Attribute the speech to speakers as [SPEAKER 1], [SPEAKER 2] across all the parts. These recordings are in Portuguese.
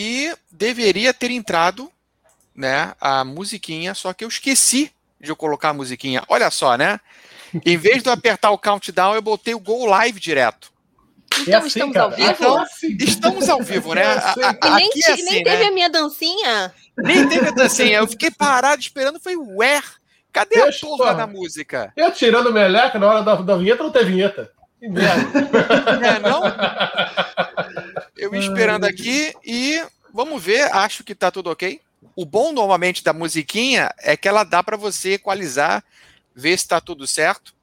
[SPEAKER 1] e deveria ter entrado né, a musiquinha, só que eu esqueci de eu colocar a musiquinha. Olha só, né? Em vez de eu apertar o countdown, eu botei o Go Live direto.
[SPEAKER 2] Então é assim, estamos cara. ao vivo? Então,
[SPEAKER 1] estamos ao vivo, né? É
[SPEAKER 2] assim. A, a, e nem, é assim, nem teve né? a minha dancinha?
[SPEAKER 1] Nem teve a dancinha. Eu fiquei parado esperando, foi ué, cadê a porra da música?
[SPEAKER 3] Eu tirando meleca na hora da, da vinheta, não tem vinheta. Que merda.
[SPEAKER 1] É, não? Eu esperando aqui e vamos ver, acho que tá tudo ok. O bom normalmente da musiquinha é que ela dá para você equalizar, ver se está tudo certo.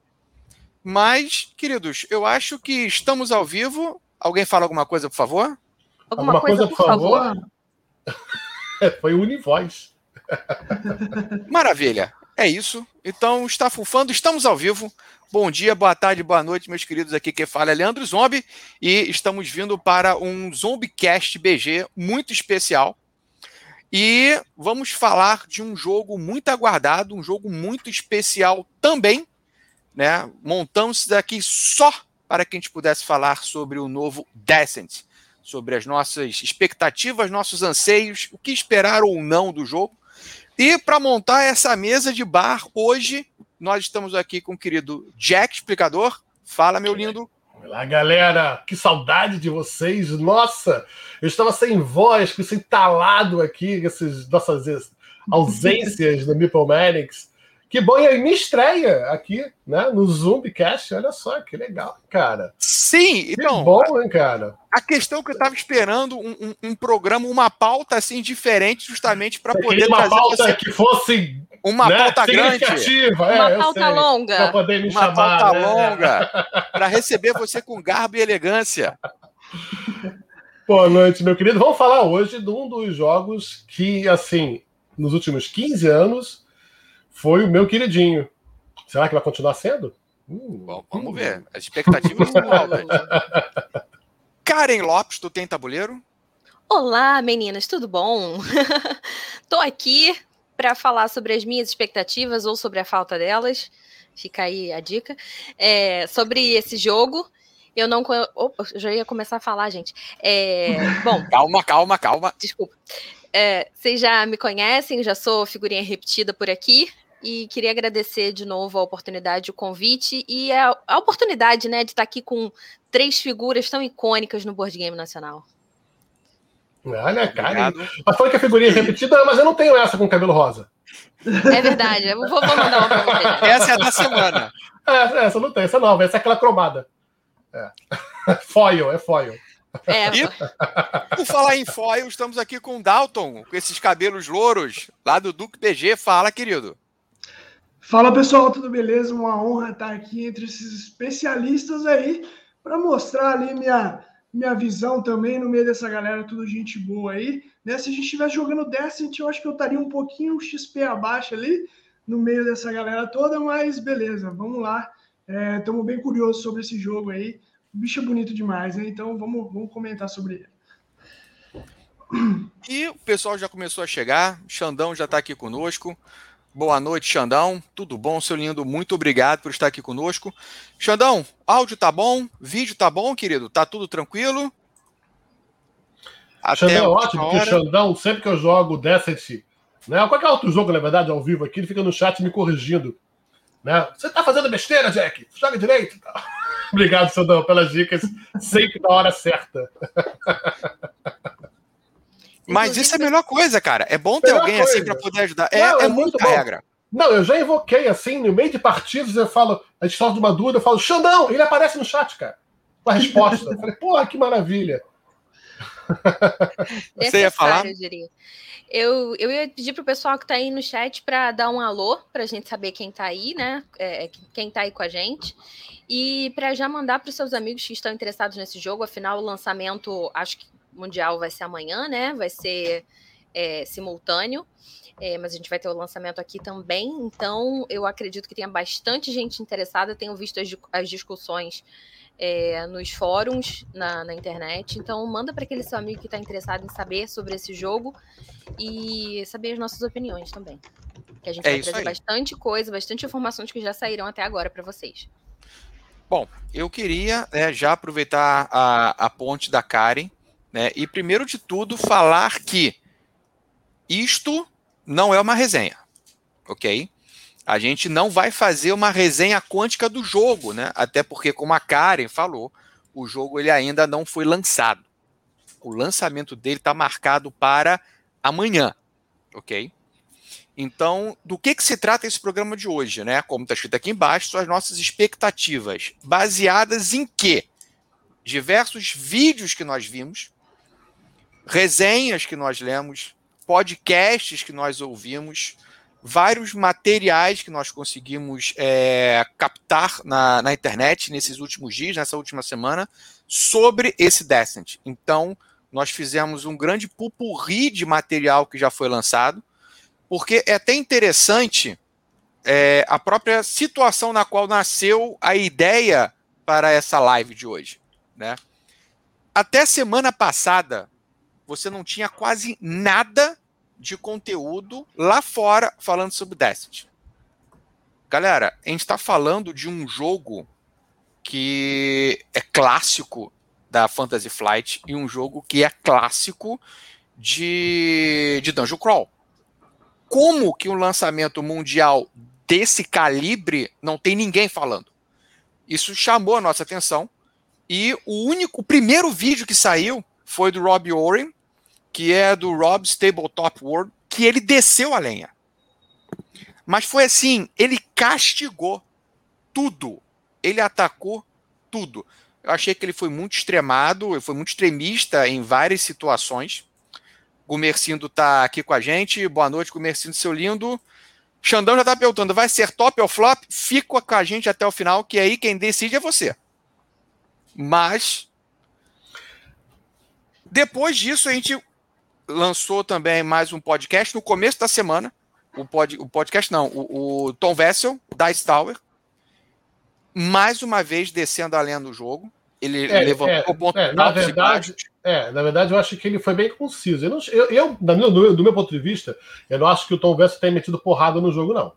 [SPEAKER 1] Mas, queridos, eu acho que estamos ao vivo. Alguém fala alguma coisa, por favor?
[SPEAKER 3] Alguma, alguma coisa, coisa, por favor? favor? Foi o Univoz.
[SPEAKER 1] Maravilha. É isso. Então, está fufando, estamos ao vivo. Bom dia, boa tarde, boa noite, meus queridos. Aqui quem fala é Leandro Zombie e estamos vindo para um Zombiecast BG muito especial. E vamos falar de um jogo muito aguardado, um jogo muito especial também. Né? Montamos daqui só para que a gente pudesse falar sobre o novo Descent, sobre as nossas expectativas, nossos anseios, o que esperar ou não do jogo. E para montar essa mesa de bar, hoje nós estamos aqui com o querido Jack Explicador. Fala, meu lindo.
[SPEAKER 3] Olá, galera! Que saudade de vocês! Nossa, eu estava sem voz, com esse entalado aqui, essas nossas ausências do Meeple Manics. Que bom, e aí me estreia aqui, né, no Zoomcast. Olha só, que legal, cara.
[SPEAKER 1] Sim,
[SPEAKER 3] que então. bom, hein, cara.
[SPEAKER 1] A questão que eu estava esperando um, um, um, programa, uma pauta assim diferente, justamente para poder
[SPEAKER 3] uma pauta você... que fosse
[SPEAKER 1] uma né? pauta grande,
[SPEAKER 2] é, uma pauta longa,
[SPEAKER 1] para poder me uma chamar, pauta né? longa, para receber você com garbo e elegância.
[SPEAKER 3] Boa noite, meu querido. Vamos falar hoje de um dos jogos que, assim, nos últimos 15 anos, foi o meu queridinho. Será que vai continuar sendo?
[SPEAKER 1] Uh, Bom, vamos uh. ver. As expectativas são altas. Karen Lopes, tu tem tabuleiro?
[SPEAKER 2] Olá, meninas, tudo bom? Tô aqui para falar sobre as minhas expectativas ou sobre a falta delas. Fica aí a dica. É, sobre esse jogo. Eu não. Opa, eu já ia começar a falar, gente. É, bom.
[SPEAKER 1] calma, calma, calma.
[SPEAKER 2] Desculpa. É, vocês já me conhecem, já sou figurinha repetida por aqui. E queria agradecer de novo a oportunidade, o convite e a, a oportunidade né, de estar aqui com três figuras tão icônicas no Board Game Nacional.
[SPEAKER 3] Olha, cara. Mas foi que a figurinha é repetida, mas eu não tenho essa com cabelo rosa.
[SPEAKER 2] É verdade, eu vou, vou mandar uma pra você.
[SPEAKER 1] Essa é a da semana.
[SPEAKER 3] É, essa não tem, essa é nova, essa é aquela cromada. É. Foil, é foil.
[SPEAKER 1] É. E, por falar em foil, estamos aqui com o Dalton, com esses cabelos louros, lá do Duque BG. Fala, querido.
[SPEAKER 4] Fala pessoal, tudo beleza? Uma honra estar aqui entre esses especialistas aí para mostrar ali minha minha visão também no meio dessa galera, tudo gente boa aí. Né? Se a gente estivesse jogando Descent, eu acho que eu estaria um pouquinho XP abaixo ali, no meio dessa galera toda, mas beleza, vamos lá. Estamos é, bem curiosos sobre esse jogo aí. O bicho é bonito demais, né? Então vamos, vamos comentar sobre ele.
[SPEAKER 1] E o pessoal já começou a chegar, Xandão já está aqui conosco. Boa noite, Xandão. Tudo bom, seu lindo? Muito obrigado por estar aqui conosco. Xandão, áudio tá bom? Vídeo tá bom, querido? Tá tudo tranquilo?
[SPEAKER 3] Até Xandão é ótimo, porque o Xandão, sempre que eu jogo Descent, né? Qualquer outro jogo, na verdade, ao vivo aqui, ele fica no chat me corrigindo. Né? Você tá fazendo besteira, Jack? Joga direito. Obrigado, Xandão, pelas dicas, sempre na hora certa.
[SPEAKER 1] Mas isso é a melhor coisa, cara. É bom ter alguém coisa. assim para poder ajudar. É, Não, é, é muito regra.
[SPEAKER 3] Não, eu já invoquei assim, no meio de partidos, eu falo, a gente de uma dúvida, eu falo, Xandão, ele aparece no chat, cara. Com a resposta. eu falei, porra, que maravilha.
[SPEAKER 1] Você ia falar?
[SPEAKER 2] Eu, diria. Eu, eu ia pedir pro pessoal que está aí no chat para dar um alô, para a gente saber quem está aí, né? É, quem está aí com a gente. E para já mandar para os seus amigos que estão interessados nesse jogo, afinal, o lançamento, acho que mundial vai ser amanhã, né? Vai ser é, simultâneo. É, mas a gente vai ter o lançamento aqui também, então eu acredito que tenha bastante gente interessada. Tenho visto as, as discussões é, nos fóruns na, na, internet. Então, manda para aquele seu amigo que está interessado em saber sobre esse jogo e saber as nossas opiniões também. Que a gente é vai trazer aí. bastante coisa, bastante informações que já saíram até agora para vocês.
[SPEAKER 1] Bom, eu queria né, já aproveitar a, a ponte da Karen Né? E primeiro de tudo, falar que isto não é uma resenha, ok? A gente não vai fazer uma resenha quântica do jogo, né? Até porque, como a Karen falou, o jogo ele ainda não foi lançado. O lançamento dele está marcado para amanhã, ok? Então, do que, que se trata esse programa de hoje, né? Como está escrito aqui embaixo, são as nossas expectativas, baseadas em quê? Diversos vídeos que nós vimos, resenhas que nós lemos, podcasts que nós ouvimos, vários materiais que nós conseguimos é, captar na, na internet nesses últimos dias, nessa última semana, sobre esse Descent. Então, nós fizemos um grande pupurri de material que já foi lançado porque é até interessante é, a própria situação na qual nasceu a ideia para essa live de hoje. Né? Até semana passada, você não tinha quase nada de conteúdo lá fora falando sobre Destiny. Galera, a gente está falando de um jogo que é clássico da Fantasy Flight e um jogo que é clássico de, de Dungeon Crawl como que um lançamento mundial desse calibre não tem ninguém falando? Isso chamou a nossa atenção. E o único, o primeiro vídeo que saiu foi do Rob Oren, que é do Rob's Tabletop World, que ele desceu a lenha. Mas foi assim, ele castigou tudo. Ele atacou tudo. Eu achei que ele foi muito extremado, ele foi muito extremista em várias situações. Gumercindo tá aqui com a gente. Boa noite, Gumercindo, seu lindo. Xandão já tá perguntando, vai ser top ou flop? Fica com a gente até o final, que aí quem decide é você. Mas depois disso a gente lançou também mais um podcast no começo da semana. O, pod, o podcast não, o, o Tom Vessel, da Tower. Mais uma vez descendo a lenha do jogo. Ele é, levantou
[SPEAKER 3] é, o ponto é, na verdade, é, na verdade, eu acho que ele foi bem conciso. Eu, não, eu, eu do, meu, do, meu, ponto de vista, eu não acho que o Tom Vessel tenha metido porrada no jogo, não.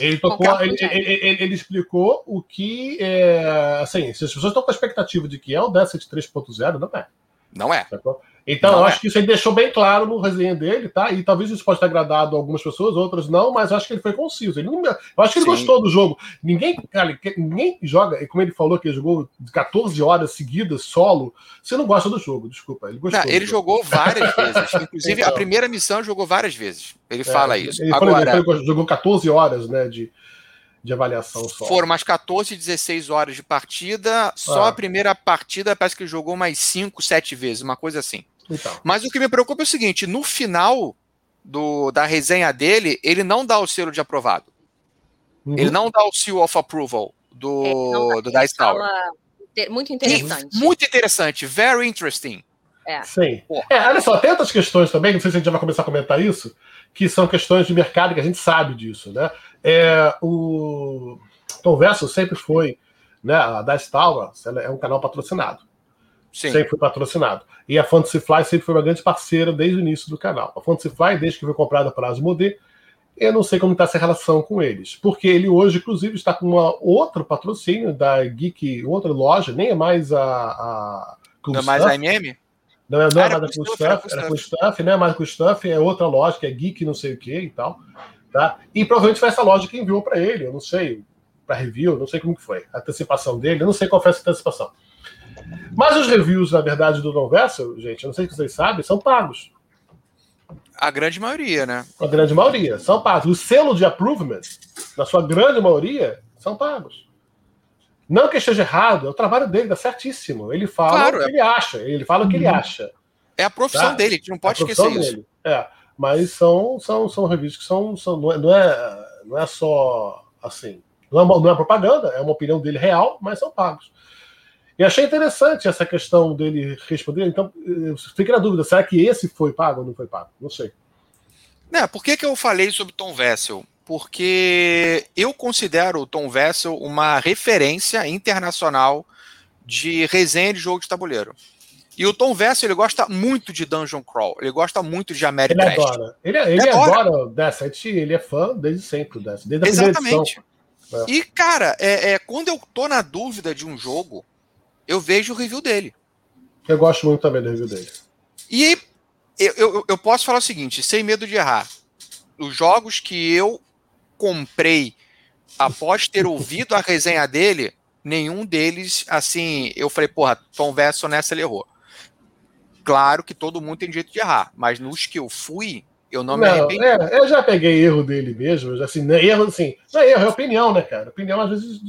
[SPEAKER 3] Ele tocou, ele, ele, ele, ele, explicou o que é, assim, se as pessoas estão com a expectativa de que é o Descent 3.0, não é.
[SPEAKER 1] Não é.
[SPEAKER 3] Sacou? Então, não eu é. acho que isso ele deixou bem claro no resenha dele, tá? E talvez isso pode ter agradado algumas pessoas, outras não, mas eu acho que ele foi conciso. Ele não, eu acho que ele Sim. gostou do jogo. Ninguém, cara, ninguém joga, e como ele falou que ele jogou 14 horas seguidas, solo, você não gosta do jogo, desculpa. Ele gostou.
[SPEAKER 1] Não, ele jogou várias vezes. Inclusive, então, a primeira missão jogou várias vezes. Ele é, fala isso. Ele, Agora,
[SPEAKER 3] ele jogou 14 horas, né? De, de avaliação só.
[SPEAKER 1] Foram mais 14, 16 horas de partida. Só ah. a primeira partida parece que ele jogou mais 5, 7 vezes, uma coisa assim. Então. Mas o que me preocupa é o seguinte: no final do, da resenha dele, ele não dá o selo de aprovado. Uhum. Ele não dá o seal of approval do, é, do Dice Tower.
[SPEAKER 2] Muito interessante.
[SPEAKER 1] E, muito interessante, very interesting.
[SPEAKER 3] É. Sim. É, olha só, tem outras questões também, não sei se a gente vai começar a comentar isso, que são questões de mercado que a gente sabe disso, né? É, o Tom Vessel sempre foi, né? A Dice Tower é um canal patrocinado. Sim. Sempre foi patrocinado. E a Fantasy Fly sempre foi uma grande parceira desde o início do canal. A Fantasy Fly, desde que foi comprada pela Asmodee, eu não sei como está essa relação com eles. Porque ele hoje, inclusive, está com uma outro patrocínio da Geek, outra loja, nem é mais a. a
[SPEAKER 1] não é mais a MM?
[SPEAKER 3] Não é, não é mais a Stuff, era Cool Stuff, não é mais Cool Stuff, é outra loja que é Geek, não sei o que e tal. Tá? E provavelmente foi essa loja que enviou para ele, eu não sei, para review, não sei como que foi. A antecipação dele, eu não sei qual foi essa antecipação. Mas os reviews, na verdade, do Don Vessel, gente, eu não sei se vocês sabem, são pagos.
[SPEAKER 1] A grande maioria, né?
[SPEAKER 3] A grande maioria, são pagos. O selo de approvement, na sua grande maioria, são pagos. Não que esteja errado, é o trabalho dele, dá certíssimo. Ele fala claro, o que é... ele acha, ele fala o que ele uhum. acha.
[SPEAKER 1] É a profissão tá? dele, a gente não pode é esquecer dele. isso.
[SPEAKER 3] É, mas são, são, são reviews que são, são não, é, não, é, não é só assim, não é, não é propaganda, é uma opinião dele real, mas são pagos. E achei interessante essa questão dele responder. Então, fiquei na dúvida: será que esse foi pago ou não foi pago? Não sei.
[SPEAKER 1] É, por que, que eu falei sobre Tom Vessel? Porque eu considero o Tom Vessel uma referência internacional de resenha de jogo de tabuleiro. E o Tom Vessel, ele gosta muito de Dungeon Crawl, ele gosta muito de American
[SPEAKER 3] Ele adora. Ele, ele, ele adora o Descent, ele é fã desde sempre Descent, desde a Exatamente.
[SPEAKER 1] É. E, cara, é, é, quando eu tô na dúvida de um jogo, eu vejo o review dele.
[SPEAKER 3] Eu gosto muito também do review dele.
[SPEAKER 1] E eu, eu, eu posso falar o seguinte, sem medo de errar. Os jogos que eu comprei após ter ouvido a resenha dele, nenhum deles, assim, eu falei, porra, Tom Verso nessa ele errou. Claro que todo mundo tem direito de errar, mas nos que eu fui, eu não, não me arrependi.
[SPEAKER 3] É, eu já peguei erro dele mesmo, assim, né, erro assim, não é erro, é opinião, né, cara? Opinião às vezes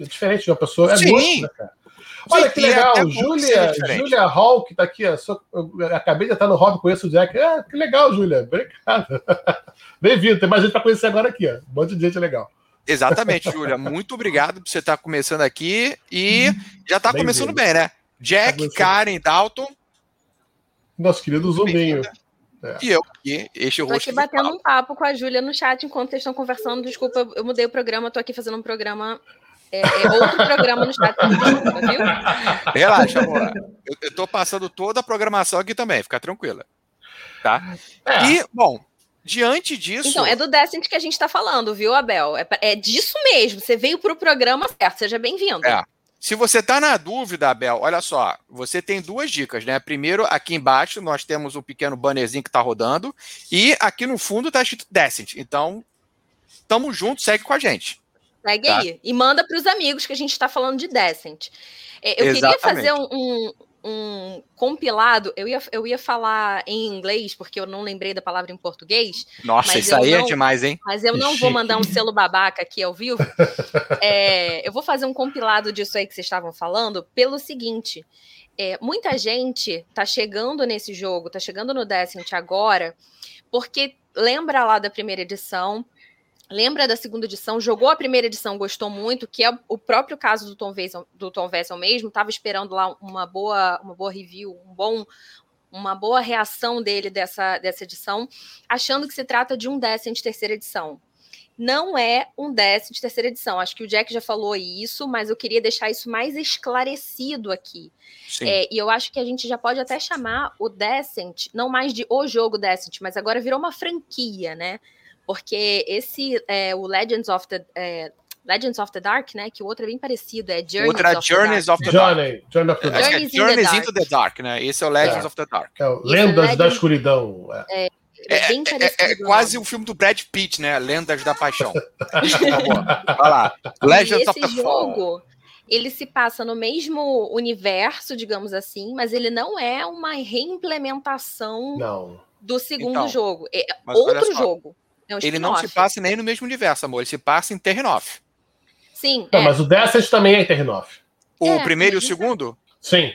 [SPEAKER 3] é diferente de uma pessoa, é
[SPEAKER 1] Sim.
[SPEAKER 3] gosto, né, cara? Olha que legal, Júlia, Júlia Hall, que tá aqui, ó, só, eu acabei de estar no hobby, conheço o Jack. Ah, que legal, Júlia, obrigado. Bem-vindo, tem mais gente para conhecer agora aqui, ó. Um monte de gente legal.
[SPEAKER 1] Exatamente, Júlia. Muito obrigado por você estar começando aqui e já está começando bem, né? Jack, tá Karen, Dalton.
[SPEAKER 3] Nosso querido Zumbinho.
[SPEAKER 1] É. E eu aqui, este
[SPEAKER 2] Tô aqui batendo um papo com a Júlia no chat enquanto vocês estão conversando. Desculpa, eu mudei o programa, tô aqui fazendo um programa é, é, outro programa no chat, desculpa, viu?
[SPEAKER 1] Relaxa, amor. Eu, eu tô passando toda a programação aqui também, fica tranquila. Tá? É. E, bom, diante disso.
[SPEAKER 2] Então, é do Descent que a gente tá falando, viu, Abel? É, é disso mesmo. Você veio pro programa certo, seja bem-vindo.
[SPEAKER 1] É. Se você está na dúvida, Abel, olha só, você tem duas dicas, né? Primeiro, aqui embaixo nós temos um pequeno bannerzinho que está rodando e aqui no fundo está escrito Descent. Então, tamo junto, segue com a gente.
[SPEAKER 2] Segue tá? aí. E manda para os amigos que a gente está falando de Decent. É, eu Exatamente. queria fazer um, um, um, compilado. Eu ia, eu ia falar em inglês, porque eu não lembrei da palavra em português.
[SPEAKER 1] Nossa, isso aí é não, é demais, hein?
[SPEAKER 2] Mas eu não vou mandar um selo babaca aqui ao vivo. É, eu vou fazer um compilado disso aí que vocês estavam falando, pelo seguinte. É, muita gente tá chegando nesse jogo, tá chegando no Decent agora, porque lembra lá da primeira edição, lembra da segunda edição, jogou a primeira edição, gostou muito, que é o próprio caso do Tom Vessel, do Tom Vessel mesmo, estava esperando lá uma boa, uma boa review, um bom, uma boa reação dele dessa, dessa edição, achando que se trata de um Descent de terceira edição. Não é um Descent de terceira edição. Acho que o Jack já falou isso, mas eu queria deixar isso mais esclarecido aqui. É, e eu acho que a gente já pode até chamar o Descent, não mais de o jogo Descent, mas agora virou uma franquia, né? Porque esse, é, o Legends of the. É, Legends of the Dark, né? Que o outro é bem parecido, é Journeys
[SPEAKER 1] Outra
[SPEAKER 2] of
[SPEAKER 1] Journeys
[SPEAKER 2] the
[SPEAKER 1] of the
[SPEAKER 3] Dark. Journey, Journey of the Dark.
[SPEAKER 1] Journeys, é, Journeys into the Dark, né? Esse é o Legends é. of the Dark.
[SPEAKER 3] É Lendas da Escuridão.
[SPEAKER 2] É.
[SPEAKER 1] É, é, é, é quase o um filme do Brad Pitt, né? Lendas da Paixão. Vai lá.
[SPEAKER 2] Legends of the jogo, ele se passa no mesmo universo, digamos assim, mas ele não é uma reimplementação
[SPEAKER 3] não.
[SPEAKER 2] do segundo então, jogo. É outro jogo.
[SPEAKER 1] É um ele não se passa nem no mesmo universo, amor. Ele se passa em Terrenoff.
[SPEAKER 2] Sim.
[SPEAKER 3] Não, é. Mas o Descent também é em Terrenoff.
[SPEAKER 1] O é, primeiro e o segundo?
[SPEAKER 3] Sim.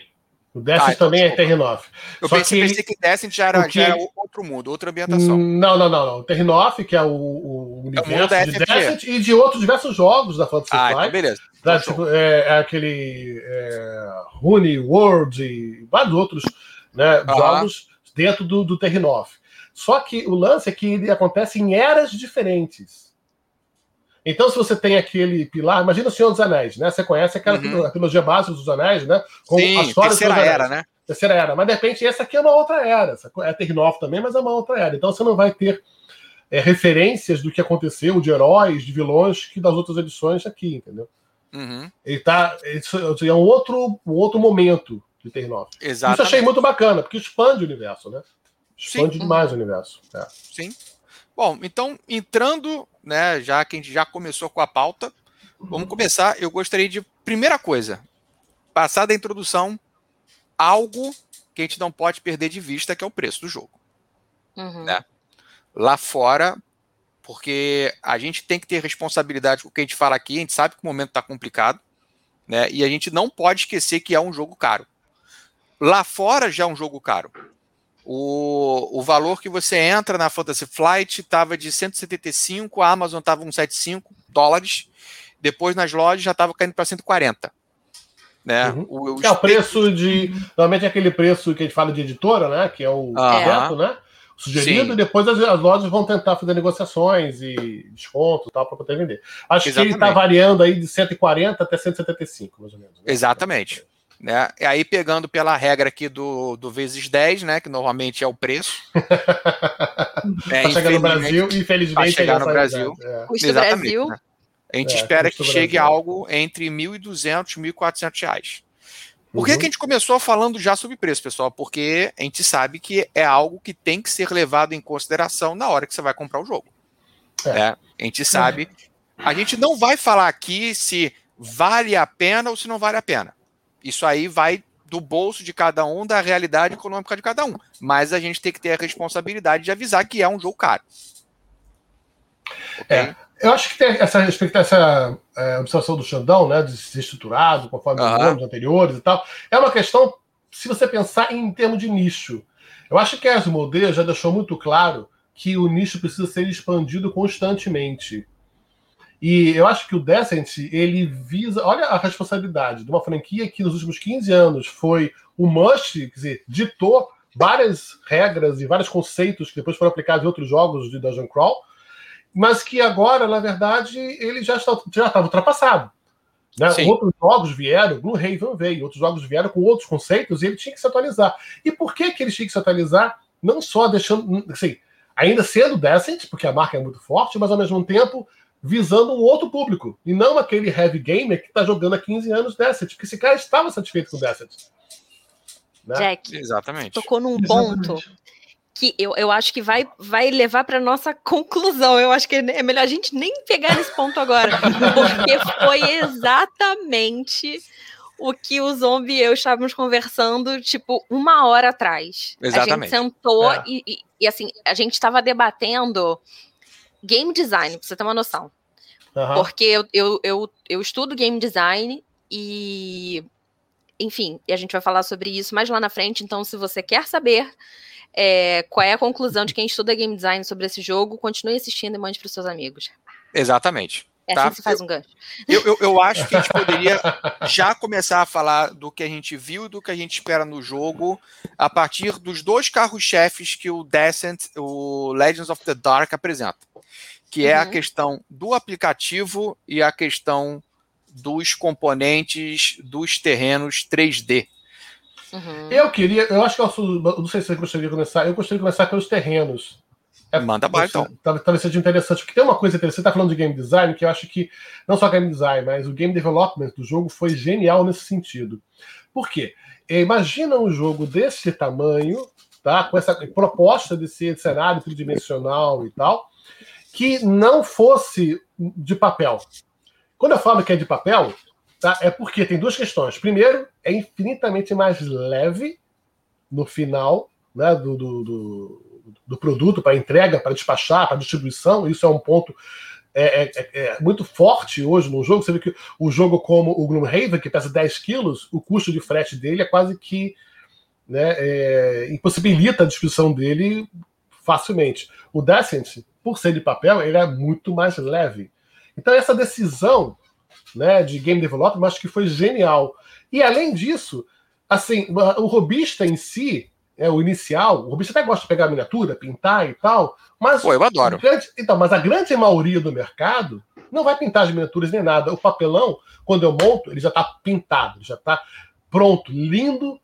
[SPEAKER 3] O Descent ah, então, também desculpa. é Terrenoff.
[SPEAKER 1] Eu Só pensei, que, pensei que Descent já era, que... já era outro mundo, outra ambientação.
[SPEAKER 3] Não, não, não. não. O Terrenoff, que é o, o universo é o de Descent e de outros diversos jogos da Fantasy
[SPEAKER 1] ah, Flight. Então beleza.
[SPEAKER 3] Da, tipo, é, é, aquele é, Rune World e vários outros né, jogos dentro do, do Terrenoff. Só que o lance é que ele acontece em eras diferentes. Então, se você tem aquele pilar, imagina o Senhor dos Anéis, né? Você conhece aquela uhum. trilogia básica dos Anéis, né?
[SPEAKER 1] Com Sim, a história terceira dos era, né?
[SPEAKER 3] Terceira era. Mas, de repente, essa aqui é uma outra era. É Terrinov também, mas é uma outra era. Então, você não vai ter é, referências do que aconteceu, de heróis, de vilões, que das outras edições aqui, entendeu?
[SPEAKER 1] Uhum.
[SPEAKER 3] Ele tá. Isso é um outro, um outro momento de Terrinov.
[SPEAKER 1] Exato.
[SPEAKER 3] Isso eu achei muito bacana, porque expande o universo, né? Expande Sim. demais o universo. É.
[SPEAKER 1] Sim. Bom, então, entrando, né, já que a gente já começou com a pauta, vamos começar. Eu gostaria de, primeira coisa, passar da introdução algo que a gente não pode perder de vista, que é o preço do jogo.
[SPEAKER 2] Uhum.
[SPEAKER 1] Né? Lá fora, porque a gente tem que ter responsabilidade com o que a gente fala aqui, a gente sabe que o momento está complicado, né? E a gente não pode esquecer que é um jogo caro. Lá fora já é um jogo caro. O, o valor que você entra na Fantasy Flight estava de 175, a Amazon estava 175 dólares. Depois nas lojas já estava caindo para 140. Né?
[SPEAKER 3] Uhum. O, o é o preço de. Normalmente é aquele preço que a gente fala de editora, né? Que é o né? Sugerido, Sim. e depois as, as, lojas vão tentar fazer negociações e desconto e tal para poder vender. Acho Exatamente. que ele está variando aí de 140 até 175, mais ou menos. Né?
[SPEAKER 1] Exatamente. Né? E aí, pegando pela regra aqui do, do vezes 10, né? Que normalmente é o preço.
[SPEAKER 3] é, para chegar no Brasil, infelizmente. Para
[SPEAKER 1] chegar no Brasil.
[SPEAKER 2] É. Custo Brasil.
[SPEAKER 1] Né? A gente é, espera que chegue Brasil. algo entre 1.200 e 1.400 reais. Por que, uhum. que a gente começou falando já sobre preço, pessoal? Porque a gente sabe que é algo que tem que ser levado em consideração na hora que você vai comprar o jogo. É. É, a gente sabe. A gente não vai falar aqui se vale a pena ou se não vale a pena. Isso aí vai do bolso de cada um, da realidade econômica de cada um. Mas a gente tem que ter a responsabilidade de avisar que é um jogo caro.
[SPEAKER 3] Okay? É, eu acho que tem essa, essa é, observação do Xandão, né, de ser estruturado conforme uhum. os anos anteriores e tal, é uma questão, se você pensar em termos de nicho. Eu acho que a Asmodee já deixou muito claro que o nicho precisa ser expandido constantemente. E eu acho que o Descent, ele visa. Olha a responsabilidade de uma franquia que nos últimos 15 anos foi o must, quer dizer, ditou várias regras e vários conceitos que depois foram aplicados em outros jogos de Dungeon Crawl, mas que agora, na verdade, ele já está já estava ultrapassado. Né? Outros jogos vieram, Blue Haven veio, outros jogos vieram com outros conceitos e ele tinha que se atualizar. E por que, que ele tinha que se atualizar? Não só deixando, assim, ainda sendo Descent, porque a marca é muito forte, mas ao mesmo tempo visando um outro público, e não aquele heavy gamer que está jogando há 15 anos Descent, porque esse cara estava satisfeito com Descent.
[SPEAKER 2] Né? Jack,
[SPEAKER 1] Exatamente.
[SPEAKER 2] tocou num Exatamente. ponto que eu, eu acho que vai, vai levar para nossa conclusão. Eu acho que é melhor a gente nem pegar nesse ponto agora, porque foi exatamente o que o Zombie e eu estávamos conversando, tipo, uma hora atrás.
[SPEAKER 1] Exatamente.
[SPEAKER 2] A gente sentou é. e, e, e, assim, a gente estava debatendo game design, pra você ter uma noção. Uhum. Porque eu, eu, eu, eu estudo game design e, enfim, e a gente vai falar sobre isso mais lá na frente. Então, se você quer saber é, qual é a conclusão de quem estuda game design sobre esse jogo, continue assistindo e mande para os seus amigos.
[SPEAKER 1] Exatamente.
[SPEAKER 2] É tá? assim que se faz um gancho.
[SPEAKER 1] Eu, eu, eu, acho que a gente poderia já começar a falar do que a gente viu e do que a gente espera no jogo a partir dos dois carros-chefes que o Descent, o Legends of the Dark apresenta que é a uhum. questão do aplicativo e a questão dos componentes dos terrenos 3D.
[SPEAKER 3] Uhum. Eu queria, eu acho que eu, não sei se você gostaria de começar, eu gostaria de começar pelos terrenos.
[SPEAKER 1] É, Manda bala, então.
[SPEAKER 3] Talvez seja interessante, porque tem uma coisa interessante, você está falando de game design, que eu acho que, não só game design, mas o game development do jogo foi genial nesse sentido. Por quê? Imagina um jogo desse tamanho, tá? com essa proposta de ser cenário tridimensional e tal, que não fosse de papel. Quando eu falo que é de papel, tá, é porque tem duas questões. Primeiro, é infinitamente mais leve no final né, do, do, do, do produto para entrega, para despachar, para distribuição. Isso é um ponto é, é, é, é, muito forte hoje no jogo. Você vê que o jogo como o Gloomhaven, que pesa 10 quilos, o custo de frete dele é quase que né, é, impossibilita a distribuição dele facilmente. O Descent, por ser de papel, ele é muito mais leve. Então, essa decisão né, de game development, acho que foi genial. E além disso, assim, o robista em si, é, o inicial, o robista até gosta de pegar a miniatura, pintar e tal, mas.
[SPEAKER 1] Pô, eu adoro.
[SPEAKER 3] Grande, então, mas a grande maioria do mercado não vai pintar as miniaturas nem nada. O papelão, quando eu monto, ele já está pintado, já está pronto, lindo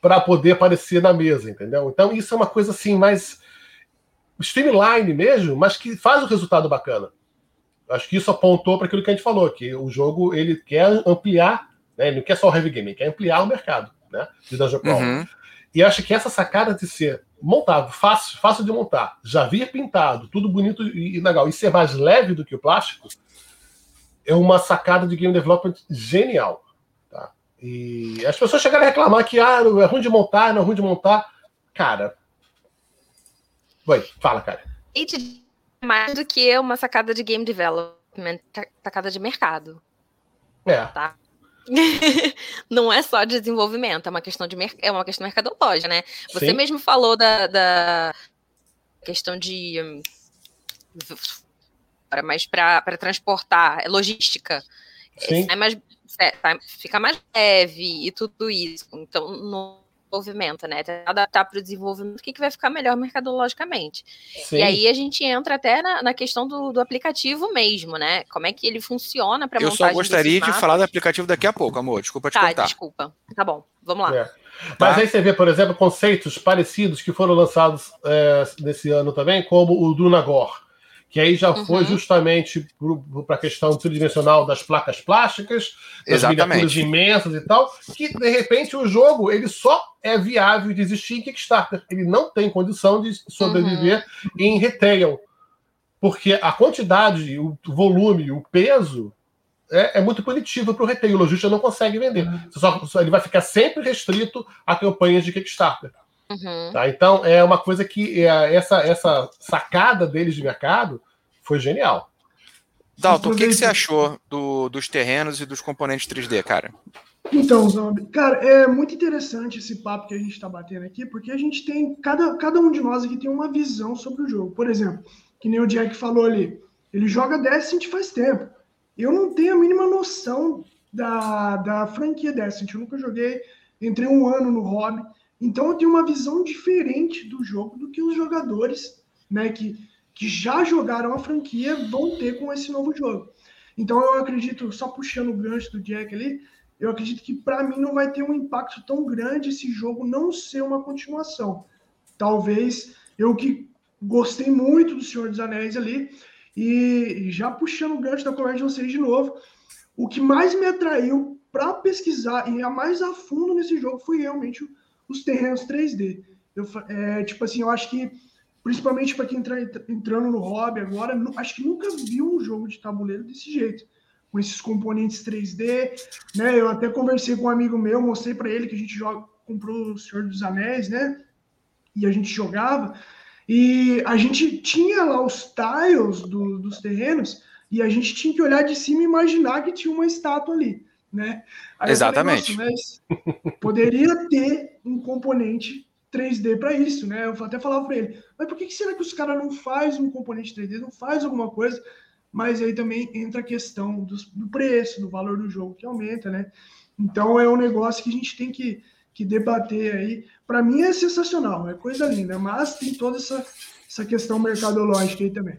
[SPEAKER 3] para poder aparecer na mesa, entendeu? Então, isso é uma coisa assim mais streamline mesmo, mas que faz o resultado bacana. Acho que isso apontou para aquilo que a gente falou, que o jogo ele quer ampliar, né? ele não quer só o heavy game, ele quer ampliar o mercado né? de Dungeon Crawl. Uhum. E acho que essa sacada de ser montado, fácil, fácil de montar, já vir pintado, tudo bonito e legal, e ser mais leve do que o plástico, é uma sacada de game development genial. Tá? E as pessoas chegaram a reclamar que ah, é ruim de montar, não é ruim de montar. Cara, Oi, fala, cara.
[SPEAKER 2] Mais do que uma sacada de game development, sacada de mercado.
[SPEAKER 3] É.
[SPEAKER 2] Tá? não é só desenvolvimento, é uma questão de é uma questão mercadológica, né? Você Sim. mesmo falou da, da questão de hum, mas para transportar, é logística. Sim. É mais, é, fica mais leve e tudo isso. Então, não desenvolvimento, né? Adaptar para o desenvolvimento, o que, que vai ficar melhor mercadologicamente. Sim. E aí a gente entra até na, na questão do, do, aplicativo mesmo, né? Como é que ele funciona para
[SPEAKER 1] Eu só gostaria de falar do aplicativo daqui a pouco, amor. Desculpa te
[SPEAKER 2] tá,
[SPEAKER 1] contar.
[SPEAKER 2] desculpa. Tá bom, vamos lá.
[SPEAKER 3] É. Mas tá. aí você vê, por exemplo, conceitos parecidos que foram lançados é, nesse ano também, como o do Nagor, que aí já uhum. foi justamente para a questão tridimensional das placas plásticas, das
[SPEAKER 1] Exatamente.
[SPEAKER 3] miniaturas imensas e tal, que de repente o jogo ele só é viável de existir em Kickstarter. Ele não tem condição de sobreviver uhum. em retail, porque a quantidade, o volume, o peso é, é muito punitivo para o retail. O lojista não consegue vender. Uhum. Só, ele vai ficar sempre restrito a campanhas de Kickstarter. Uhum. Tá? Então, é uma coisa que é, essa, essa sacada deles de mercado foi genial.
[SPEAKER 1] Dalton, o que, que, você achou do, dos terrenos e dos componentes 3D, cara?
[SPEAKER 4] Então, Zombie, cara, é muito interessante esse papo que a gente está batendo aqui, porque a gente tem, cada, cada um de nós aqui tem uma visão sobre o jogo. Por exemplo, que nem o Jack falou ali, ele joga Destiny faz tempo. Eu não tenho a mínima noção da, da franquia Destiny, eu nunca joguei, entrei um ano no hobby, então eu tenho uma visão diferente do jogo do que os jogadores, né, que, que já jogaram a franquia vão ter com esse novo jogo. Então eu acredito, só puxando o gancho do Jack ali, eu acredito que para mim não vai ter um impacto tão grande esse jogo não ser uma continuação. Talvez eu que gostei muito do Senhor dos Anéis ali, e já puxando o gancho da conversa de vocês de novo, o que mais me atraiu para pesquisar e ir mais a fundo nesse jogo foi realmente o os terrenos 3D. Eu, é, tipo assim, eu acho que, principalmente para quem está entrando no hobby agora, acho que nunca viu um jogo de tabuleiro desse jeito, com esses componentes 3D, né? Eu até conversei com um amigo meu, mostrei para ele que a gente joga, comprou o Senhor dos Anéis, né? E a gente jogava, e a gente tinha lá os tiles do, dos terrenos, e a gente tinha que olhar de cima e imaginar que tinha uma estátua ali né?
[SPEAKER 1] Aí Exatamente.
[SPEAKER 4] Falei, poderia ter um componente 3D para isso, né? Eu até falava para ele, mas por que, será que os caras não faz um componente 3D, não faz alguma coisa? Mas aí também entra a questão do, do preço, do valor do jogo que aumenta, né? Então é um negócio que a gente tem que, que debater aí. Para mim é sensacional, é coisa linda, mas tem toda essa, essa questão mercadológica aí também.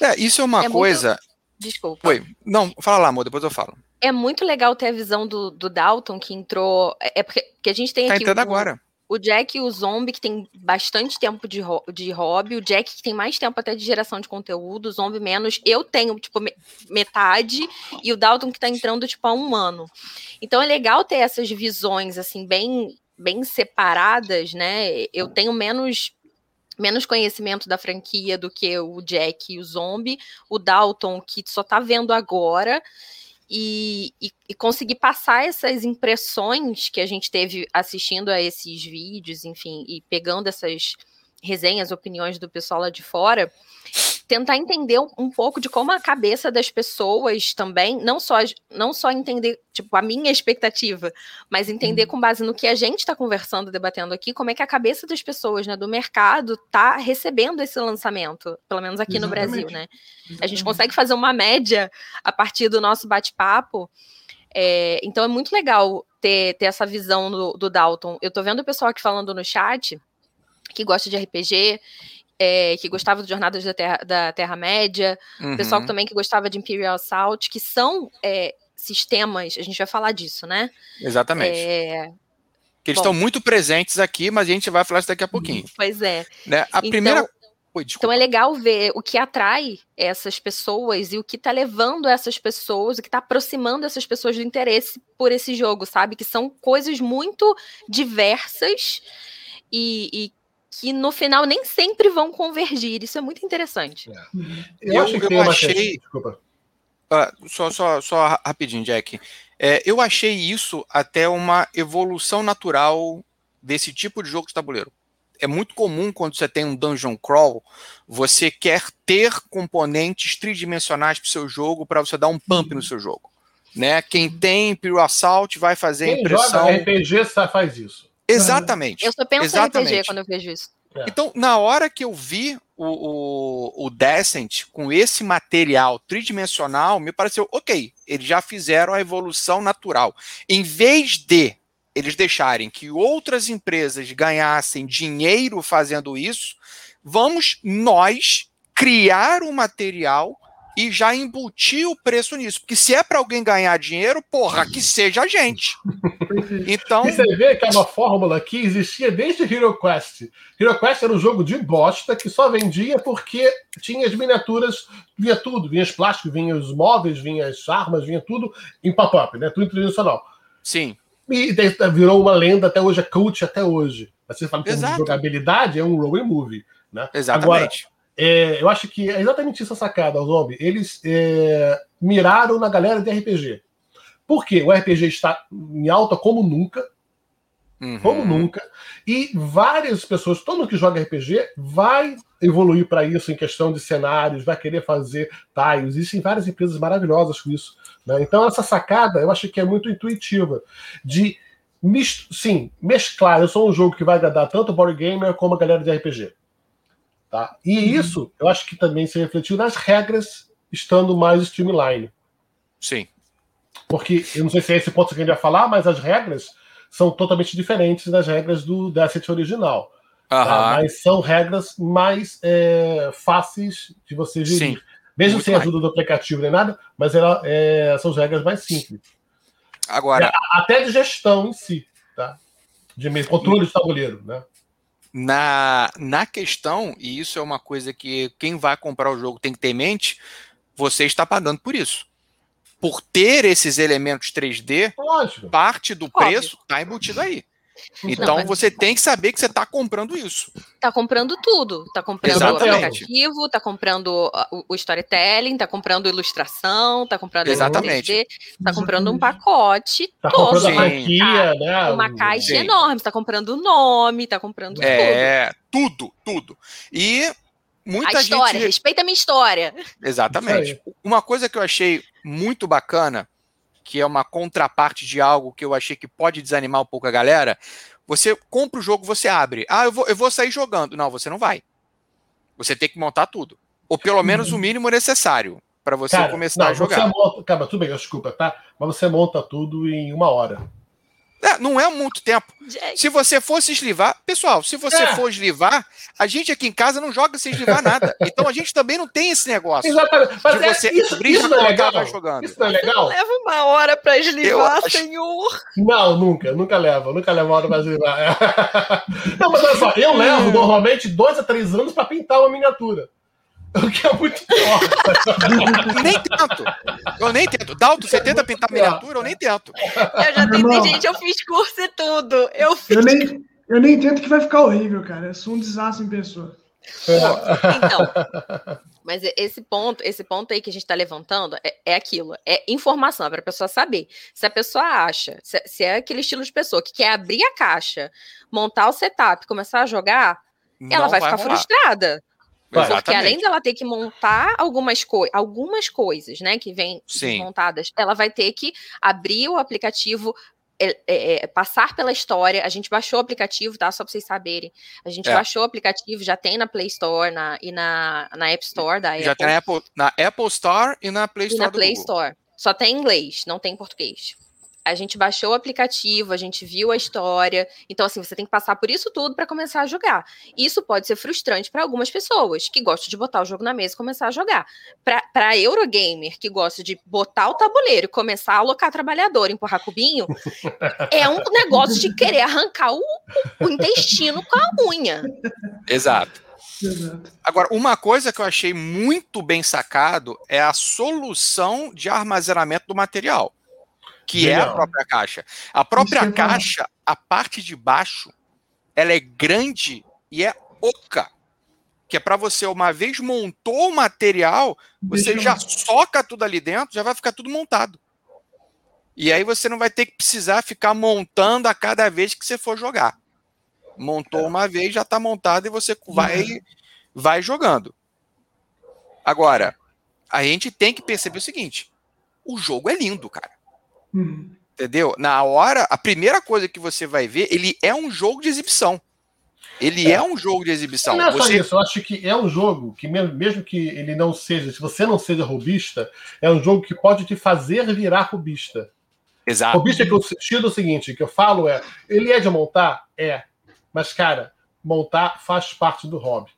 [SPEAKER 1] É, isso é uma é coisa.
[SPEAKER 2] Desculpa.
[SPEAKER 1] Oi, não, fala lá, amor, depois eu falo
[SPEAKER 2] é muito legal ter a visão do, do Dalton, que entrou. É, é porque, porque a gente tem
[SPEAKER 1] tá
[SPEAKER 2] aqui.
[SPEAKER 1] Entrando agora.
[SPEAKER 2] O Jack e o Zombie, que tem bastante tempo de, de hobby. O Jack, que tem mais tempo até de geração de conteúdo. O Zombie menos. Eu tenho, tipo, metade. E o Dalton, que tá entrando, tipo, há um ano. Então é legal ter essas visões, assim, bem, bem separadas, né? Eu tenho menos menos conhecimento da franquia do que o Jack e o Zombie, o Dalton que só tá vendo agora. E, e, e, conseguir passar essas impressões que a gente teve assistindo a esses vídeos, enfim, e pegando essas resenhas, opiniões do pessoal lá de fora, tentar entender um pouco de como a cabeça das pessoas também, não só, não só entender, tipo, a minha expectativa, mas entender uhum. com base no que a gente está conversando, debatendo aqui, como é que a cabeça das pessoas, né, do mercado, tá recebendo esse lançamento, pelo menos aqui Exatamente. no Brasil, né? Exatamente. A gente consegue fazer uma média a partir do nosso bate-papo. É, então é muito legal ter, ter essa visão do, do Dalton. Eu tô vendo o pessoal aqui falando no chat que gosta de RPG é, que gostava de Jornadas da Terra, da Terra-média, uhum. pessoal também que gostava de Imperial Assault, que são é, sistemas, a gente vai falar disso, né?
[SPEAKER 1] Exatamente. É, que eles Bom, estão muito presentes aqui, mas a gente vai falar isso daqui a pouquinho.
[SPEAKER 2] Pois é.
[SPEAKER 1] Né? A então, primeira.
[SPEAKER 2] Oi, então é legal ver o que atrai essas pessoas e o que está levando essas pessoas, o que está aproximando essas pessoas do interesse por esse jogo, sabe? Que são coisas muito diversas e, e que no final nem sempre vão convergir. Isso é muito interessante. É.
[SPEAKER 1] Eu, eu, eu achei. Desculpa. Uh, só, só, só rapidinho, Jack. É, eu achei isso até uma evolução natural desse tipo de jogo de tabuleiro. É muito comum quando você tem um dungeon crawl, você quer ter componentes tridimensionais para o seu jogo para você dar um pump no uhum. seu jogo. Né? Quem tem Imperial Assault vai fazer Quem impressão.
[SPEAKER 3] Joga RPG faz isso.
[SPEAKER 1] Exatamente.
[SPEAKER 2] Eu só penso Exatamente. em RPG quando eu vejo isso.
[SPEAKER 1] É. Então, na hora que eu vi o, o, o Descent com esse material tridimensional, me pareceu, ok, eles já fizeram a evolução natural. Em vez de eles deixarem que outras empresas ganhassem dinheiro fazendo isso, vamos nós criar um material e já embutir o preço nisso. Porque se é para alguém ganhar dinheiro, porra, que seja a gente. Então.
[SPEAKER 3] E você vê que é uma fórmula que existia desde Hero Quest. Hero Quest era um jogo de bosta que só vendia porque tinha as miniaturas, vinha tudo, vinha os plásticos, vinha os móveis, vinha as armas, vinha tudo em pop-up, né? Tudo tradicional.
[SPEAKER 1] Sim.
[SPEAKER 3] E virou uma lenda até hoje, é cult até hoje. Você fala que de jogabilidade, é um roll movie. Né?
[SPEAKER 1] Exatamente.
[SPEAKER 3] Agora, é, eu acho que é exatamente isso a sacada, Zombie. Eles é, miraram na galera de RPG. Por quê? O RPG está em alta como nunca. Uhum. Como nunca. E várias pessoas, todo mundo que joga RPG, vai evoluir para isso em questão de cenários, vai querer fazer tiles. Existem várias empresas maravilhosas com isso. Né? Então, essa sacada eu acho que é muito intuitiva. De, sim, mesclar. Eu sou um jogo que vai agradar tanto o board gamer como a galera de RPG. Tá? E isso eu acho que também se refletiu nas regras estando mais streamline.
[SPEAKER 1] Sim.
[SPEAKER 3] Porque eu não sei se é esse ponto que a gente vai falar, mas as regras são totalmente diferentes das regras do Asset original. Uhum. Tá? Mas são regras mais é, fáceis de você gerir. Sim. Mesmo Muito sem mais. ajuda do aplicativo nem nada, mas ela, é, são as regras mais simples.
[SPEAKER 1] Agora.
[SPEAKER 3] Até de gestão em si, tá? De controle de tabuleiro, né?
[SPEAKER 1] Na, na questão, e isso é uma coisa que quem vai comprar o jogo tem que ter em mente, você está pagando por isso. Por ter esses elementos 3D, Lógico. parte do preço está embutido aí. Então Não, você tem que saber que você está comprando isso.
[SPEAKER 2] Está comprando tudo. Está comprando Exatamente. o aplicativo, está comprando o, storytelling, está comprando ilustração, está comprando
[SPEAKER 1] Exatamente.
[SPEAKER 2] está comprando um pacote
[SPEAKER 3] tá todo. Comprando a franquia,
[SPEAKER 2] né? Uma caixa Sim. enorme, está comprando o nome, está comprando
[SPEAKER 1] é, tudo. tudo, tudo. E muita
[SPEAKER 2] a história,
[SPEAKER 1] gente...
[SPEAKER 2] respeita a minha história.
[SPEAKER 1] Exatamente. Uma coisa que eu achei muito bacana que é uma contraparte de algo que eu achei que pode desanimar um pouco a galera. Você compra o jogo, você abre. Ah, eu vou, eu vou sair jogando. Não, você não vai. Você tem que montar tudo. Ou pelo menos o mínimo necessário para você cara, começar não, a jogar.
[SPEAKER 3] Você monta, cara, tudo bem, desculpa, tá? Mas você monta tudo em uma hora.
[SPEAKER 1] É, não é muito tempo. Gente. Se você fosse eslivar, pessoal, se você é. for eslivar, a gente aqui em casa não joga sem eslivar nada. Então a gente também não tem esse negócio.
[SPEAKER 3] Exatamente. Mas de é, você isso, abrir isso não é legal.
[SPEAKER 1] jogando.
[SPEAKER 3] Isso não é legal.
[SPEAKER 2] Leva uma hora para eslivar, Eu senhor.
[SPEAKER 3] Não, nunca, nunca leva, nunca leva uma hora para eslivar. não, mas olha só, eu levo normalmente dois a três anos para pintar uma miniatura. O que é muito pior.
[SPEAKER 1] nem tento. Eu nem tento. Dalton, você tenta pintar miniatura? Eu nem tento.
[SPEAKER 2] Eu já tentei, gente. Eu fiz curso e tudo. Eu fiz.
[SPEAKER 4] Eu nem, eu nem tento que vai ficar horrível, cara. Eu sou um desastre em pessoa.
[SPEAKER 2] Então, mas esse ponto, esse ponto aí que a gente está levantando é, é, aquilo, é informação, é para a pessoa saber. Se a pessoa acha, se, se, é aquele estilo de pessoa que quer abrir a caixa, montar o setup, começar a jogar, Não ela vai, vai ficar rolar. frustrada. Porque além dela ter que montar algumas, co algumas coisas, né, que vêm montadas, ela vai ter que abrir o aplicativo, é, é, é, passar pela história. A gente baixou o aplicativo, tá? Só para vocês saberem. A gente é. baixou o aplicativo, já tem na Play Store na, e na, na App Store da
[SPEAKER 1] já
[SPEAKER 2] Apple.
[SPEAKER 1] tem na Apple, na Apple Store e na Play Store. E
[SPEAKER 2] na Play Store. Só tem em inglês, não tem em português a gente baixou o aplicativo, a gente viu a história. Então, assim, você tem que passar por isso tudo para começar a jogar. Isso pode ser frustrante para algumas pessoas que gostam de botar o jogo na mesa e começar a jogar. Para Eurogamer, que gosta de botar o tabuleiro e começar a alocar trabalhador, empurrar cubinho, é um negócio de querer arrancar o, o intestino com a unha.
[SPEAKER 1] Exato. Agora, uma coisa que eu achei muito bem sacado é a solução de armazenamento do material que Legal. é a própria caixa. A própria caixa, a parte de baixo, ela é grande e é oca. Que é para você, uma vez montou o material, você Deixa já eu... soca tudo ali dentro, já vai ficar tudo montado. E aí você não vai ter que precisar ficar montando a cada vez que você for jogar. Montou é. uma vez, já está montado e você vai, uhum. vai jogando. Agora, a gente tem que perceber o seguinte: o jogo é lindo, cara. Uhum. Entendeu? Na hora, a primeira coisa que você vai ver, ele é um jogo de exibição. Ele é, é um jogo de exibição.
[SPEAKER 3] Não é
[SPEAKER 1] só
[SPEAKER 3] você... isso, eu acho que é um jogo que, mesmo que ele não seja, se você não seja robista, é um jogo que pode te fazer virar robista.
[SPEAKER 1] Exato.
[SPEAKER 3] Robista que eu sentido é o seguinte, que eu falo é, ele é de montar? É. Mas, cara, montar faz parte do hobby.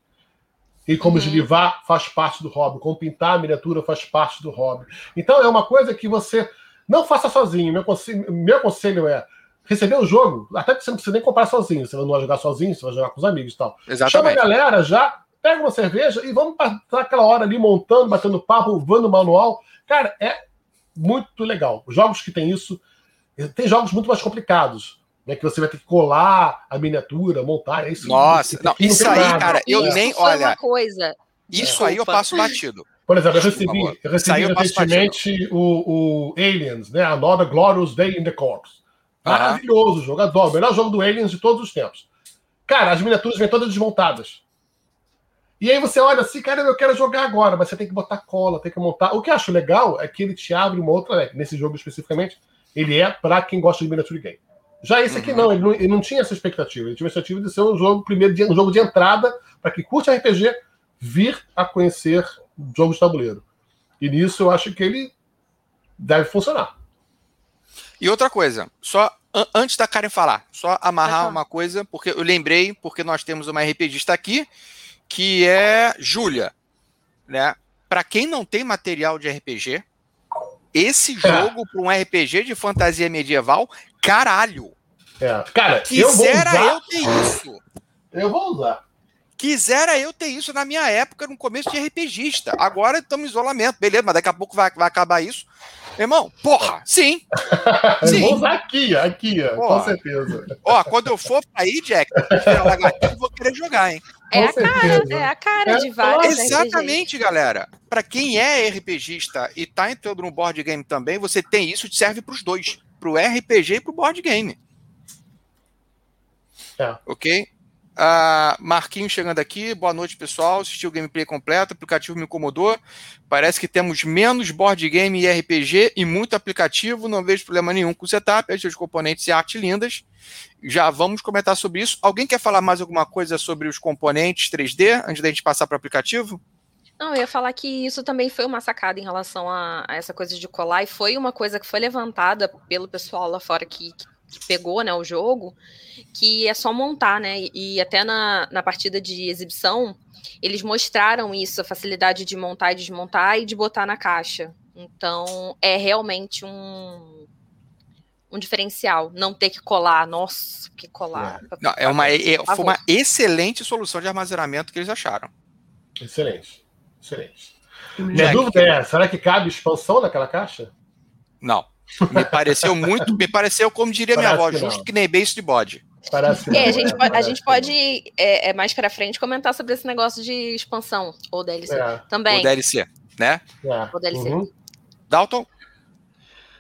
[SPEAKER 3] E como uhum. eslivar faz parte do hobby, como pintar a miniatura faz parte do hobby. Então é uma coisa que você não faça sozinho. Meu conselho, meu conselho é receber o jogo, até que você não precisa nem comprar sozinho. Você não vai jogar sozinho, você vai jogar com os amigos e tal.
[SPEAKER 1] Exatamente.
[SPEAKER 3] Chama a galera já, pega uma cerveja e vamos passar aquela hora ali montando, batendo papo, voando o manual. Cara, é muito legal. Os jogos que tem isso, tem jogos muito mais complicados. Né, que você vai ter que colar a miniatura, montar. É isso,
[SPEAKER 1] Nossa, não, isso aí, nada. cara, eu é. nem. Olha,
[SPEAKER 2] uma coisa.
[SPEAKER 1] Isso é. aí eu passo batido.
[SPEAKER 3] Por exemplo, eu recebi, eu recebi recentemente o, o, Aliens, né? Another Glorious Day in the Corps. Maravilhoso o jogo, adoro. Melhor jogo do Aliens de todos os tempos. Cara, as miniaturas vêm todas desmontadas. E aí você olha assim, cara, eu quero jogar agora, mas você tem que botar cola, tem que montar. O que eu acho legal é que ele te abre uma outra. Nesse jogo especificamente, ele é para quem gosta de miniature game. Já esse aqui uhum. não ele, não, ele não tinha essa expectativa. Ele tinha a expectativa de ser um jogo primeiro de, um jogo de entrada para quem curte RPG vir a conhecer jogos de tabuleiro. E nisso eu acho que ele deve funcionar.
[SPEAKER 1] E outra coisa, só an antes da Karen falar, só amarrar uma coisa, porque eu lembrei, porque nós temos uma RPGista aqui, que é Júlia, né? Para quem não tem material de RPG, esse é. jogo para um RPG de fantasia medieval, caralho.
[SPEAKER 3] É. Cara,
[SPEAKER 1] quisera eu, eu ter isso.
[SPEAKER 3] Eu vou usar.
[SPEAKER 1] Quisera eu ter isso na minha época, no começo de RPGista. Agora estamos em isolamento, beleza, mas daqui a pouco vai, vai acabar isso. Irmão, porra, sim.
[SPEAKER 3] sim. Vou usar aqui, aqui, porra. com certeza.
[SPEAKER 1] Ó, quando eu for pra aí, Jack, eu vou querer jogar, hein?
[SPEAKER 2] É a, cara, é a cara é de vários.
[SPEAKER 1] Exatamente, galera. Para quem é RPGista e tá entrando no board game também, você tem isso, serve para os dois, para o RPG e para o board game. É. Ok? Uh, Marquinhos chegando aqui, boa noite pessoal. Assistiu o gameplay completo, o aplicativo me incomodou. Parece que temos menos board game e RPG e muito aplicativo. Não vejo problema nenhum com o setup, os componentes e arte lindas. Já vamos comentar sobre isso. Alguém quer falar mais alguma coisa sobre os componentes 3D antes da gente passar para o aplicativo?
[SPEAKER 2] Não, eu ia falar que isso também foi uma sacada em relação a, a, essa coisa de colar, e foi uma coisa que foi levantada pelo pessoal lá fora que, que que pegou né, o jogo, que é só montar, né? E até na, na partida de exibição, eles mostraram isso, a facilidade de montar e desmontar e de botar na caixa. Então, é realmente um, um diferencial, não ter que colar. Nossa, que colar.
[SPEAKER 1] É, não, é uma, é, foi uma excelente solução de armazenamento que eles acharam.
[SPEAKER 3] Excelente, excelente. Minha dúvida é, será que cabe expansão naquela caixa?
[SPEAKER 1] Não. Me pareceu muito, me pareceu, como diria Parece minha avó, justo que nem beijo de bode.
[SPEAKER 2] Parece é, a gente pode, a gente pode é, é, mais para frente comentar sobre esse negócio de expansão ou DLC é. também.
[SPEAKER 1] Ou DLC, né?
[SPEAKER 2] É. Ou DLC. Uhum.
[SPEAKER 1] Dalton?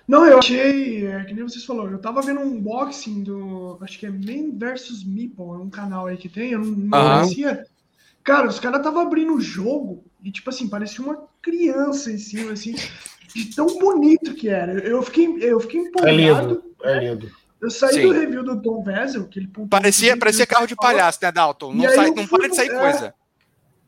[SPEAKER 4] Não, eu achei, é, que nem vocês falaram, eu tava vendo um unboxing do, acho que é Man vs Meeple, é um canal aí que tem, eu não, não uhum. conhecia. Cara, os caras tava abrindo o jogo e, tipo assim, parecia uma criança em cima, assim de tão bonito que era. Eu fiquei, eu fiquei empolgado.
[SPEAKER 3] É lindo, é lindo.
[SPEAKER 4] Eu saí Sim. do review do Tom Vessel, que ele
[SPEAKER 1] Parecia, parecia carro de palhaço, né, Dalton? Não, sai, não para de sair é, coisa.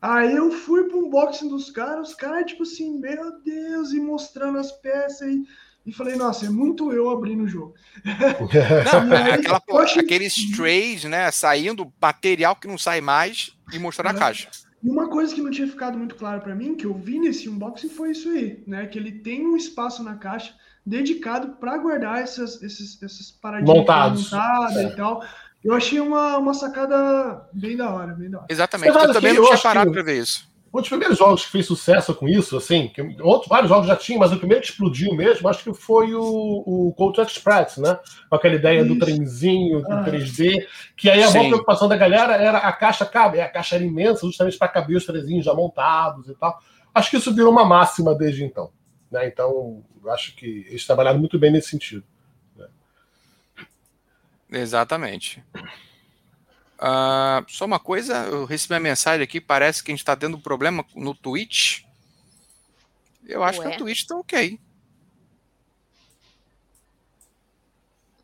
[SPEAKER 4] Aí eu fui pro unboxing dos caras, os caras, tipo assim, meu Deus, e mostrando as peças e, e falei, nossa, é muito eu abrindo o jogo.
[SPEAKER 1] Não, aí, aquela, achei... aqueles trays, né, saindo material que não sai mais e mostrando a caixa.
[SPEAKER 4] E uma coisa que não tinha ficado muito claro para mim, que eu vi nesse unboxing, foi isso aí, né? Que ele tem um espaço na caixa dedicado para guardar essas, esses, essas paradinhas
[SPEAKER 3] montadas
[SPEAKER 4] é. e tal. Eu achei uma, uma sacada bem da hora, bem da hora.
[SPEAKER 1] Exatamente, eu também não tinha parado para ver isso.
[SPEAKER 3] Um dos primeiros jogos que fez sucesso com isso, assim, que outros, vários jogos já tinham, mas o primeiro que explodiu mesmo, acho que foi o, o Cold Express, né? Com aquela ideia isso. do trenzinho, do ah. 3D, que aí a boa preocupação da galera era a caixa cabe, a caixa era imensa, justamente para caber os trezinhos já montados e tal. Acho que isso virou uma máxima desde então. Né? Então, acho que eles trabalharam muito bem nesse sentido. Né?
[SPEAKER 1] Exatamente. Uh, só uma coisa, eu recebi uma mensagem aqui, parece que a gente está tendo um problema no Twitch. Eu acho Ué? que o Twitch está ok.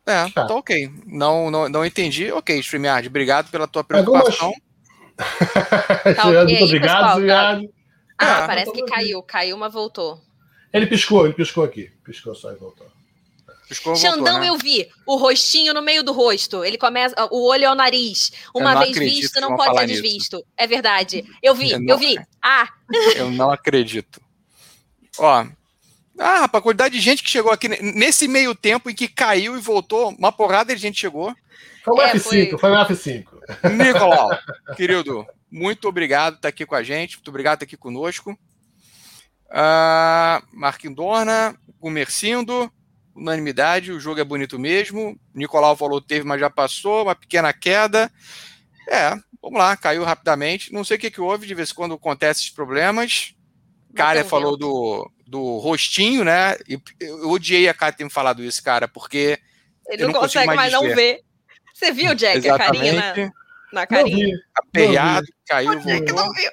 [SPEAKER 1] É, tá. tá ok. Não, não, não entendi. Ok, StreamYard, obrigado pela tua preocupação.
[SPEAKER 2] tá okay, Muito obrigado, StreamYard. Ah, ah, parece que caiu. Caiu, mas voltou.
[SPEAKER 3] Ele piscou, ele piscou aqui. Piscou só e voltou.
[SPEAKER 2] Xandão né? eu vi, o rostinho no meio do rosto. Ele começa, o olho é o nariz. Uma vez visto, não pode ser desvisto. Nisso. É verdade. Eu vi, eu, não, eu vi. Ah!
[SPEAKER 1] Eu não acredito. Ó, ah, rapaz, a quantidade de gente que chegou aqui nesse meio tempo em que caiu e voltou, uma porrada de gente chegou.
[SPEAKER 3] Foi um é, F5, foi, foi um F5.
[SPEAKER 1] Nicolau, querido, muito obrigado por estar aqui com a gente, muito obrigado por estar aqui conosco. Uh, Marquinhos Dorna, Comercindo, unanimidade, o jogo é bonito mesmo. Nicolau falou teve, mas já passou, uma pequena queda. É, vamos lá, caiu rapidamente. Não sei o que, que houve, de vez em quando acontece esses problemas. Cara falou do, do rostinho, né? Eu odiei a cara ter me falado isso, cara, porque.
[SPEAKER 2] Ele não, não consegue mais, mais não ver. Você viu, Jack, Exatamente. a carinha na, na carinha?
[SPEAKER 1] Aperreado, caiu, voltou. Não viu.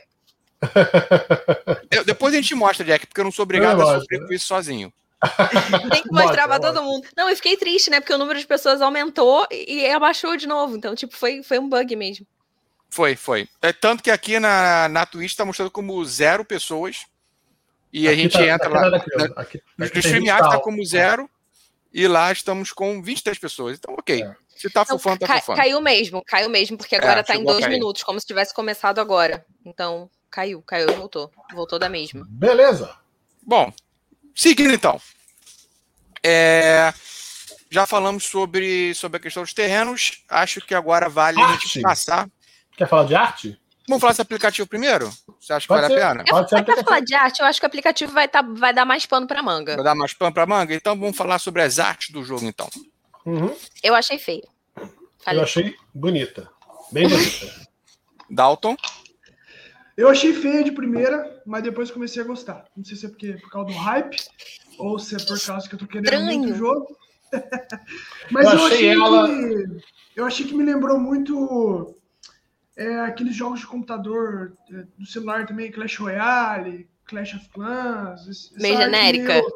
[SPEAKER 1] Depois a gente mostra, Jack, porque eu não sou obrigado a sofrer com isso sozinho.
[SPEAKER 2] Tem que mostrar pra todo mundo. Não, eu fiquei triste, né? Porque o número de pessoas aumentou e abaixou de novo. Então, tipo, foi, foi um bug mesmo.
[SPEAKER 1] Foi, foi. É tanto que aqui na, na Twitch tá mostrando como zero pessoas. E aqui a gente tá, entra lá. Tá aqui, na, aqui, no StreamYard tá como zero. E lá estamos com 23 pessoas. Então, ok. É. Se tá fufando, tá fufando.
[SPEAKER 2] Caiu mesmo, caiu mesmo, porque agora é, tá em dois minutos, como se tivesse começado agora. Então, caiu, caiu e voltou. Voltou da mesma.
[SPEAKER 3] Beleza.
[SPEAKER 1] Bom, seguindo então. É, já falamos sobre, sobre a questão dos terrenos. Acho que agora vale arte. a gente passar.
[SPEAKER 3] Quer falar de arte?
[SPEAKER 1] Vamos falar desse aplicativo primeiro? Você acha que
[SPEAKER 2] Pode
[SPEAKER 1] vale ser. a pena?
[SPEAKER 2] Pode ser falar de arte, eu acho que o aplicativo vai, tá, vai dar mais pano para manga.
[SPEAKER 1] Vai dar mais pano para manga? Então vamos falar sobre as artes do jogo, então.
[SPEAKER 2] Uhum. Eu achei feio.
[SPEAKER 3] Falei. Eu achei bonita. Bem bonita.
[SPEAKER 1] Dalton?
[SPEAKER 4] Eu achei feia de primeira, mas depois comecei a gostar. Não sei se é porque, por causa do hype ou se é por causa que eu tô querendo Estranho. muito o jogo. mas eu, eu achei, ela... que, eu achei que me lembrou muito é, aqueles jogos de computador é, do celular também, Clash Royale, Clash of Clans.
[SPEAKER 2] Meio genérica.
[SPEAKER 4] Meio,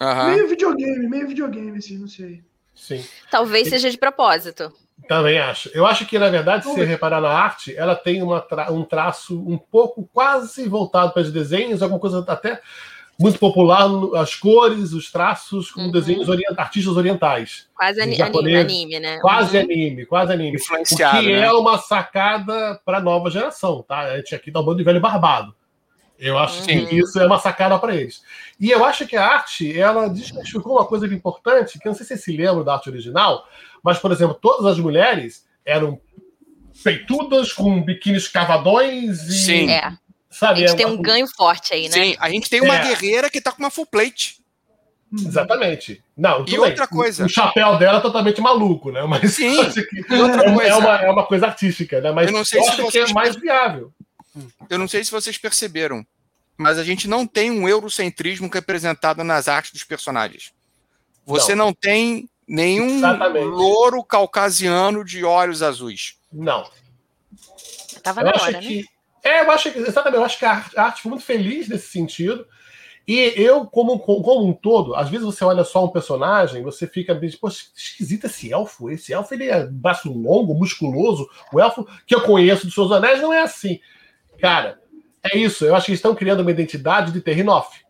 [SPEAKER 4] uhum. meio videogame, meio videogame, assim, não sei.
[SPEAKER 3] Sim.
[SPEAKER 2] Talvez seja de propósito.
[SPEAKER 3] Também acho. Eu acho que, na verdade, se você reparar na arte, ela tem uma tra um traço um pouco quase voltado para os desenhos, alguma coisa até muito popular, as cores, os traços, com uhum. desenhos orient artistas orientais.
[SPEAKER 2] Quase ani anime, né?
[SPEAKER 3] Quase uhum. anime, quase anime. Influenciado, o que né? é uma sacada para a nova geração, tá? A gente aqui tá um bando de velho barbado. Eu acho uhum. que isso é uma sacada para eles. E eu acho que a arte, ela desmistificou uma coisa importante, que eu não sei se você se lembra da arte original, mas, por exemplo, todas as mulheres eram peitudas, com biquínis cavadões e.
[SPEAKER 1] Sim.
[SPEAKER 2] É. Sabe, a gente é tem um ganho forte aí, né?
[SPEAKER 1] Sim, a gente tem uma é. guerreira que tá com uma full plate.
[SPEAKER 3] Exatamente. Não,
[SPEAKER 1] e outra bem. coisa.
[SPEAKER 3] O, chapéu dela é totalmente maluco, né? Mas
[SPEAKER 1] Sim,
[SPEAKER 3] outra é, coisa. É, uma, é uma coisa artística, né? Mas eu não sei se vocês... que é mais viável.
[SPEAKER 1] Eu não sei se vocês perceberam, mas a gente não tem um eurocentrismo representado nas artes dos personagens. Você não, não tem nenhum Exatamente. louro caucasiano de olhos azuis.
[SPEAKER 3] Não.
[SPEAKER 2] Tava na hora,
[SPEAKER 3] que, né? É, eu acho que, exatamente, eu acho que a arte, a arte foi muito feliz nesse sentido. E eu, como, como um todo, às vezes você olha só um personagem, você fica bem, pô, esquisito esse elfo. Esse elfo ele é braço longo, musculoso. O elfo que eu conheço dos seus anéis não é assim. Cara, é isso. Eu acho que eles estão criando uma identidade de Terrinoff.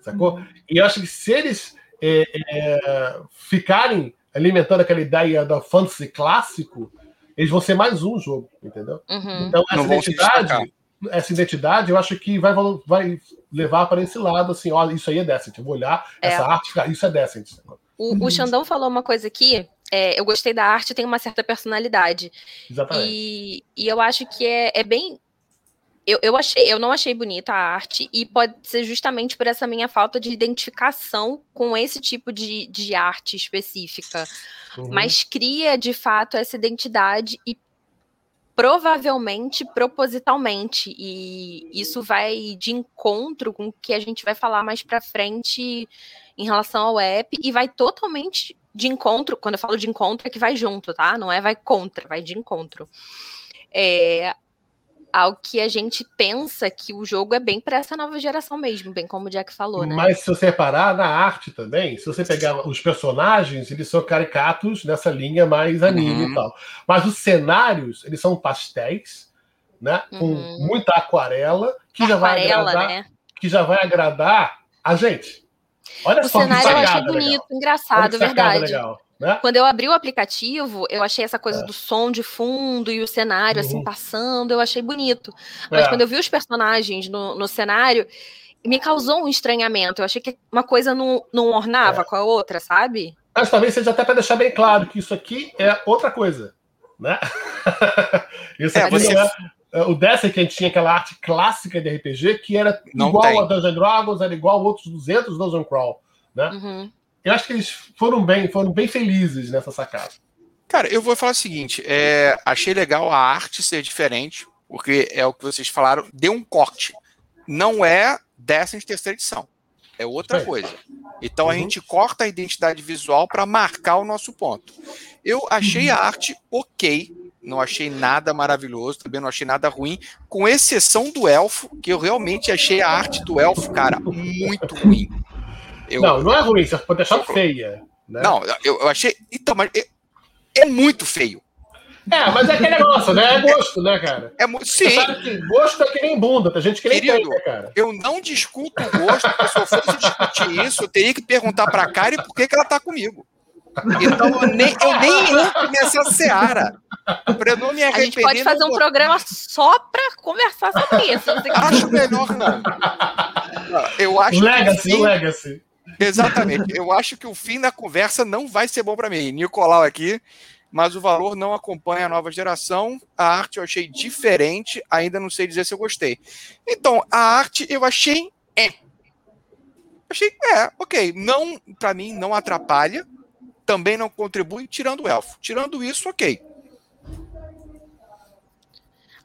[SPEAKER 3] Sacou? Uhum. E eu acho que se eles é, é, ficarem alimentando aquela ideia da fantasy clássico, eles vão ser mais um jogo, entendeu?
[SPEAKER 2] Uhum.
[SPEAKER 3] Então, essa identidade, essa identidade, eu acho que vai, vai levar para esse lado, assim, olha, isso aí é decent. Eu vou olhar é. essa arte, isso é decent.
[SPEAKER 2] O, o Xandão falou uma coisa aqui é, eu gostei da arte, tem uma certa personalidade.
[SPEAKER 3] Exatamente.
[SPEAKER 2] E, e eu acho que é, é bem eu, eu, achei, eu não achei bonita a arte, e pode ser justamente por essa minha falta de identificação com esse tipo de, de arte específica. Uhum. Mas cria, de fato, essa identidade e provavelmente propositalmente. E isso vai de encontro com o que a gente vai falar mais para frente em relação ao app, e vai totalmente de encontro. Quando eu falo de encontro, é que vai junto, tá? Não é vai contra, vai de encontro. É, ao que a gente pensa que o jogo é bem para essa nova geração mesmo, bem como o Jack falou, né?
[SPEAKER 3] Mas se você reparar na arte também, se você pegar os personagens, eles são caricatos nessa linha mais anime uhum. e tal. Mas os cenários, eles são pastéis, né? Com uhum. muita aquarela, que aquarela, já vai agradar, né? que já vai agradar a gente. Olha
[SPEAKER 2] O
[SPEAKER 3] só que
[SPEAKER 2] cenário eu achei
[SPEAKER 3] sacada
[SPEAKER 2] bonito,
[SPEAKER 3] legal. Olha
[SPEAKER 2] engraçado,
[SPEAKER 3] que sacada
[SPEAKER 2] verdade.
[SPEAKER 3] legal, né?
[SPEAKER 2] Quando eu abri o aplicativo, eu achei essa coisa
[SPEAKER 3] É.
[SPEAKER 2] do som de fundo e o cenário assim
[SPEAKER 3] Uhum.
[SPEAKER 2] passando, eu achei bonito. Mas
[SPEAKER 3] É.
[SPEAKER 2] quando eu vi os personagens no, no cenário, me causou um estranhamento. Eu achei que uma coisa não, não ornava
[SPEAKER 3] É.
[SPEAKER 2] com a outra, sabe?
[SPEAKER 3] Mas talvez seja até para deixar bem claro que isso aqui é outra coisa, né? isso
[SPEAKER 1] É,
[SPEAKER 3] aqui
[SPEAKER 1] você-
[SPEAKER 3] é, é, o Destiny que a gente tinha aquela arte clássica de RPG que era
[SPEAKER 1] Não
[SPEAKER 3] igual
[SPEAKER 1] tem.
[SPEAKER 3] a Dungeon Dragons, era igual a outros 200 Dungeon Crawl, né?
[SPEAKER 2] Uhum.
[SPEAKER 3] Eu acho que eles foram bem, foram bem felizes nessa sacada.
[SPEAKER 1] Cara, eu vou falar o seguinte: é, achei legal a arte ser diferente, porque é o que vocês falaram, deu um corte. Não é Destiny de terceira edição. É outra coisa. Então a
[SPEAKER 3] Uhum.
[SPEAKER 1] gente corta a identidade visual para marcar o nosso ponto. Eu achei a arte ok, não achei nada maravilhoso, também não achei nada ruim, com exceção do elfo, que eu realmente achei a arte do elfo, cara, muito ruim. Eu,
[SPEAKER 3] Não, não é ruim, você pode deixar feia. Né?
[SPEAKER 1] não, eu, eu achei. Então, mas é, é muito feio.
[SPEAKER 3] É, mas é aquele negócio, né? É gosto, né, cara?
[SPEAKER 1] É mu-
[SPEAKER 3] Você
[SPEAKER 1] sim,
[SPEAKER 3] sabe que gosto é que nem bunda, tem gente que nem
[SPEAKER 1] Querido,
[SPEAKER 3] tem, né, cara?
[SPEAKER 1] eu não discuto o gosto, porque se eu fosse discutir isso, eu teria que perguntar pra Kari por que, que ela tá comigo. Então eu nem, eu nem entro nessa seara. Pra eu não me
[SPEAKER 2] A
[SPEAKER 1] arrepender.
[SPEAKER 2] gente pode fazer um
[SPEAKER 1] vou-
[SPEAKER 2] programa só pra conversar sobre isso. Que-
[SPEAKER 1] Acho melhor não. Eu acho que o
[SPEAKER 3] Legacy,
[SPEAKER 1] fim-
[SPEAKER 3] Legacy.
[SPEAKER 1] Exatamente. Eu acho que o fim da conversa não vai ser bom para mim. Nicolau aqui, mas o valor não acompanha a nova geração. A arte eu achei diferente, ainda não sei dizer se eu gostei. Então, a arte eu achei é. Achei é, ok. Não, para mim, não atrapalha, também não contribui, tirando o elfo. Tirando isso, ok.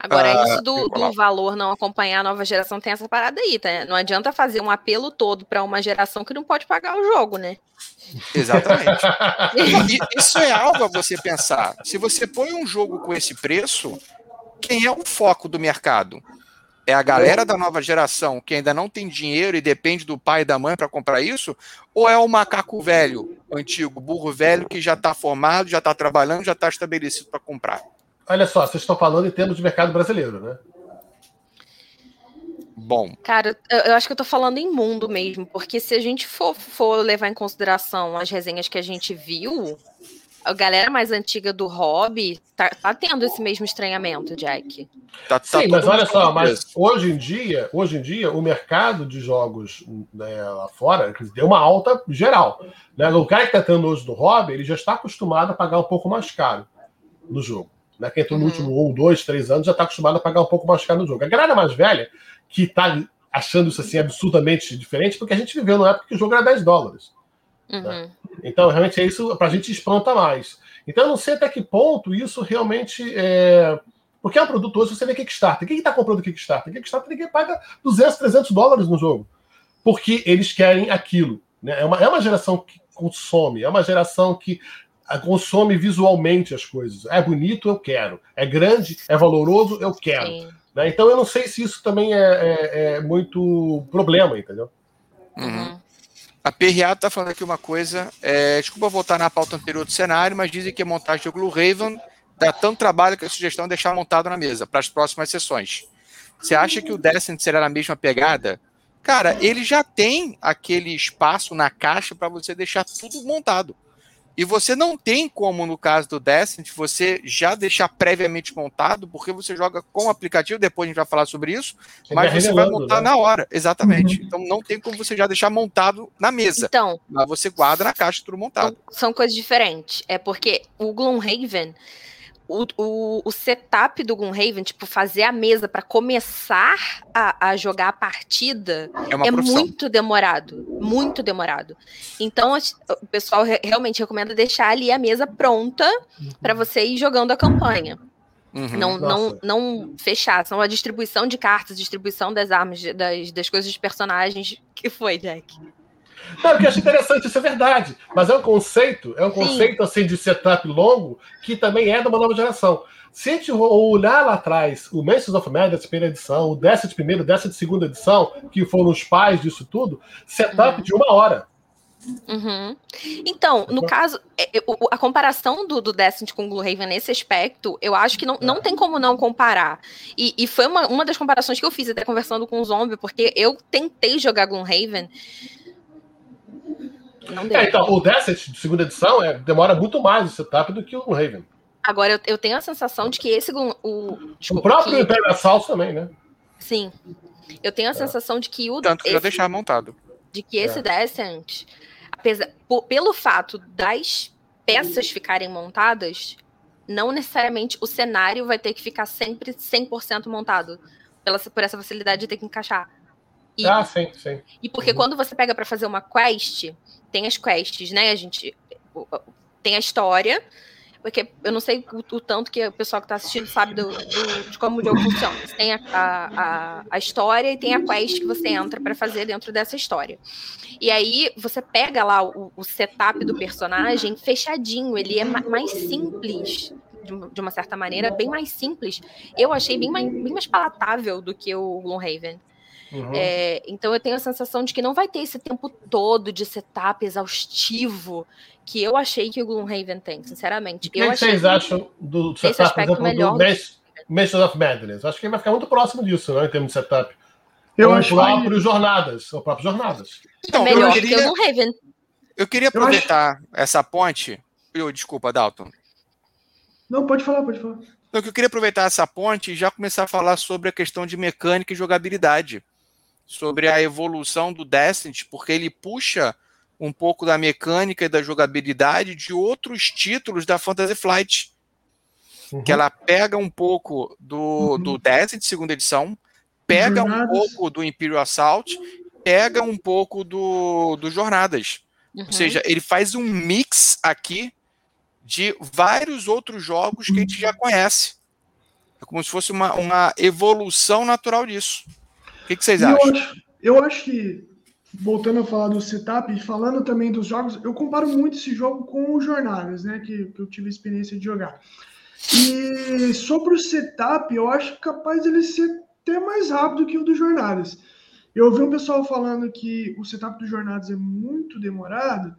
[SPEAKER 2] Agora,
[SPEAKER 1] Ah,
[SPEAKER 2] isso do, do valor não acompanhar a nova geração tem essa parada aí, tá? Não adianta fazer um apelo todo pra uma geração que não pode pagar o jogo, né?
[SPEAKER 1] Exatamente. Isso é algo a você pensar. Se você põe um jogo com esse preço, quem é o foco do mercado? É a galera da nova geração que ainda não tem dinheiro e depende do pai e da mãe para comprar isso? Ou é o macaco velho, antigo, burro velho, que já está formado, já está trabalhando, já está estabelecido para comprar?
[SPEAKER 3] Olha só, vocês estão falando em termos de mercado brasileiro, né?
[SPEAKER 1] Bom,
[SPEAKER 2] Cara, eu, eu acho que eu tô falando em mundo mesmo, porque se a gente for, for levar em consideração as resenhas que a gente viu, a galera mais antiga do hobby tá, tá tendo esse mesmo estranhamento, Jack.
[SPEAKER 1] tá, tá
[SPEAKER 3] Sim, mas olha só, mas hoje em dia, hoje em dia, o mercado de jogos né, lá fora deu uma alta geral. Né? O cara que está entrando hoje no hobby, ele já está acostumado a pagar um pouco mais caro no jogo. Né? Quem entrou no
[SPEAKER 2] Uhum.
[SPEAKER 3] último um, dois, três anos já está acostumado a pagar um pouco mais caro no jogo. A galera mais velha, que está achando isso assim absurdamente diferente, porque a gente viveu numa época que o jogo era 10 dólares.
[SPEAKER 2] Uhum.
[SPEAKER 3] Então, realmente, é isso para a gente espanta mais. Então, eu não sei até que ponto isso realmente é. Porque é um produto hoje, você vê Kickstarter. Quem está comprando Kickstarter? Kickstarter ninguém paga 200, 300 dólares no jogo. Porque eles querem aquilo. Né? É, uma, é uma geração que consome, é uma geração que consome visualmente as coisas. É bonito, eu quero. É grande, é valoroso, eu quero. Né? Então, eu não sei se isso também é, é- é muito problema, entendeu?
[SPEAKER 1] Uhum.
[SPEAKER 2] Uhum.
[SPEAKER 1] A PRA está falando aqui uma coisa. é, desculpa voltar na pauta anterior do cenário, mas dizem que a montagem do Blue Raven dá tanto trabalho que a sugestão é deixar montado na mesa para as próximas sessões. Você acha que o Descent será na mesma pegada? Cara, ele já tem aquele espaço na caixa para você deixar tudo montado. E você não tem como, no caso do Descent, você já deixar previamente montado, porque você joga com o aplicativo, depois a gente vai falar sobre isso,
[SPEAKER 3] Você
[SPEAKER 1] mas
[SPEAKER 3] vai
[SPEAKER 1] você vai montar
[SPEAKER 3] né?
[SPEAKER 1] na hora. Exatamente. Então não tem como você já deixar montado na mesa.
[SPEAKER 2] Então,
[SPEAKER 1] Mas você guarda na caixa tudo montado.
[SPEAKER 2] são coisas diferentes. É porque o Gloomhaven, o, o, o setup do Gloomhaven, tipo, fazer a mesa para começar a, a jogar a partida,
[SPEAKER 1] É
[SPEAKER 2] é muito demorado. Muito demorado. Então, o pessoal re- realmente recomenda deixar ali a mesa pronta para você ir jogando a campanha.
[SPEAKER 1] Uhum.
[SPEAKER 2] Não, não,
[SPEAKER 3] Nossa.
[SPEAKER 2] não fechar. São a distribuição de cartas, distribuição das armas, das, das coisas dos personagens. que foi, Jack?
[SPEAKER 3] Não, porque eu acho interessante, isso é verdade. Mas é um conceito, é um conceito assim de setup longo que também é de uma nova geração. Se a gente olhar lá atrás, o Mansions of Madness, primeira edição, o Descent primeiro, o Descent segunda edição, que foram os pais disso tudo, setup
[SPEAKER 2] Uhum.
[SPEAKER 3] de uma hora.
[SPEAKER 2] Uhum. Então, no caso, é, é, a comparação do, do Descent com o Gloomhaven nesse aspecto, eu acho que não, não tem como não comparar. E, e foi uma, uma das comparações que eu fiz, até conversando com o Zombie, porque eu tentei jogar Gloomhaven.
[SPEAKER 3] É, então, o Descent de segunda edição é, demora muito mais o setup do que o Raven.
[SPEAKER 2] Agora, eu, eu tenho a sensação de que esse. O, desculpa,
[SPEAKER 3] o próprio
[SPEAKER 2] que-
[SPEAKER 3] Imperial Assault também, né?
[SPEAKER 2] Sim. Eu tenho a sensação de que o.
[SPEAKER 1] Tanto que já deixar montado.
[SPEAKER 2] de que esse
[SPEAKER 3] É.
[SPEAKER 2] Descent, apesar, po- pelo fato das peças ficarem montadas, não necessariamente o cenário vai ter que ficar sempre 100% montado, pela, por essa facilidade de ter que encaixar. E,
[SPEAKER 3] Ah, sim, sim.
[SPEAKER 2] e porque
[SPEAKER 3] uhum.
[SPEAKER 2] quando você pega para fazer uma quest, tem as quests, né? A gente tem a história, porque eu não sei o, o tanto que o pessoal que está assistindo sabe do, do- de como o jogo funciona. Você tem a, a, a, história e tem a quest que você entra para fazer dentro dessa história. E aí você pega lá o, o setup do personagem fechadinho, ele é ma- mais simples. De uma- de uma certa maneira, bem mais simples. Eu achei bem mais, bem mais palatável do que o Gloomhaven.
[SPEAKER 3] Uhum.
[SPEAKER 2] É, então eu tenho a sensação de que não vai ter esse tempo todo de setup exaustivo que eu achei que o Gloomhaven tem, sinceramente.
[SPEAKER 3] O que,
[SPEAKER 2] eu
[SPEAKER 3] que
[SPEAKER 2] achei
[SPEAKER 3] vocês acham do setup,
[SPEAKER 2] aspecto
[SPEAKER 3] exemplo,
[SPEAKER 2] melhor
[SPEAKER 3] do Mansions of Madness? Acho que ele vai ficar muito próximo disso, né, em termos de setup.
[SPEAKER 4] Eu
[SPEAKER 3] Ou
[SPEAKER 4] acho
[SPEAKER 3] o
[SPEAKER 4] que
[SPEAKER 3] próprio Jornadas. O próprio Jornadas.
[SPEAKER 1] Então,
[SPEAKER 2] melhor
[SPEAKER 1] eu
[SPEAKER 2] que o
[SPEAKER 1] queria,
[SPEAKER 2] Gloomhaven.
[SPEAKER 1] eu queria
[SPEAKER 4] acho-
[SPEAKER 1] aproveitar essa ponte. Eu, desculpa, Dalton.
[SPEAKER 4] Não, pode falar, pode falar.
[SPEAKER 1] Então, eu queria aproveitar essa ponte e já começar a falar sobre a questão de mecânica e jogabilidade. Sobre a evolução do Destiny, porque ele puxa um pouco da mecânica e da jogabilidade de outros títulos da Fantasy Flight.
[SPEAKER 3] Uhum.
[SPEAKER 1] Que ela pega um pouco do, do Destiny, segunda edição, pega um
[SPEAKER 4] Jornadas.
[SPEAKER 1] pouco do Imperial Assault, pega um pouco do, do Jornadas.
[SPEAKER 2] Uhum.
[SPEAKER 1] Ou seja, ele faz um mix aqui de vários outros jogos que a gente já conhece. É como se fosse uma, uma evolução natural disso. O que, que vocês
[SPEAKER 4] E eu
[SPEAKER 1] acham?
[SPEAKER 4] acho, eu acho que, voltando a falar do setup e falando também dos jogos, eu comparo muito esse jogo com o Jornadas, né? Que, que eu tive a experiência de jogar. E sobre o setup, eu acho capaz ele ser até mais rápido que o do Jornadas. Eu ouvi um pessoal falando que o setup do Jornadas é muito demorado,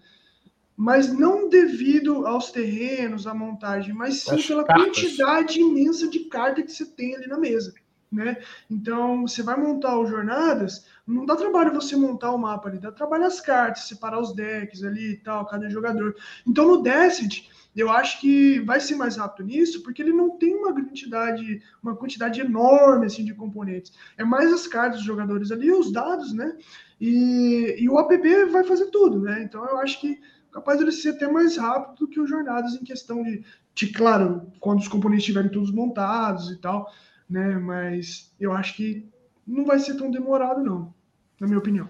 [SPEAKER 4] mas não devido aos terrenos, à montagem, mas sim
[SPEAKER 3] As
[SPEAKER 4] pela
[SPEAKER 3] cartas.
[SPEAKER 4] quantidade imensa de carta que você tem ali na mesa, né? Então, você vai montar o Jornadas, não dá trabalho você montar o mapa ali, dá trabalho as cartas, separar os decks ali e tal, cada jogador. Então, no Descent, eu acho que vai ser mais rápido nisso, porque ele não tem uma quantidade, uma quantidade enorme assim de componentes. É mais as cartas dos jogadores ali, os dados, né? E, e o app vai fazer tudo, né? Então eu acho que capaz ele ser até mais rápido do que os jornadas em questão de, de claro, quando os componentes estiverem todos montados e tal, né? Mas eu acho que não vai ser tão demorado, não, na minha opinião.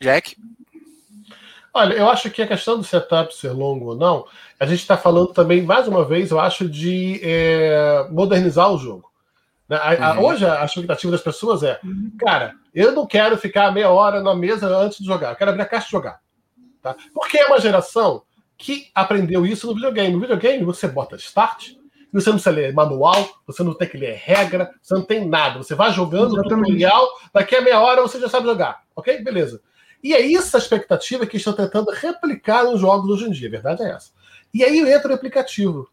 [SPEAKER 1] Jack?
[SPEAKER 3] Olha, eu acho que a questão do setup ser longo ou não, a gente está falando também, mais uma vez, eu acho, de é, modernizar o jogo. Né? A- a-
[SPEAKER 1] Uhum.
[SPEAKER 3] Hoje a expectativa das pessoas é, cara, eu não quero ficar meia hora na mesa antes de jogar, eu quero abrir a caixa e jogar. Tá? Porque é uma geração que aprendeu isso no videogame. No videogame, você bota start, você não precisa ler manual, você não tem que ler regra, você não tem nada. Você vai jogando o
[SPEAKER 4] Exatamente.
[SPEAKER 3] tutorial, daqui a meia hora você já sabe jogar. Ok? Beleza. E é isso a expectativa que estão tentando replicar nos jogos hoje em dia. A verdade é essa. E aí entra o aplicativo.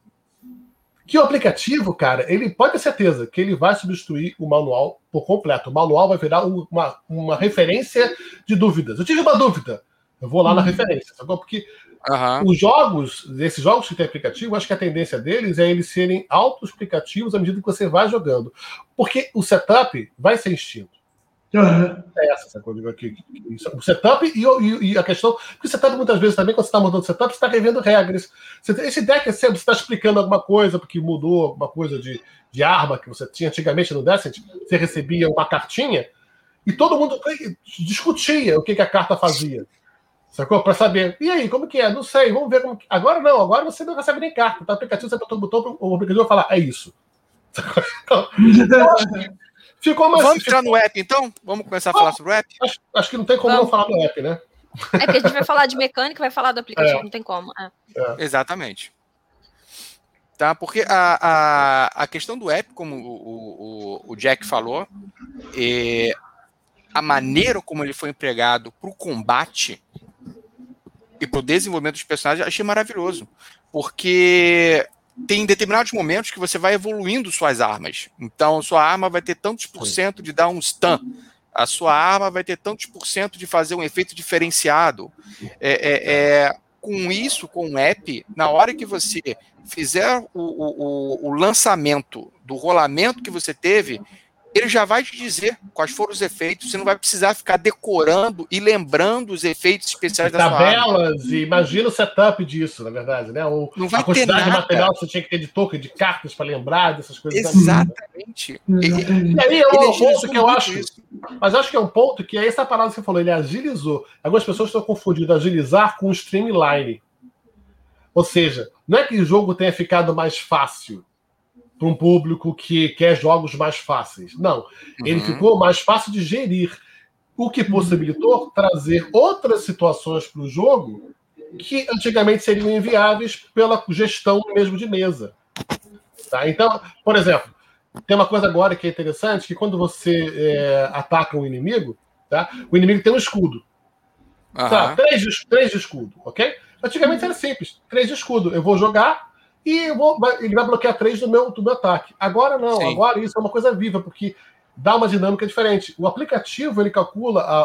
[SPEAKER 3] Que o aplicativo, cara, ele pode ter certeza que ele vai substituir o manual por completo. O manual vai virar um- uma, uma referência de dúvidas. Eu tive uma dúvida. Eu vou lá na
[SPEAKER 4] Uhum.
[SPEAKER 3] referência. Sacou? Porque
[SPEAKER 1] Aham.
[SPEAKER 3] os jogos, esses jogos que tem aplicativo, acho que a tendência deles é eles serem autoexplicativos à medida que você vai jogando. Porque o setup vai ser instinto.
[SPEAKER 4] Aham.
[SPEAKER 3] É essa, sacou? Digo aqui. Isso, O setup e, e- e a questão. Porque o setup, muitas vezes, também, quando você está montando o setup, você está revendo regras. Você esse deck é sempre, você está explicando alguma coisa, porque mudou alguma coisa de, de arma que você tinha antigamente no Descent, você recebia uma cartinha, e todo mundo discutia o que, que a carta fazia. Sacou? Para saber. E aí, como que é? Não sei, vamos ver como que... Agora não, agora você não recebe nem carta. Tá? O aplicativo, você apertou o botão, o aplicativo vai falar, é isso. Então, que ficou mais.
[SPEAKER 1] Vamos entrar no app, então? Vamos começar a falar sobre o app?
[SPEAKER 3] Acho, acho que não tem como
[SPEAKER 2] Vamos.
[SPEAKER 3] não falar do app, né?
[SPEAKER 2] É porque a gente vai falar de mecânica, vai falar do aplicativo,
[SPEAKER 3] É.
[SPEAKER 2] não tem como. É.
[SPEAKER 1] Exatamente. Tá? Porque a, a, a questão do app, como o, o, o Jack falou, é, a maneira como ele foi empregado para o combate e para o desenvolvimento dos personagens, achei maravilhoso. Porque tem determinados momentos que você vai evoluindo suas armas. Então, sua arma vai ter tantos por cento de dar um stun. a sua arma vai ter tantos por cento de fazer um efeito diferenciado. É, é, é, com isso, com o app, na hora que você fizer o, o, o lançamento do rolamento que você teve, ele já vai te dizer quais foram os efeitos, você não vai precisar ficar decorando e lembrando os efeitos especiais da
[SPEAKER 3] Tabelas, e imagina o setup disso, na verdade, né? O,
[SPEAKER 1] não vai
[SPEAKER 3] a quantidade
[SPEAKER 1] ter nada.
[SPEAKER 3] de material que você tinha que ter de token, de cartas para lembrar dessas coisas.
[SPEAKER 1] Exatamente.
[SPEAKER 3] E, e aí é um ponto que eu acho. Isso. Mas eu acho que é um ponto que é essa parada que você falou, ele agilizou. Algumas pessoas estão confundindo agilizar com streamline. Ou seja, não é que o jogo tenha ficado mais fácil para um público que quer jogos mais fáceis. Não. Ele uhum. ficou mais fácil de gerir, o que possibilitou trazer outras situações para o jogo que antigamente seriam inviáveis pela gestão mesmo de mesa. Tá? Então, por exemplo, tem uma coisa agora que é interessante, que quando você é, ataca um inimigo, tá? o inimigo tem um escudo. Uhum. Tá? Três, três de escudo, ok? Antigamente era simples, três de escudo. Eu vou jogar, e vou, ele vai bloquear três do meu, do meu ataque. Agora não, Sim. agora isso é uma coisa viva, porque dá uma dinâmica diferente. O aplicativo ele calcula, a,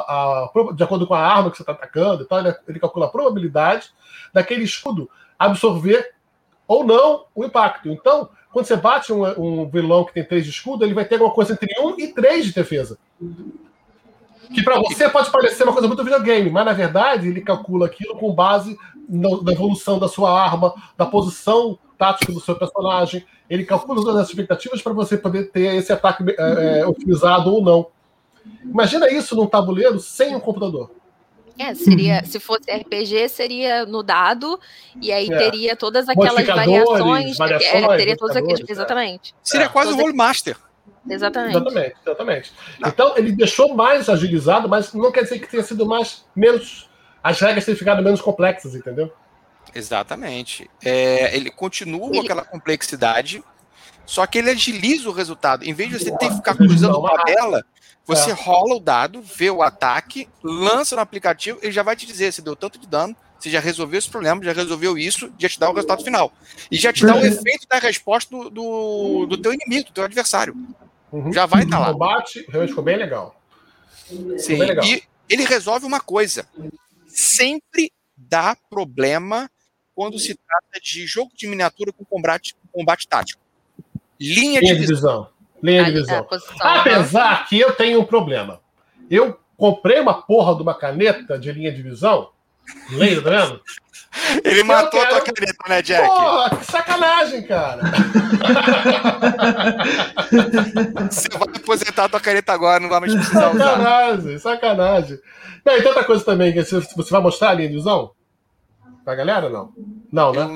[SPEAKER 3] a, de acordo com a arma que você está atacando, então ele, ele, calcula a probabilidade daquele escudo absorver ou não o impacto. Então, quando você bate um, um vilão que tem três de escudo, ele vai ter alguma coisa entre um e três de defesa. Que para você pode parecer uma coisa muito videogame, mas na verdade ele calcula aquilo com base na evolução da sua arma, da posição tática do seu personagem. Ele calcula todas as expectativas para você poder ter esse ataque é, é, otimizado ou não. Imagina isso num tabuleiro sem um computador.
[SPEAKER 2] É, seria, se fosse RPG, seria no dado, e aí é. teria todas aquelas variações,
[SPEAKER 3] variações
[SPEAKER 2] é, teria todas aquelas, é. exatamente.
[SPEAKER 1] Seria quase um role master.
[SPEAKER 2] Exatamente.
[SPEAKER 3] Exatamente, exatamente. Então ele deixou mais agilizado, mas não quer dizer que tenha sido mais menos as regras tenham ficado menos complexas, entendeu?
[SPEAKER 1] Exatamente. É, ele continua com aquela complexidade, só que ele agiliza o resultado. Em vez de você ter que ficar cruzando uma tela, você é. rola o dado, vê o ataque, lança no aplicativo, ele já vai te dizer se deu tanto de dano, você já resolveu esse problema, já resolveu isso, já te dá o resultado final. E já te dá o efeito da resposta do, do, do teu inimigo, do teu adversário. Uhum. Já vai estar tá lá. O
[SPEAKER 3] combate realmente ficou bem legal.
[SPEAKER 1] Sim, bem legal. e ele resolve uma coisa. Sempre dá problema quando se trata de jogo de miniatura com combate, com combate tático. Linha,
[SPEAKER 3] Linha de visão. Linha de visão. Apesar que eu tenho um problema. Eu comprei uma porra de uma caneta de linha de visão. Leio, tá vendo?
[SPEAKER 1] Ele matou quero... a tua caneta, né, Jack?
[SPEAKER 3] Porra, que sacanagem, cara.
[SPEAKER 1] Você vai aposentar a tua caneta agora, não vai mais precisar
[SPEAKER 3] usar. Sacanagem, sacanagem. Não, e tem outra coisa também, que você vai mostrar a linha de visão? Pra galera não? Não, né? Eu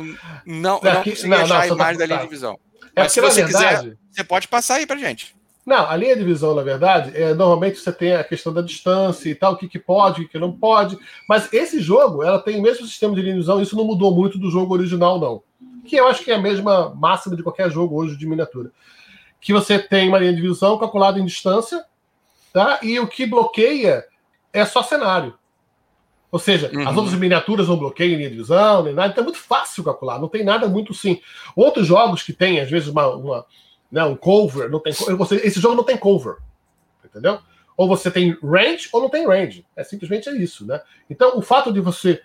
[SPEAKER 1] não, não Aqui, consegui não, achar não, a imagem da linha de visão. É Mas se você verdade, quiser, você pode passar aí pra gente.
[SPEAKER 3] Não, a linha de visão, na verdade, é, normalmente você tem a questão da distância e tal, o que, que pode, o que não pode. Mas esse jogo, ela tem o mesmo sistema de linha de visão, isso não mudou muito do jogo original, não. Que eu acho que é a mesma máxima de qualquer jogo hoje de miniatura. Que você tem uma linha de visão calculada em distância, tá? E o que bloqueia é só cenário. Ou seja, uhum. as outras miniaturas não bloqueiam linha de visão, nem nada, então é muito fácil calcular, não tem nada muito sim. Outros jogos que tem, às vezes, uma, uma né, um cover, não tem, você, esse jogo não tem cover, entendeu? Ou você tem range ou não tem range. É simplesmente isso, né? Então, o fato de você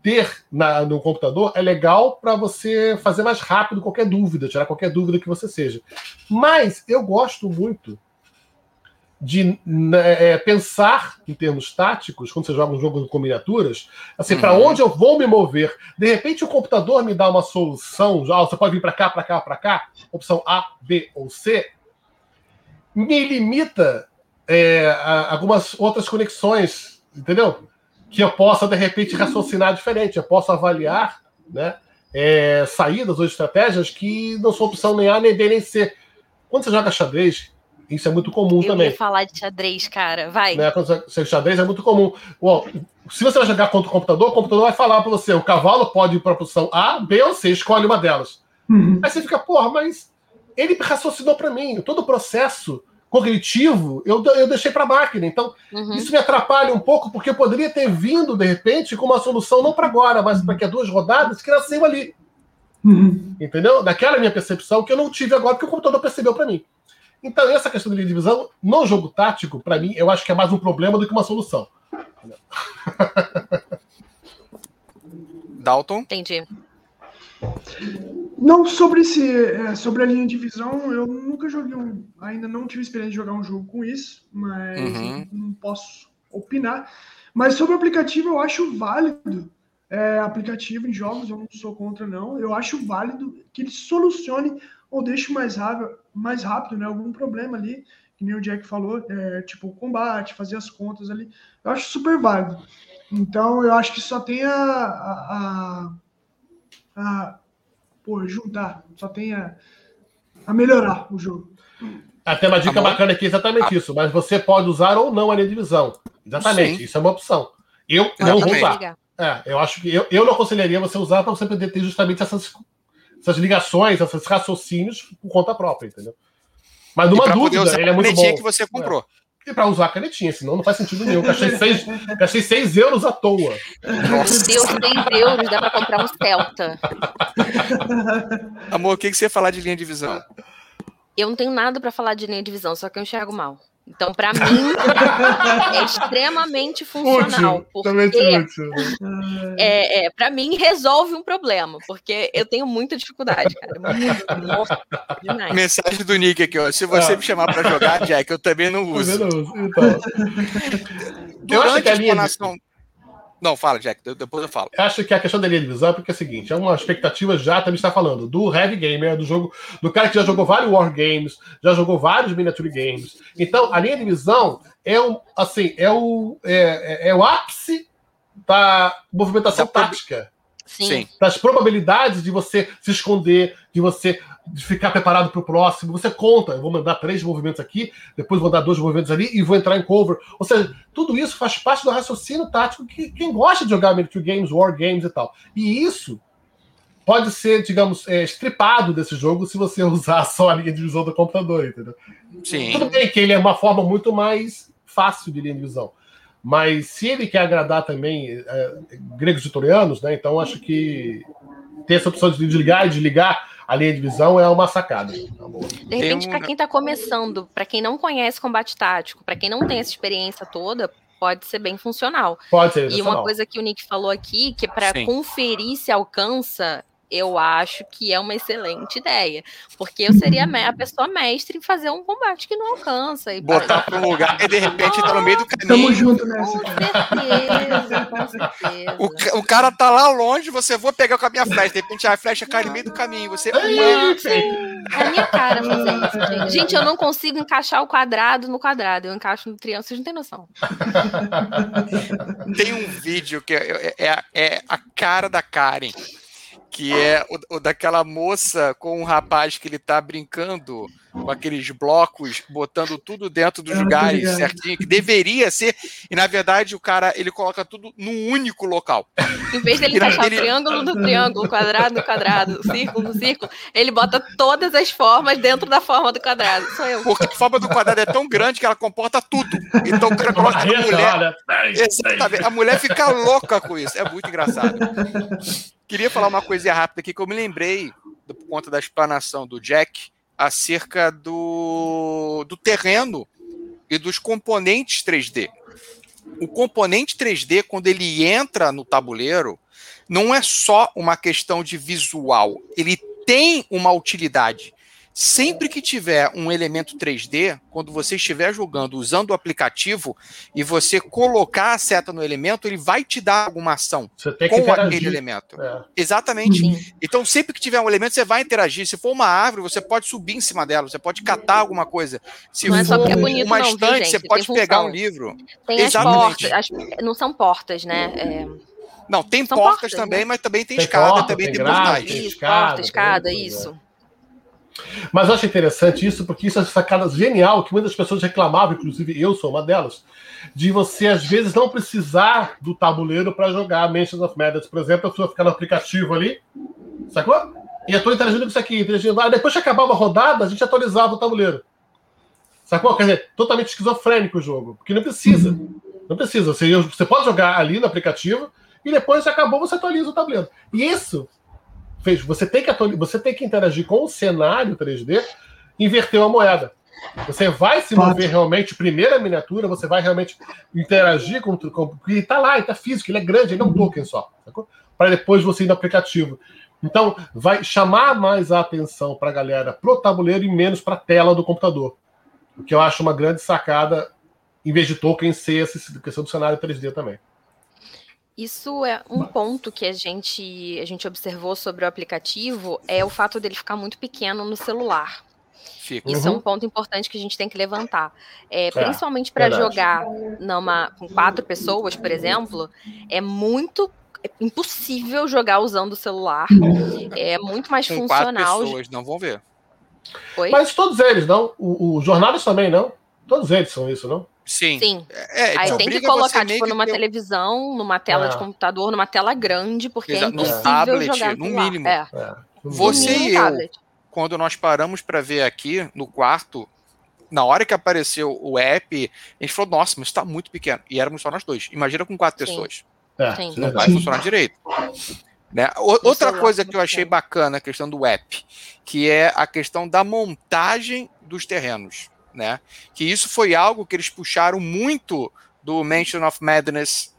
[SPEAKER 3] ter na, no computador é legal para você fazer mais rápido qualquer dúvida, tirar qualquer dúvida que você seja. Mas eu gosto muito de né, é, pensar em termos táticos, quando você joga um jogo com miniaturas, assim, uhum. para onde eu vou me mover. De repente o computador me dá uma solução, já, você pode vir para cá, para cá, para cá, opção A, B ou C, me limita é, algumas outras conexões, entendeu? Que eu possa, de repente, raciocinar diferente, eu posso avaliar né, é, saídas ou estratégias que não são opção nem A, nem B, nem C. Quando você joga xadrez, isso é muito comum
[SPEAKER 2] eu
[SPEAKER 3] também.
[SPEAKER 2] Eu ia falar de xadrez, cara. Vai.
[SPEAKER 3] Né? Quando você, xadrez é muito comum. Bom, se você vai jogar contra o computador, o computador vai falar para você: o cavalo pode ir para a posição A, B ou C, escolhe uma delas. Uhum. Aí você fica, porra, mas ele raciocinou para mim. Todo o processo cognitivo eu, eu deixei para a máquina. Então, uhum. isso me atrapalha um pouco, porque eu poderia ter vindo, de repente, com uma solução não para agora, mas para que a duas rodadas que nasceu ali. Uhum. Entendeu? Daquela minha percepção que eu não tive agora, porque o computador percebeu para mim. Então, essa questão de linha de visão, no jogo tático, para mim, eu acho que é mais um problema do que uma solução.
[SPEAKER 1] Dalton?
[SPEAKER 2] Entendi.
[SPEAKER 4] Não, sobre, esse, é, sobre a linha de visão, eu nunca joguei um. Ainda não tive experiência de jogar um jogo com isso, mas
[SPEAKER 1] Uhum.
[SPEAKER 4] não posso opinar. Mas sobre o aplicativo, eu acho válido. É, aplicativo em jogos, eu não sou contra, não. Eu acho válido que ele solucione ou deixe mais rápido, mais rápido né, algum problema ali, que nem o Jack falou, é, tipo combate, fazer as contas ali. Eu acho super válido. Então, eu acho que só tem a, a, a, a pô, juntar, só tem a, a melhorar o jogo.
[SPEAKER 3] Até uma dica bacana aqui, exatamente isso. Mas você pode usar ou não a linha de visão. Exatamente,
[SPEAKER 1] Sim.
[SPEAKER 3] isso é uma opção. Eu não vou usar. É, eu acho que eu, eu não aconselharia você usar para você poder ter justamente essas, essas ligações, esses raciocínios por conta própria, entendeu? Mas numa dúvida,
[SPEAKER 1] usar
[SPEAKER 3] ele é
[SPEAKER 1] a
[SPEAKER 3] muito
[SPEAKER 1] canetinha
[SPEAKER 3] bom.
[SPEAKER 1] que você comprou.
[SPEAKER 3] E para usar a canetinha, senão não faz sentido nenhum. Gastei 6 gastei seis euros à toa.
[SPEAKER 2] Meu Deus, 6 euros dá pra comprar um Celta.
[SPEAKER 1] Amor, o que, que você ia falar de linha de visão?
[SPEAKER 2] Eu não tenho nada pra falar de linha de visão, só que eu enxergo mal. Então, pra mim, é extremamente funcional. Porque
[SPEAKER 3] útil.
[SPEAKER 2] é, é, para mim resolve um problema, porque eu tenho muita dificuldade, cara. Muito, nossa, demais.
[SPEAKER 1] Mensagem do Nick aqui, ó. Se você
[SPEAKER 3] Ah.
[SPEAKER 1] me chamar pra jogar, Jack, eu também não uso.
[SPEAKER 3] eu não uso. Então, eu acho
[SPEAKER 1] Durante
[SPEAKER 3] que a de-
[SPEAKER 1] explanação. Não, fala, Jack, de- depois eu falo.
[SPEAKER 3] Acho que a questão da linha de visão é porque é o seguinte, é uma expectativa já também está falando do heavy gamer, do jogo, do cara que já jogou vários war games, já jogou vários miniature games. Então, a linha de visão é o assim, é o é, é- é o ápice da movimentação
[SPEAKER 1] Da prob-
[SPEAKER 3] tática,
[SPEAKER 2] Sim.
[SPEAKER 1] Sim.
[SPEAKER 3] das probabilidades de você se esconder, de você de ficar preparado para o próximo. Você conta, eu vou mandar três movimentos aqui, depois vou dar dois movimentos ali e vou entrar em cover. Ou seja, tudo isso faz parte do raciocínio tático que quem gosta de jogar miniature games, war games e tal. E isso pode ser, digamos, é, estripado desse jogo se você usar só a linha de visão do computador, entendeu?
[SPEAKER 1] Sim.
[SPEAKER 3] Tudo bem que ele é uma forma muito mais fácil de linha de visão. Mas se ele quer agradar também é, gregos e torianos, né? Então acho que ter essa opção de desligar e desligar a linha de visão é uma sacada. Tá.
[SPEAKER 2] De repente,
[SPEAKER 1] um-
[SPEAKER 2] pra quem tá começando, pra quem não conhece combate tático, pra quem não tem essa experiência toda, pode ser bem funcional.
[SPEAKER 3] Pode ser
[SPEAKER 2] E uma coisa que o Nick falou aqui, que
[SPEAKER 1] Sim.
[SPEAKER 2] conferir se alcança, eu acho que é uma excelente ideia. Porque eu seria a pessoa mestre em fazer um combate que não alcança. E
[SPEAKER 1] Botar pra um lugar e de repente tá no meio do
[SPEAKER 4] Tamo
[SPEAKER 1] caminho.
[SPEAKER 4] junto
[SPEAKER 2] Com
[SPEAKER 4] nessa, cara.
[SPEAKER 2] certeza, com certeza.
[SPEAKER 1] O, o cara tá lá longe, você vou pegar com a minha flecha. De repente a flecha cai no meio do caminho. Você.
[SPEAKER 2] Sim, é a minha cara fazer isso, gente. Gente, eu não consigo encaixar o quadrado no quadrado. Eu encaixo no triângulo, vocês não têm noção.
[SPEAKER 1] Tem um vídeo que é, é- é a cara da Karen, que é o, o daquela moça com um rapaz que ele tá brincando com aqueles blocos, botando tudo dentro dos
[SPEAKER 4] Ah,
[SPEAKER 1] lugares certinho, que deveria ser, e na verdade o cara ele coloca tudo num único local.
[SPEAKER 2] Em vez dele
[SPEAKER 1] ele-
[SPEAKER 2] o triângulo no triângulo, quadrado no quadrado, círculo no círculo, ele bota todas as formas dentro da forma do quadrado. Sou eu.
[SPEAKER 1] Porque a forma do quadrado é tão grande que ela comporta tudo. Então o cara coloca a mulher.
[SPEAKER 3] olha.
[SPEAKER 1] Exatamente. A mulher fica louca com isso. É muito engraçado. Queria falar uma coisinha rápida aqui que eu me lembrei, do- por conta da explanação do Jack, acerca do, do terreno e dos componentes 3D. O componente 3D, quando ele entra no tabuleiro, não é só uma questão de visual, ele tem uma utilidade. Sempre que tiver um elemento 3D, quando você estiver jogando usando o aplicativo e você colocar a seta no elemento, ele vai te dar alguma ação
[SPEAKER 3] Você tem que
[SPEAKER 1] com
[SPEAKER 3] interagir.
[SPEAKER 1] aquele elemento.
[SPEAKER 3] É.
[SPEAKER 1] Exatamente.
[SPEAKER 2] Sim.
[SPEAKER 1] Então, sempre que tiver um elemento, você vai interagir. Se for uma árvore, você pode subir em cima dela, você pode catar alguma coisa. Se
[SPEAKER 2] Não é só
[SPEAKER 1] for
[SPEAKER 2] porque é bonito
[SPEAKER 1] uma
[SPEAKER 2] não,
[SPEAKER 1] estante,
[SPEAKER 2] gente?
[SPEAKER 1] você
[SPEAKER 2] Tem
[SPEAKER 1] pode pegar
[SPEAKER 2] função.
[SPEAKER 1] um livro.
[SPEAKER 2] Tem as
[SPEAKER 1] Exatamente.
[SPEAKER 2] portas, as- não são portas, né? É,
[SPEAKER 1] Não, tem
[SPEAKER 2] São
[SPEAKER 1] portas,
[SPEAKER 2] portas,
[SPEAKER 1] também,
[SPEAKER 2] né?
[SPEAKER 1] mas também tem,
[SPEAKER 3] Tem
[SPEAKER 1] escada,
[SPEAKER 3] porta,
[SPEAKER 1] também
[SPEAKER 3] tem
[SPEAKER 1] tem
[SPEAKER 3] grade,
[SPEAKER 1] portais.
[SPEAKER 3] tem escada,
[SPEAKER 2] porta, escada,
[SPEAKER 3] tem-
[SPEAKER 2] isso.
[SPEAKER 3] Mas eu acho interessante isso, porque isso é sacada genial, que muitas pessoas reclamavam, inclusive eu sou uma delas, de você, às vezes, não precisar do tabuleiro para jogar Mansions of Madness. Por exemplo, a pessoa ficar no aplicativo ali, sacou? E eu tô interagindo com isso aqui, interagindo lá. Depois que acabava a rodada, a gente atualizava o tabuleiro. Sacou? Quer dizer, totalmente esquizofrênico o jogo, porque não precisa. Não precisa. Você, você pode jogar ali no aplicativo e depois acabou, você atualiza o tabuleiro. E isso fez. Você tem que, você tem que interagir com o cenário 3D, inverteu a moeda. Você vai se mover realmente, primeira miniatura, você vai realmente interagir com o Porque está lá, está físico, ele é grande, ele é um token só. Para depois você ir no aplicativo. Então, vai chamar mais a atenção para a galera pro tabuleiro e menos para a tela do computador. O que eu acho uma grande sacada, em vez de token ser essa questão do cenário 3D também.
[SPEAKER 2] Isso é um ponto que a gente, a gente observou sobre o aplicativo, é o fato dele ficar muito pequeno no celular. Fica. Isso uhum. é um ponto importante que a gente tem que levantar. É, é principalmente para jogar numa, com quatro pessoas, por exemplo, é muito é impossível jogar usando o celular. É muito mais com funcional.
[SPEAKER 1] Quatro pessoas, não vão ver.
[SPEAKER 3] Oi? Mas todos eles, não? Os jornais também, não? Todos eles são isso, não?
[SPEAKER 1] Sim.
[SPEAKER 2] Sim. É, Aí tem que colocar, tipo, numa ter... televisão, numa tela de é. computador, numa tela grande, porque é Exato. é impossível tablet, jogar
[SPEAKER 1] no mínimo. É. é. Você mínimo, e eu, tablet. quando nós paramos para ver aqui no quarto, na hora que apareceu o app, a gente falou, nossa, mas está muito pequeno. E éramos só nós dois. Imagina com quatro Sim. pessoas. É, Não vai funcionar direito. Né? Outra coisa que eu achei bacana, a questão do app, que é a questão da montagem dos terrenos né? Que isso foi algo que eles puxaram muito do Mansion of Madness,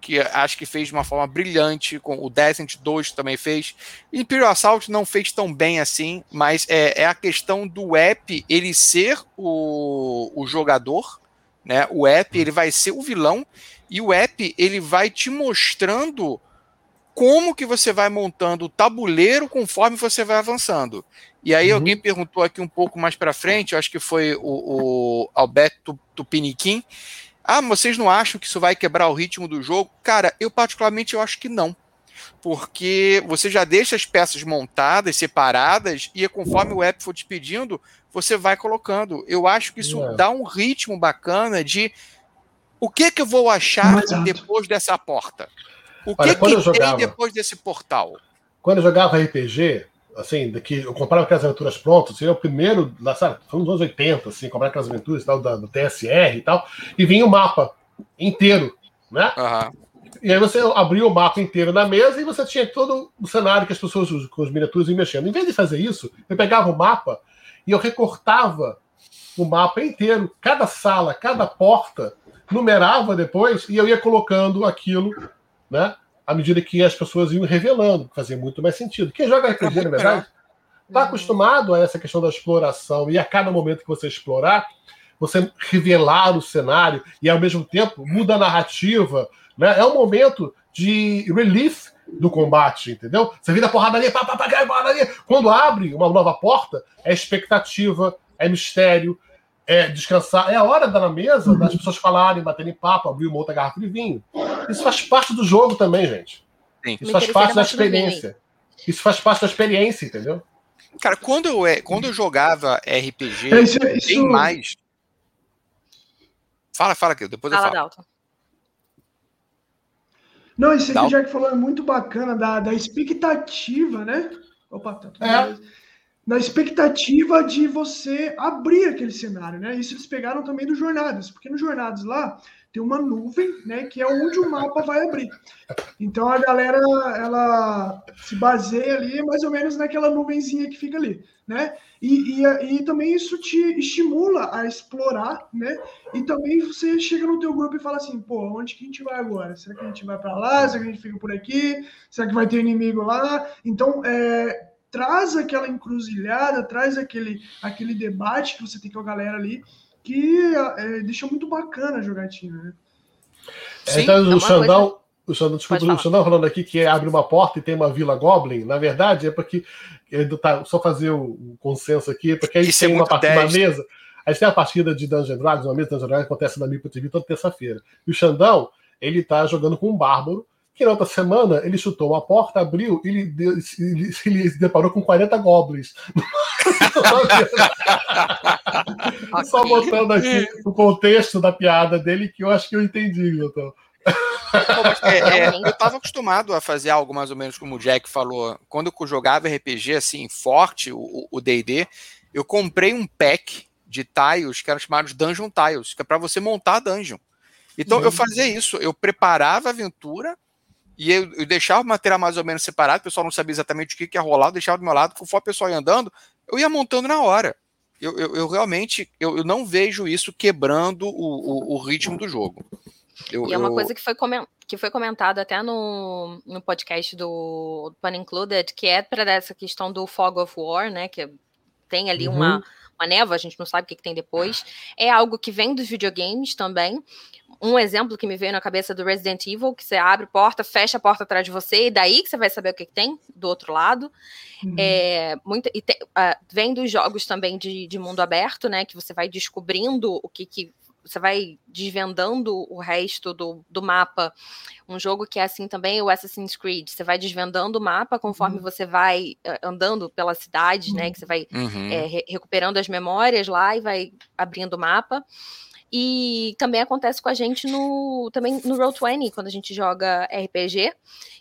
[SPEAKER 1] que acho que fez de uma forma brilhante, com o Descent 2 também fez. Imperial Assault não fez tão bem assim, mas é, é a questão do app ele ser o, o jogador, né? O app ele vai ser o vilão e o app ele vai te mostrando como que você vai montando o tabuleiro conforme você vai avançando. E aí uhum. alguém perguntou aqui um pouco mais para frente, acho que foi o, o Alberto Tupiniquim. Ah, vocês não acham que isso vai quebrar o ritmo do jogo? Cara, eu particularmente eu acho que não. Porque você já deixa as peças montadas, separadas, e conforme o app for te pedindo, você vai colocando. Eu acho que isso é. dá um ritmo bacana de o que que eu vou achar depois dessa porta? O que, Olha, que tem jogava, depois desse portal?
[SPEAKER 3] Quando eu jogava RPG, assim, daqui, eu comprava aquelas aventuras prontas, seria assim, o primeiro, sabe, foi nos anos 80, assim, comprar aquelas aventuras tal, da, do TSR e tal, e vinha o mapa inteiro, né? Uhum. E aí você abria o mapa inteiro na mesa e você tinha todo o cenário que as pessoas com os miniaturas iam mexendo. Em vez de fazer isso, eu pegava o mapa e eu recortava o mapa inteiro, cada sala, cada porta, numerava depois e eu ia colocando aquilo, né? à medida que as pessoas iam revelando, fazia muito mais sentido. Quem joga RPG, na verdade, está acostumado a essa questão da exploração, e a cada momento que você explorar, você revelar o cenário e ao mesmo tempo muda a narrativa. Né? É um momento de relief do combate, entendeu? Você vira porradaria, pá, pá, pá, porradaria. Quando abre uma nova porta, é expectativa, é mistério, é, descansar. É a hora da na mesa das pessoas falarem, baterem papo, abrir uma outra garrafa de vinho. Isso faz parte do jogo também, gente. Sim. Isso faz parte da experiência. Isso faz parte da experiência, entendeu?
[SPEAKER 1] Cara, quando eu, é, quando eu jogava RPG, é, isso, isso... bem mais. Fala, fala aqui, depois fala, eu falo. Dalton.
[SPEAKER 4] Não, isso que o Jack falou é muito bacana, da, da expectativa, né? Opa, tá tudo é na expectativa de você abrir aquele cenário, né? Isso eles pegaram também do Jornadas, porque no Jornadas lá tem uma nuvem, né, que é onde o mapa vai abrir. Então a galera ela se baseia ali mais ou menos naquela nuvenzinha que fica ali, né? E, e, e também isso te estimula a explorar, né? E também você chega no teu grupo e fala assim, pô, onde que a gente vai agora? Será que a gente vai para lá? Será que a gente fica por aqui? Será que vai ter inimigo lá? Então, é, traz aquela encruzilhada, traz aquele, aquele debate que você tem com a galera ali, que é, deixa muito bacana a jogatina, né?
[SPEAKER 3] Sim, então, é o Xandão, coisa... o Xandão, desculpa, o Xandão falando aqui que abre uma porta e tem uma vila Goblin, na verdade é porque tá, só fazer o, consenso aqui, porque aí Isso tem é uma partida na mesa. A gente tem a partida de Dungeon Dragons, uma mesa de Dungeon Dragons que acontece na Mipo TV toda terça-feira. E o Xandão, ele tá jogando com um bárbaro, que na outra semana ele chutou uma porta, abriu e ele, ele, ele se deparou com 40 goblins. Só botando aqui o contexto da piada dele, que eu acho que eu entendi, então.
[SPEAKER 1] É, é, eu estava acostumado a fazer algo mais ou menos como o Jack falou. Quando eu jogava RPG assim, forte, o DD, eu comprei um pack de tiles que eram chamados Dungeon Tiles, que é para você montar a dungeon. Então uhum. eu fazia isso, eu preparava a aventura, e eu, eu, deixava o material mais ou menos separado, o pessoal não sabia exatamente o que, que ia rolar, eu deixava do meu lado, conforme o pessoal ia andando, eu ia montando na hora. Eu, eu, eu realmente eu, eu, não vejo isso quebrando o, o, o ritmo do jogo.
[SPEAKER 2] e é uma coisa que foi, que foi comentado até no, no podcast do Pan Included, que é para essa questão do Fog of War, né? Que tem ali uhum. uma, uma névoa, a gente não sabe o que, que tem depois. É algo que vem dos videogames também um exemplo que me veio na cabeça do Resident Evil, que você abre a porta, fecha a porta atrás de você, e daí que você vai saber o que, que tem do outro lado. Uhum. É, muito, e te, uh, vem dos jogos também de, de, mundo aberto, né? Que você vai descobrindo o que, que você vai desvendando o resto do, do mapa. Um jogo que é assim também, o Assassin's Creed. Você vai desvendando o mapa conforme uhum. você vai uh, andando pela cidade, uhum. né? Que você vai uhum. é, re recuperando as memórias lá e vai abrindo o mapa. E também acontece com a gente no também no Roll20, quando a gente joga RPG,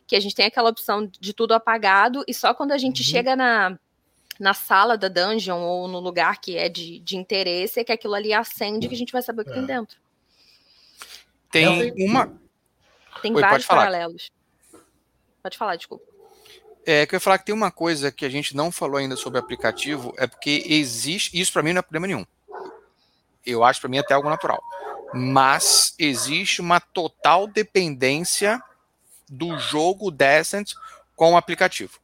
[SPEAKER 2] que a gente tem aquela opção de tudo apagado, e só quando a gente uhum. chega na, na sala da dungeon ou no lugar que é de, de interesse, é que aquilo ali acende que a gente vai saber o que é. tem dentro.
[SPEAKER 1] Tem uma.
[SPEAKER 2] Tem Oi, vários pode paralelos. Pode falar, desculpa.
[SPEAKER 1] É, que eu ia falar que tem uma coisa que a gente não falou ainda sobre aplicativo, é porque existe. Isso para mim não é problema nenhum eu acho para mim até algo natural. Mas existe uma total dependência do jogo Descent com o aplicativo.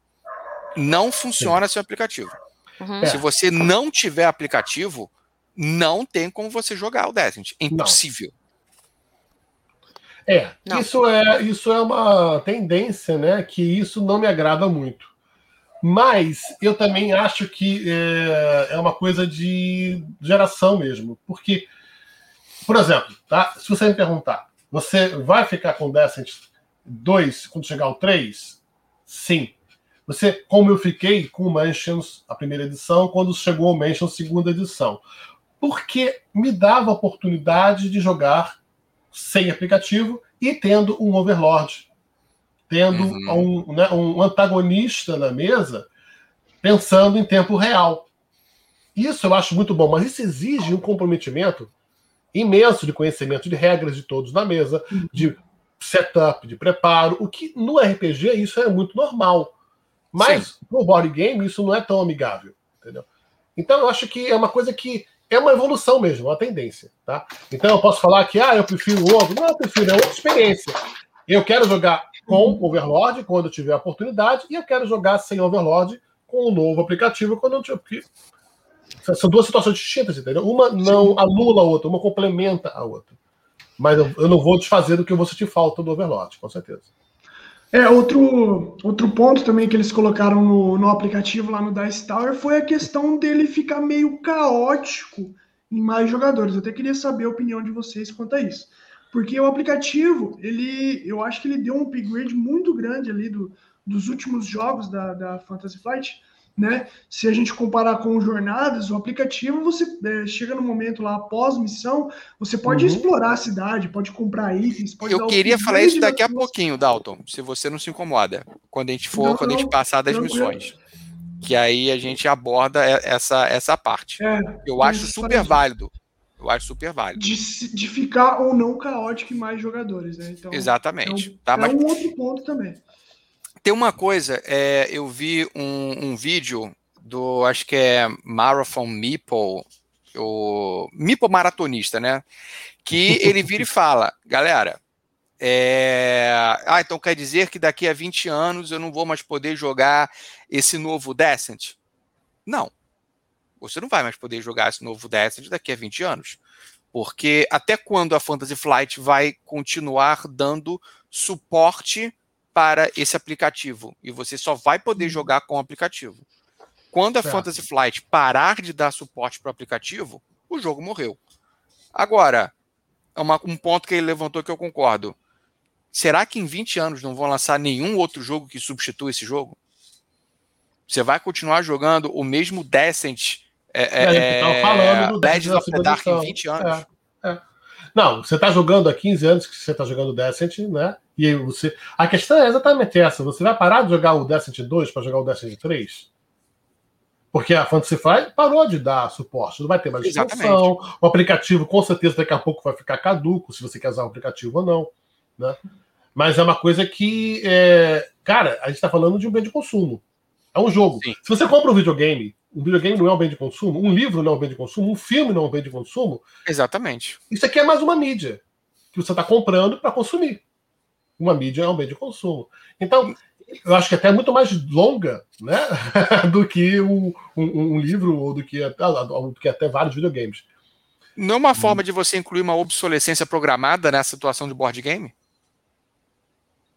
[SPEAKER 1] Não funciona Sim. sem aplicativo. Uhum. Se você não tiver aplicativo, não tem como você jogar o Descent. É impossível.
[SPEAKER 3] É, isso é isso é uma tendência, né? Que isso não me agrada muito. Mas eu também acho que é, é, uma coisa de geração mesmo. Porque, por exemplo, tá? se você me perguntar, você vai ficar com Descent 2 quando chegar ao 3? Sim. Você, como eu fiquei com o Mansions, a primeira edição, quando chegou o Mansions, segunda edição. Porque me dava a oportunidade de jogar sem aplicativo e tendo um Overlord tendo uhum. um, né, um antagonista na mesa pensando em tempo real. Isso eu acho muito bom, mas isso exige um comprometimento imenso de conhecimento de regras de todos na mesa, uhum. de setup, de preparo, o que no RPG isso é muito normal. Mas Sim. no board game isso não é tão amigável, entendeu? Então eu acho que é uma coisa que é uma evolução mesmo, uma tendência, tá? Então eu posso falar que ah, eu prefiro o outro, não, eu prefiro é outra experiência. Eu quero jogar com Overlord quando tiver a oportunidade, e eu quero jogar sem Overlord com o um novo aplicativo quando eu tiver. Porque são duas situações distintas, entendeu? Uma não anula a outra, uma complementa a outra. Mas eu, eu não vou desfazer do que eu vou sentir falta do Overlord, com certeza.
[SPEAKER 4] É, outro, outro ponto também que eles colocaram no, no aplicativo lá no Dice Tower foi a questão dele ficar meio caótico em mais jogadores. Eu até queria saber a opinião de vocês quanto a isso. Porque o aplicativo, ele, eu acho que ele deu um upgrade muito grande ali do, dos últimos jogos da, da Fantasy Flight, né? Se a gente comparar com jornadas, o aplicativo você é, chega no momento lá após missão, você pode uhum. explorar a cidade, pode comprar itens, pode
[SPEAKER 1] Eu queria falar isso daqui a pouquinho, Dalton, se você não se incomoda, quando a gente for, não, quando a gente passar das missões. Que aí a gente aborda essa essa parte. É, Eu acho super válido. Eu acho super válido.
[SPEAKER 4] De, de ficar ou não caótico em mais jogadores, né? Então,
[SPEAKER 1] Exatamente.
[SPEAKER 4] É um, tá, é mas... um outro ponto também.
[SPEAKER 1] Tem uma coisa, é, eu vi um, um, vídeo do, acho que é Marathon Meeple, o Meeple maratonista, né? Que ele vira e fala, galera, é... ah, então quer dizer que daqui a 20 anos eu não vou mais poder jogar esse novo Descent? Não. Você não vai mais poder jogar esse novo Destiny daqui a 20 anos. Porque até quando a Fantasy Flight vai continuar dando suporte para esse aplicativo? E você só vai poder jogar com o aplicativo. Quando a Fantasy Flight parar de dar suporte para o aplicativo, o jogo morreu. Agora, é uma, um ponto que ele levantou que eu concordo. Será que em 20 anos não vão lançar nenhum outro jogo que substitua esse jogo? Você vai continuar jogando o mesmo Descent é, é, é falando do Legends of the Dark em 20 anos.
[SPEAKER 3] É, é. Não, você está jogando há 15 anos que você está jogando Descent, né? E aí você. A questão é exatamente essa. Você vai parar de jogar o Descent 2 para jogar o Descent 3? Porque a Fantasy Flight parou de dar suporte. Não vai ter mais expansão. O aplicativo, com certeza, daqui a pouco vai ficar caduco, se você quer usar o aplicativo ou não. Né? Mas é uma coisa que. É... Cara, a gente está falando de um bem de consumo. É um jogo. Sim. Se você compra um videogame Um videogame não é um bem de consumo, um livro não é um bem de consumo, um filme não é um bem de consumo.
[SPEAKER 1] Exatamente.
[SPEAKER 3] Isso aqui é mais uma mídia que você está comprando para consumir. Uma mídia é um bem de consumo. Então, eu acho que até é muito mais longa né, do que um, um, um livro ou do que, até, do que até vários videogames.
[SPEAKER 1] Não é uma forma de você incluir uma obsolescência programada nessa situação de board game?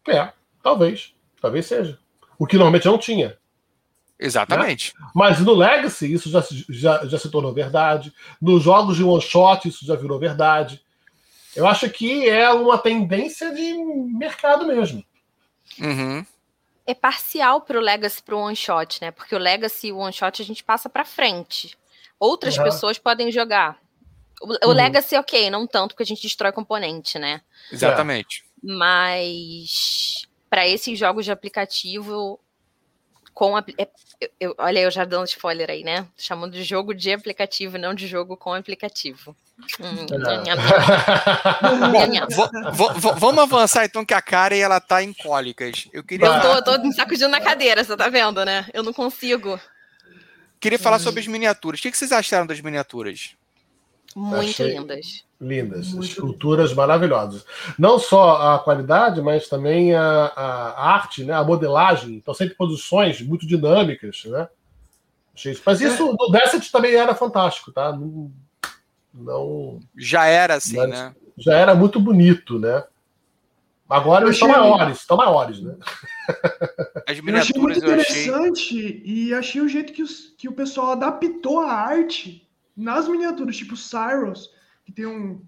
[SPEAKER 3] É, talvez. Talvez seja. O que normalmente não tinha.
[SPEAKER 1] Exatamente.
[SPEAKER 3] Né? Mas no Legacy isso já, já, já se tornou verdade. Nos jogos de one shot isso já virou verdade. Eu acho que é uma tendência de mercado mesmo.
[SPEAKER 1] Uhum.
[SPEAKER 2] É parcial para o Legacy para o one shot, né? Porque o Legacy e o one shot a gente passa para frente. Outras uhum. pessoas podem jogar. O, o uhum. Legacy, ok, não tanto, porque a gente destrói componente, né?
[SPEAKER 1] Exatamente.
[SPEAKER 2] Mas para esses jogos de aplicativo, com a, é, eu, olha eu já dando spoiler aí, né? Chamando de jogo de aplicativo, não de jogo com aplicativo. Hum,
[SPEAKER 1] vamos avançar então que a Karen ela tá em cólicas. Eu queria.
[SPEAKER 2] Eu tô, eu tô me sacudindo na cadeira, você tá vendo, né? Eu não consigo.
[SPEAKER 1] Queria falar hum. sobre as miniaturas. O que vocês acharam das miniaturas?
[SPEAKER 2] Muito Achei lindas.
[SPEAKER 3] Lindas, Muito esculturas maravilhosas. Não só a qualidade, mas também a, a arte, né? a modelagem. Então, sempre posições muito dinâmicas, né? Mas isso no Descent também era fantástico, tá? Não, não
[SPEAKER 1] já era assim, né?
[SPEAKER 3] Já era muito bonito, né? Agora eu eles estão maiores, estão maiores, né?
[SPEAKER 4] As eu achei muito interessante eu achei... e achei o jeito que, os, que o pessoal adaptou a arte nas miniaturas, tipo Cyrus, que tem um,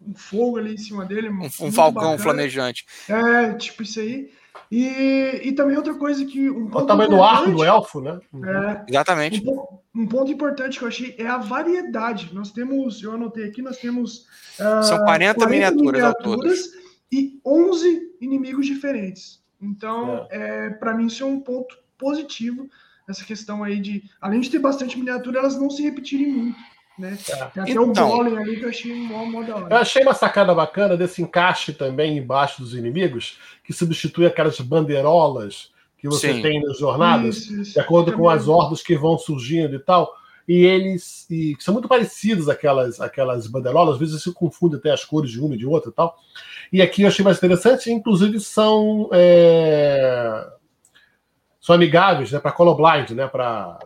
[SPEAKER 4] um fogo ali em cima dele.
[SPEAKER 1] Um, um falcão bacana. flamejante.
[SPEAKER 4] É, tipo isso aí. E, e também outra coisa que. Um
[SPEAKER 3] o tamanho do arco do elfo, né?
[SPEAKER 1] É, Exatamente.
[SPEAKER 4] Um, um, ponto importante que eu achei é a variedade. Nós temos, eu anotei aqui, nós temos. Uh,
[SPEAKER 1] São 40, 40 miniaturas, miniaturas
[SPEAKER 4] e 11 inimigos diferentes. Então, é. é para mim, isso é um ponto positivo essa questão aí de, além de ter bastante miniatura, elas não se repetirem muito. Né? É. Tem até então, o golem ali que eu achei mó, mó da hora.
[SPEAKER 3] Eu achei uma sacada bacana desse encaixe também embaixo dos inimigos, que substitui aquelas bandeirolas que você Sim. tem nas jornadas, isso, isso. de acordo com as hordas que vão surgindo e tal. E eles e, são muito parecidos aquelas, aquelas bandeirolas, às vezes se confunde até as cores de uma e de outra e tal. E aqui eu achei mais interessante, inclusive são é, são amigáveis né, para colorblind, né? Para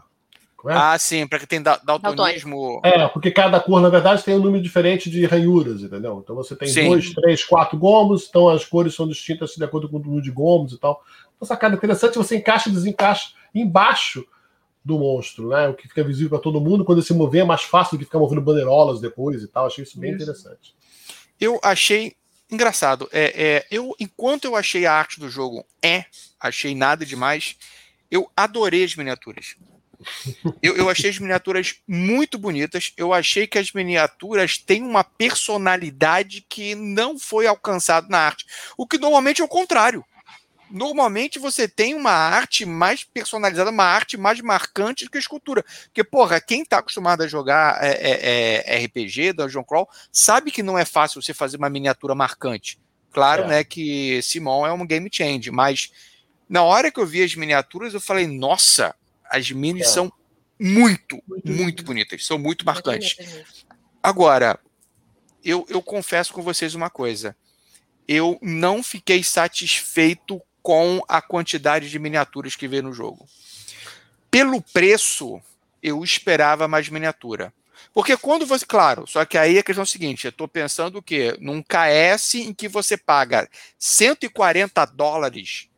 [SPEAKER 1] é? Ah, sim, para que tem daltonismo.
[SPEAKER 3] É, porque cada cor, na verdade, tem um número diferente de ranhuras, entendeu? Então você tem sim. dois, três, quatro gomos, então as cores são distintas de acordo com o número de gomos e tal. Então, sacada interessante, você encaixa e desencaixa embaixo do monstro, né? O que fica visível para todo mundo. Quando se mover é mais fácil do que ficar movendo bandeirolas depois e tal. Achei isso bem isso. interessante.
[SPEAKER 1] Eu achei engraçado. É, é, eu, enquanto eu achei a arte do jogo é, achei nada demais, eu adorei as miniaturas. Eu, eu, achei as miniaturas muito bonitas. Eu achei que as miniaturas têm uma personalidade que não foi alcançado na arte. O que normalmente é o contrário. Normalmente você tem uma arte mais personalizada, uma arte mais marcante do que a escultura. Porque, porra, quem está acostumado a jogar é, é, é, RPG, Dungeon Crawl, sabe que não é fácil você fazer uma miniatura marcante. Claro, é. né, que Simon é um game change, mas na hora que eu vi as miniaturas, eu falei, nossa, as minis é. são muito, muito, muito bonitas, são muito marcantes. Agora, eu, eu confesso com vocês uma coisa. Eu não fiquei satisfeito com a quantidade de miniaturas que veio no jogo. Pelo preço, eu esperava mais miniatura. Porque quando você. Claro, só que aí a questão é a seguinte: eu estou pensando o quê? Num KS em que você paga 140 dólares,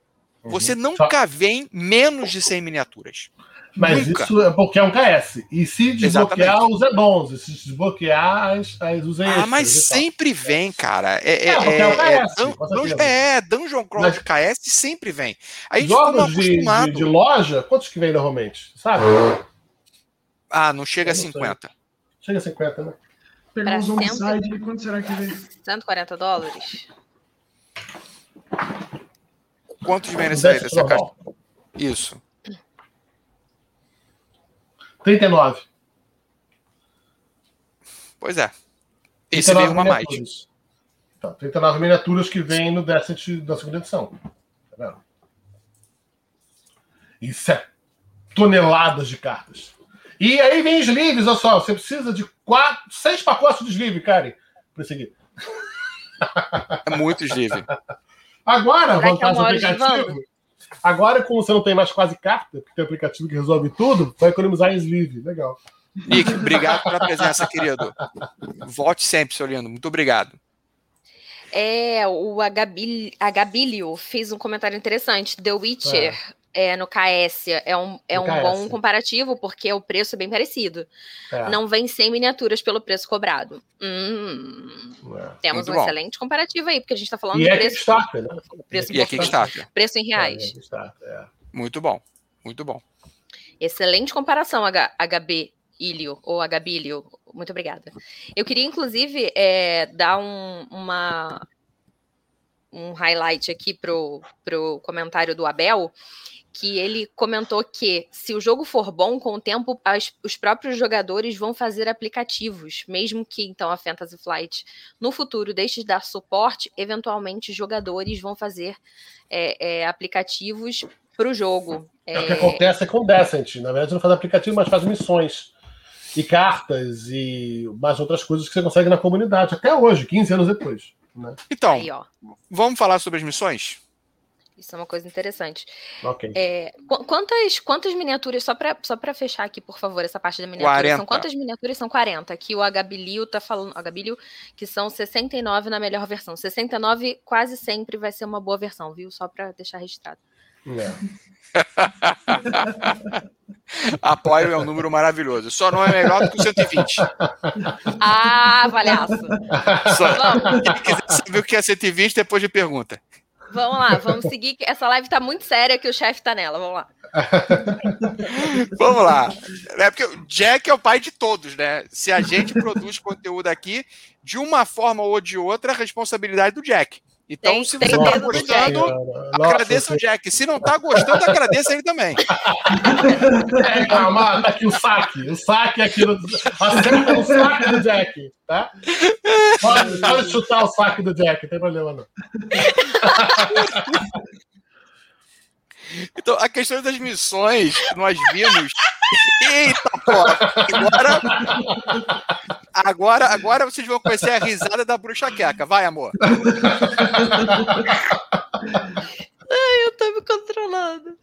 [SPEAKER 1] uhum. você nunca vem menos de 100 miniaturas.
[SPEAKER 3] Mas Nunca. isso é porque é um KS. E se desbloquear Exatamente. os addons, e se desbloquear as, as, os extras.
[SPEAKER 1] Ah, mas sempre vem, cara. É, é, é, é, um KS, é, é, Dungeon Crawl de KS sempre vem.
[SPEAKER 3] Aí jogos de, de, de, loja, quantos que vem normalmente? Sabe?
[SPEAKER 1] Ah, não chega a 50.
[SPEAKER 3] Chega a 50, né?
[SPEAKER 4] Pegou os homicide, quanto será que vem?
[SPEAKER 2] 140 dólares?
[SPEAKER 1] Quantos vem nessa caixa? Isso.
[SPEAKER 3] 39.
[SPEAKER 1] Pois é. Esse veio uma mais.
[SPEAKER 3] Tá, 39 miniaturas que vem no Descent da segunda edição. Tá vendo? Isso é toneladas de cartas. E aí vem sleeves, olha só. Você precisa de quatro, seis pacotes de sleeve, Karen, para seguir.
[SPEAKER 1] É muito sleeve.
[SPEAKER 3] Agora,
[SPEAKER 2] Será é
[SPEAKER 3] vantagem do aplicativo. Agora, como você não tem mais quase carta, porque tem um aplicativo que resolve tudo, vai economizar em sleeve. Legal.
[SPEAKER 1] Nick, obrigado pela presença, querido. Volte sempre, seu lindo. Muito obrigado.
[SPEAKER 2] É, o Agabil, Agabilio fez um comentário interessante. The Witcher é. No KS é um, é
[SPEAKER 3] No
[SPEAKER 2] um
[SPEAKER 3] KS.
[SPEAKER 2] bom comparativo, porque o preço é bem parecido.
[SPEAKER 3] É.
[SPEAKER 2] Não vem sem miniaturas pelo preço cobrado. Hum,
[SPEAKER 3] É.
[SPEAKER 2] temos
[SPEAKER 1] Muito
[SPEAKER 2] um
[SPEAKER 1] bom.
[SPEAKER 2] excelente comparativo aí, porque a gente está falando
[SPEAKER 3] E
[SPEAKER 2] do
[SPEAKER 3] é
[SPEAKER 2] preço,
[SPEAKER 3] Kickstarter, né?
[SPEAKER 2] preço,
[SPEAKER 1] E é Kickstarter.
[SPEAKER 2] preço em reais.
[SPEAKER 3] É, Kickstarter, é.
[SPEAKER 1] Muito bom. Muito bom.
[SPEAKER 2] Excelente comparação, H HB Ilio, ou Agabilio. Muito obrigada. Eu queria, inclusive, é, dar um, uma, um highlight aqui pro, pro comentário do Abel, que ele comentou que se o jogo for bom, com o tempo as- os próprios jogadores vão fazer aplicativos, mesmo que então a Fantasy Flight no futuro deixe de dar suporte, eventualmente jogadores vão fazer é, é, aplicativos para o jogo.
[SPEAKER 3] É o que acontece com o Descent. Na verdade, não faz aplicativo, mas faz missões. E cartas e mais outras coisas que você consegue na comunidade, até hoje, 15 anos depois. Né?
[SPEAKER 1] Então,
[SPEAKER 2] Aí, ó.
[SPEAKER 1] vamos falar sobre as missões?
[SPEAKER 2] Isso é uma coisa interessante.
[SPEAKER 3] Ok.
[SPEAKER 2] É, qu- quantas, quantas miniaturas, só para só pra fechar aqui, por favor, essa parte da miniatura,
[SPEAKER 1] 40.
[SPEAKER 2] são quantas miniaturas? São 40. Aqui o Agabilio tá falando, Agabilio, que são 69 na melhor versão. 69 quase sempre vai ser uma boa versão, viu? Só para deixar registrado.
[SPEAKER 3] É.
[SPEAKER 1] Apoio é um número maravilhoso. Só não é melhor do que o 120.
[SPEAKER 2] Ah, palhaço!
[SPEAKER 1] Só,
[SPEAKER 2] Vamos,
[SPEAKER 1] quem quiser saber o que é 120, depois de pergunta.
[SPEAKER 2] Vamos lá, vamos seguir. Essa live tá muito séria que o chefe tá nela. Vamos lá.
[SPEAKER 1] Vamos lá. É porque o Jack é o pai de todos, né? Se a gente produz conteúdo aqui, de uma forma ou de outra, a responsabilidade do Jack. Então,
[SPEAKER 2] Tem-
[SPEAKER 1] se você tá
[SPEAKER 2] do
[SPEAKER 1] gostando,
[SPEAKER 3] Nossa,
[SPEAKER 1] agradeça o Jack. Se não tá gostando, agradeça ele também.
[SPEAKER 3] É, calma, tá aqui o saque. O saque aqui no. Acerta o saque do Jack, tá? Pode, pode chutar o saque do Jack, não tem problema não.
[SPEAKER 1] Então, a questão das missões, nós vimos. Eita, porra! Agora, agora, agora vocês vão conhecer a risada da bruxa queca. Vai, amor.
[SPEAKER 2] Eu tô me controlando.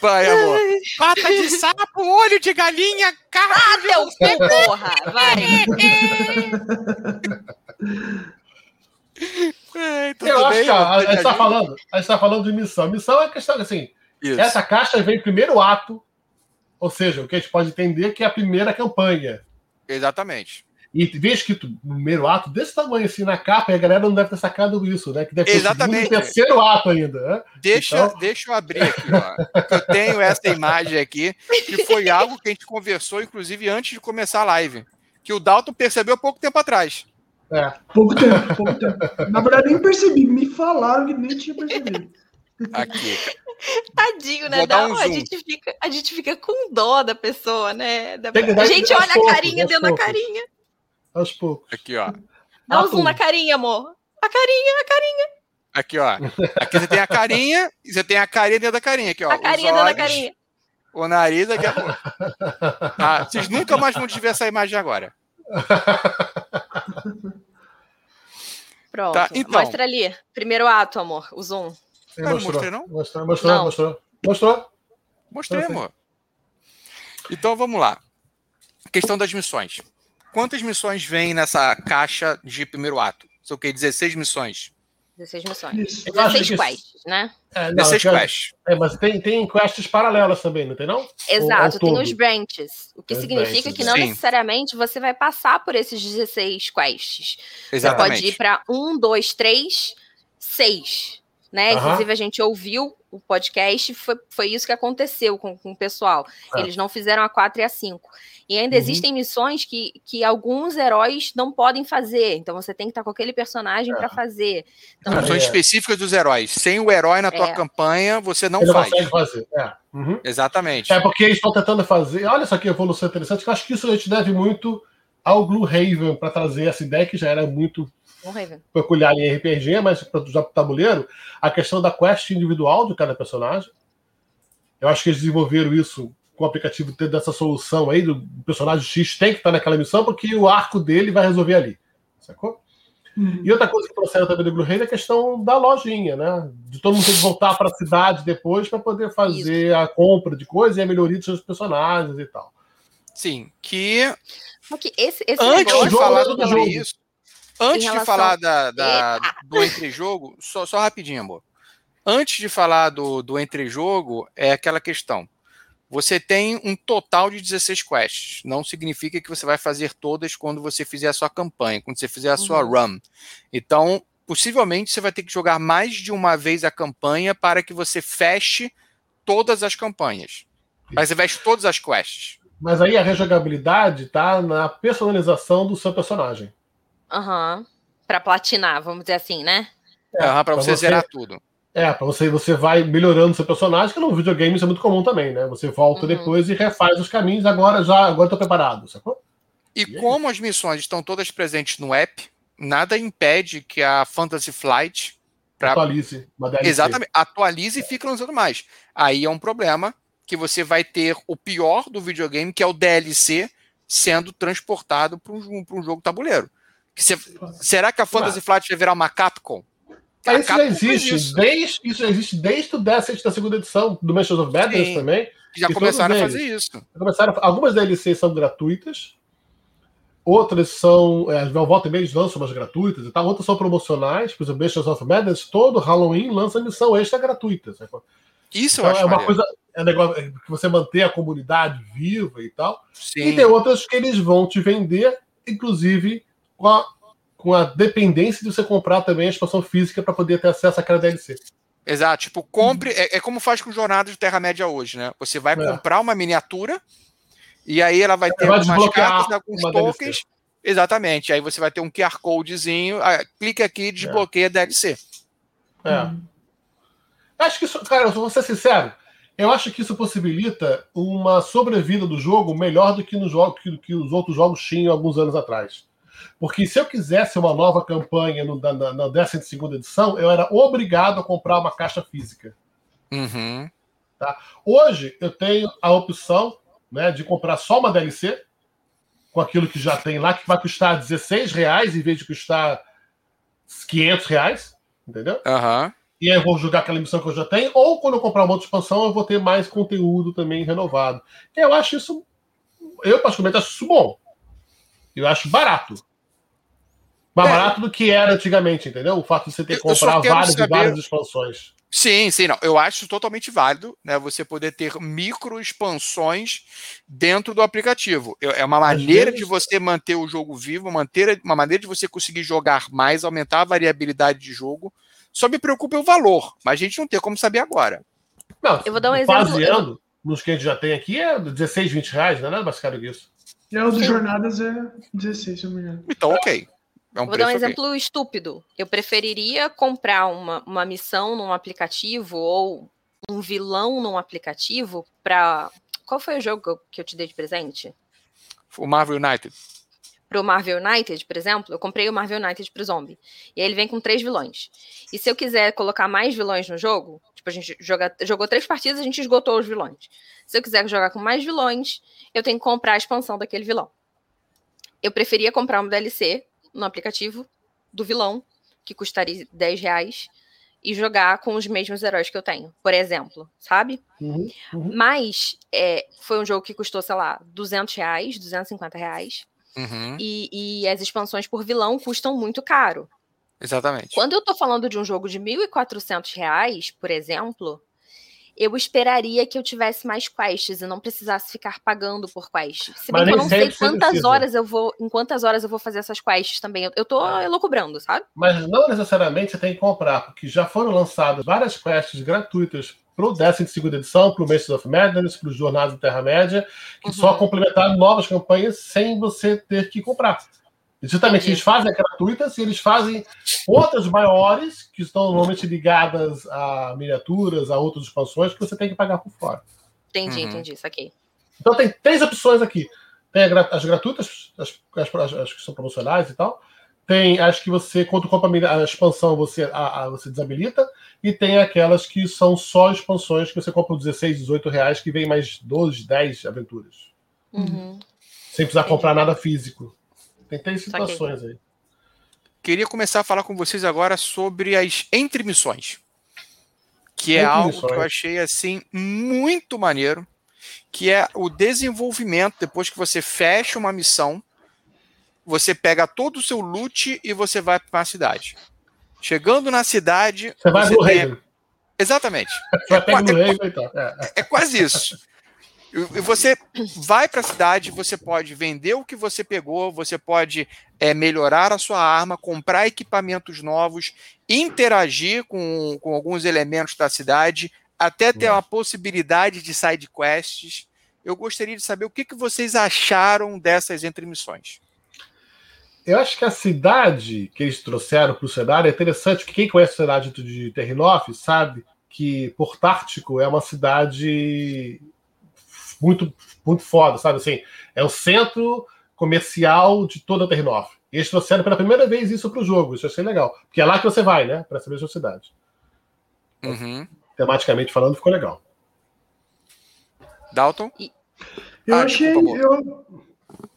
[SPEAKER 1] Vai, amor. Pata de sapo, olho de galinha, cara.
[SPEAKER 2] Ah, teu porra! Vai!
[SPEAKER 1] Tudo
[SPEAKER 3] Eu acho
[SPEAKER 1] bem,
[SPEAKER 3] que a,
[SPEAKER 1] amor?
[SPEAKER 3] gente tá falando, a gente tá falando de missão. Missão é questão assim.
[SPEAKER 1] Isso.
[SPEAKER 3] Essa caixa vem primeiro ato, ou seja, o que a gente pode entender que é a primeira campanha.
[SPEAKER 1] Exatamente.
[SPEAKER 3] E vê escrito primeiro ato desse tamanho assim na capa, e a galera não deve ter sacado isso, né? Que deve ter o
[SPEAKER 1] Exatamente.
[SPEAKER 3] segundo e terceiro ato ainda. Né?
[SPEAKER 1] Deixa,
[SPEAKER 3] Então-
[SPEAKER 1] deixa eu abrir aqui, ó. que Eu tenho essa imagem aqui, que foi algo que a gente conversou, inclusive, antes de começar a live. Que o Dalton percebeu pouco tempo atrás.
[SPEAKER 3] É.
[SPEAKER 4] Pouco tempo, pouco tempo. Na verdade, nem percebi. Me falaram que nem tinha percebido.
[SPEAKER 1] Aqui.
[SPEAKER 2] Tadinho, né? Dá-
[SPEAKER 1] um
[SPEAKER 2] a, gente fica, a gente fica com dó da pessoa, né? Da- a gente olha a
[SPEAKER 3] poucos,
[SPEAKER 2] carinha
[SPEAKER 3] aos
[SPEAKER 2] dentro da carinha.
[SPEAKER 3] Aos poucos.
[SPEAKER 1] Aqui, ó.
[SPEAKER 2] Dá um zoom na carinha, amor. A carinha, a carinha,
[SPEAKER 1] Aqui, ó. Aqui você tem a carinha e você tem a carinha dentro da carinha. Aqui, ó.
[SPEAKER 2] a
[SPEAKER 1] Os
[SPEAKER 2] carinha dentro da
[SPEAKER 1] olhos,
[SPEAKER 2] carinha.
[SPEAKER 1] O nariz aqui. ó. Ah, vocês nunca mais vão ver essa imagem agora.
[SPEAKER 2] Pronto.
[SPEAKER 1] Tá, então.
[SPEAKER 2] Mostra ali. Primeiro ato, amor. O zoom.
[SPEAKER 1] Ah, não
[SPEAKER 3] mostrou,
[SPEAKER 1] mostrei, não?
[SPEAKER 3] mostrou, mostrou,
[SPEAKER 2] Não.
[SPEAKER 3] mostrou. Mostrou.
[SPEAKER 1] Mostrei,
[SPEAKER 3] Perfeito.
[SPEAKER 1] amor. Então vamos lá. Questão das missões. Quantas missões vem nessa caixa de primeiro ato? São o quê? 16 missões.
[SPEAKER 2] 16 missões.
[SPEAKER 4] Isso.
[SPEAKER 3] Eu acho
[SPEAKER 2] 16
[SPEAKER 3] que-
[SPEAKER 2] quests, né?
[SPEAKER 3] É, não,
[SPEAKER 1] 16
[SPEAKER 3] eu quero-
[SPEAKER 1] quests.
[SPEAKER 3] É, mas tem, tem quests paralelas também, não tem não?
[SPEAKER 2] Exato, tem
[SPEAKER 3] todo.
[SPEAKER 2] os branches. O que
[SPEAKER 3] Os
[SPEAKER 2] significa
[SPEAKER 3] branches,
[SPEAKER 2] que não
[SPEAKER 1] sim.
[SPEAKER 2] necessariamente você vai passar por esses 16 quests. Você
[SPEAKER 1] Exatamente.
[SPEAKER 2] pode ir para um, dois, três, seis. Né?
[SPEAKER 3] Aham.
[SPEAKER 2] Inclusive, a gente ouviu o podcast, foi, foi isso que aconteceu com, com o pessoal.
[SPEAKER 3] É.
[SPEAKER 2] Eles não fizeram a 4 e a 5. E ainda
[SPEAKER 3] Uhum.
[SPEAKER 2] existem missões que, que alguns heróis não podem fazer. Então você tem que estar com aquele personagem para fazer. Então,
[SPEAKER 1] São
[SPEAKER 3] é.
[SPEAKER 1] específicas dos heróis. Sem o herói na tua
[SPEAKER 2] É.
[SPEAKER 1] campanha, você não
[SPEAKER 3] Ele não
[SPEAKER 1] faz.
[SPEAKER 3] consegue fazer. É. Uhum.
[SPEAKER 1] Exatamente.
[SPEAKER 3] É porque eles estão tentando fazer. Olha só que evolução interessante, que eu acho que isso a gente deve muito ao Blue Raven para trazer essa ideia que já era muito
[SPEAKER 2] vamos rever.
[SPEAKER 3] peculiar em RPG, mas para o tabuleiro, a questão da quest individual de cada personagem. Eu acho que eles desenvolveram isso com o aplicativo ter dessa solução aí do personagem X tem que estar naquela missão, porque o arco dele vai resolver ali. Sacou? Uhum. E outra coisa que trouxeram também do Blu-ray é a questão da lojinha, né? De todo mundo ter que voltar para a cidade depois para poder fazer Isso. a compra de coisas e a melhoria dos seus personagens e tal.
[SPEAKER 1] Sim, que.
[SPEAKER 2] Okay, esse, esse
[SPEAKER 1] antes de falar do jogo. isso, antes de falar da, da do entrejogo, só, só rapidinho, amor. Antes de falar do, do entrejogo, é aquela questão. Você tem um total de 16 quests. Não significa que você vai fazer todas quando você fizer a sua campanha, quando você fizer a sua uhum. run. Então, possivelmente você vai ter que jogar mais de uma vez a campanha para que você feche todas as campanhas. Mas você feche todas as quests.
[SPEAKER 3] Mas aí a rejogabilidade tá na personalização do seu personagem.
[SPEAKER 2] Aham. Uhum. Para platinar, vamos dizer assim, né?
[SPEAKER 1] É, uhum, para você, você zerar tudo.
[SPEAKER 3] É, para você, você vai melhorando seu personagem, que no videogame isso é muito comum também, né? Você volta uhum. depois e refaz os caminhos, agora já agora estou preparado, sacou?
[SPEAKER 1] E, e como as missões estão todas presentes no app, nada impede que a Fantasy Flight
[SPEAKER 3] pra... atualize.
[SPEAKER 1] Exatamente, atualize e fique lançando mais. Aí é um problema que você vai ter o pior do videogame, que é o DLC, sendo transportado para um, um jogo tabuleiro. Você... será que a Fantasy Flight vai virar uma Capcom?
[SPEAKER 3] Mas isso já existe, isso. Desde, isso já existe desde o Descent da segunda edição do Mansions of Madness Sim, também.
[SPEAKER 1] Já começaram a fazer isso.
[SPEAKER 3] Começaram, algumas DLCs são gratuitas, outras são. É, volta e meia lançam umas gratuitas e tal, outras são promocionais, por exemplo, Mansions of Madness, todo Halloween lança missão extra gratuita. Sabe?
[SPEAKER 1] Isso então, eu acho
[SPEAKER 3] é uma coisa é um negócio é que você manter a comunidade viva e tal. Sim. E tem outras que eles vão te vender, inclusive com a com a dependência de você comprar também a expansão física para poder ter acesso àquela DLC.
[SPEAKER 1] Exato, tipo, compre. É, é como faz com Jornada de Terra-média hoje, né? Você vai é. comprar uma miniatura e aí ela vai ter vai algumas cartas, alguns tokens. DLC. Exatamente. Aí você vai ter um QR Codezinho, ah, clica aqui e desbloqueia é. DLC.
[SPEAKER 3] É. Hum. Acho que isso, cara, eu vou ser sincero. Eu acho que isso possibilita uma sobrevida do jogo melhor do que, no jogo, que, que os outros jogos tinham alguns anos atrás. Porque se eu quisesse uma nova campanha no, na, na, na 12 edição, eu era obrigado a comprar uma caixa física.
[SPEAKER 1] Uhum.
[SPEAKER 3] Tá? Hoje eu tenho a opção né, de comprar só uma DLC, com aquilo que já tem lá, que vai custar 16 reais em vez de custar 500 reais, entendeu?
[SPEAKER 1] Uhum.
[SPEAKER 3] E aí eu vou jogar aquela missão que eu já tenho, ou quando eu comprar uma outra expansão, eu vou ter mais conteúdo também renovado. Eu acho isso, eu particularmente acho isso bom. Eu acho barato. Mais é. barato do que era antigamente, entendeu? O fato de você ter que comprar várias saber... e várias expansões.
[SPEAKER 1] Sim, sim, não. Eu acho totalmente válido, né? Você poder ter micro expansões dentro do aplicativo. É uma maneira vezes... de você manter o jogo vivo, manter uma maneira de você conseguir jogar mais, aumentar a variabilidade de jogo. Só me preocupa o valor, mas a gente não tem como saber agora.
[SPEAKER 3] Não, eu vou dar um exemplo. Baseando nos que a gente já tem aqui, é 16, 20 reais, não é nada mais caro que isso.
[SPEAKER 4] É, o dos jornadas é 16, se eu me engano.
[SPEAKER 1] Então, ok.
[SPEAKER 2] É um Vou dar um exemplo estúpido. Eu preferiria comprar uma, uma missão num aplicativo ou um vilão num aplicativo para. Qual foi o jogo que eu te dei de presente?
[SPEAKER 1] O Marvel United.
[SPEAKER 2] Para o Marvel United, por exemplo, eu comprei o Marvel United para o Zombie. E aí ele vem com três vilões. E se eu quiser colocar mais vilões no jogo, tipo, a gente joga, jogou três partidas, a gente esgotou os vilões. Se eu quiser jogar com mais vilões, eu tenho que comprar a expansão daquele vilão. Eu preferia comprar uma DLC no aplicativo do vilão, que custaria 10 reais, e jogar com os mesmos heróis que eu tenho, por exemplo, sabe?
[SPEAKER 3] Uhum, uhum.
[SPEAKER 2] Mas é, foi um jogo que custou, sei lá, 200 reais, 250 reais.
[SPEAKER 1] Uhum.
[SPEAKER 2] E, e, as expansões por vilão custam muito caro.
[SPEAKER 1] Exatamente.
[SPEAKER 2] Quando eu tô falando de um jogo de 1.400 reais, por exemplo, eu esperaria que eu tivesse mais quests e não precisasse ficar pagando por quests. Se bem que eu não sei quantas horas eu vou, em quantas horas eu vou fazer essas quests também. Eu, eu tô elocubrando, sabe?
[SPEAKER 3] Mas não necessariamente você tem que comprar, porque já foram lançadas várias quests gratuitas pro 12 segunda edição, pro Mestres of Madness, pro Jornadas da Terra-média, que uhum. só complementaram novas campanhas sem você ter que comprar. Justamente, eles fazem gratuitas e eles fazem outras maiores, que estão normalmente ligadas a miniaturas, a outras expansões, que você tem que pagar por fora.
[SPEAKER 2] Entendi, uhum. entendi, isso aqui.
[SPEAKER 3] Então tem três opções aqui. Tem as gratuitas, as, as, as, que são promocionais e tal. tem as que você, quando compra a expansão, você, a, a, você desabilita, e tem aquelas que são só expansões que você compra por 16, 18 reais, que vem mais 12, 10 aventuras. Uhum. Sem precisar comprar nada físico. Tem três situações aí.
[SPEAKER 1] Queria começar a falar com vocês agora sobre as entremissões. Que é algo que eu achei assim muito maneiro. Que é o desenvolvimento, depois que você fecha uma missão você pega todo o seu loot e você vai para uma cidade. Chegando na cidade.
[SPEAKER 3] Você vai no reino.
[SPEAKER 1] Exatamente. Você é, é, é. é quase isso. E você vai para a cidade, você pode vender o que você pegou, você pode é, melhorar a sua arma, comprar equipamentos novos, interagir com, com alguns elementos da cidade, até ter uma possibilidade de side quests. Eu gostaria de saber o que, que vocês acharam dessas entremissões.
[SPEAKER 3] Eu acho que a cidade que eles trouxeram para o cenário é interessante, porque quem conhece a cidade de Terrinoff sabe que Portártico é uma cidade muito, muito foda, sabe? Assim, é o centro comercial de toda a Terrinoff. E eles trouxeram pela primeira vez isso para o jogo. Isso eu achei legal. Porque é lá que você vai, né? Para essa mesma cidade. Uhum. Tematicamente falando, ficou legal.
[SPEAKER 1] Dalton?
[SPEAKER 4] Eu ah, achei. Eu...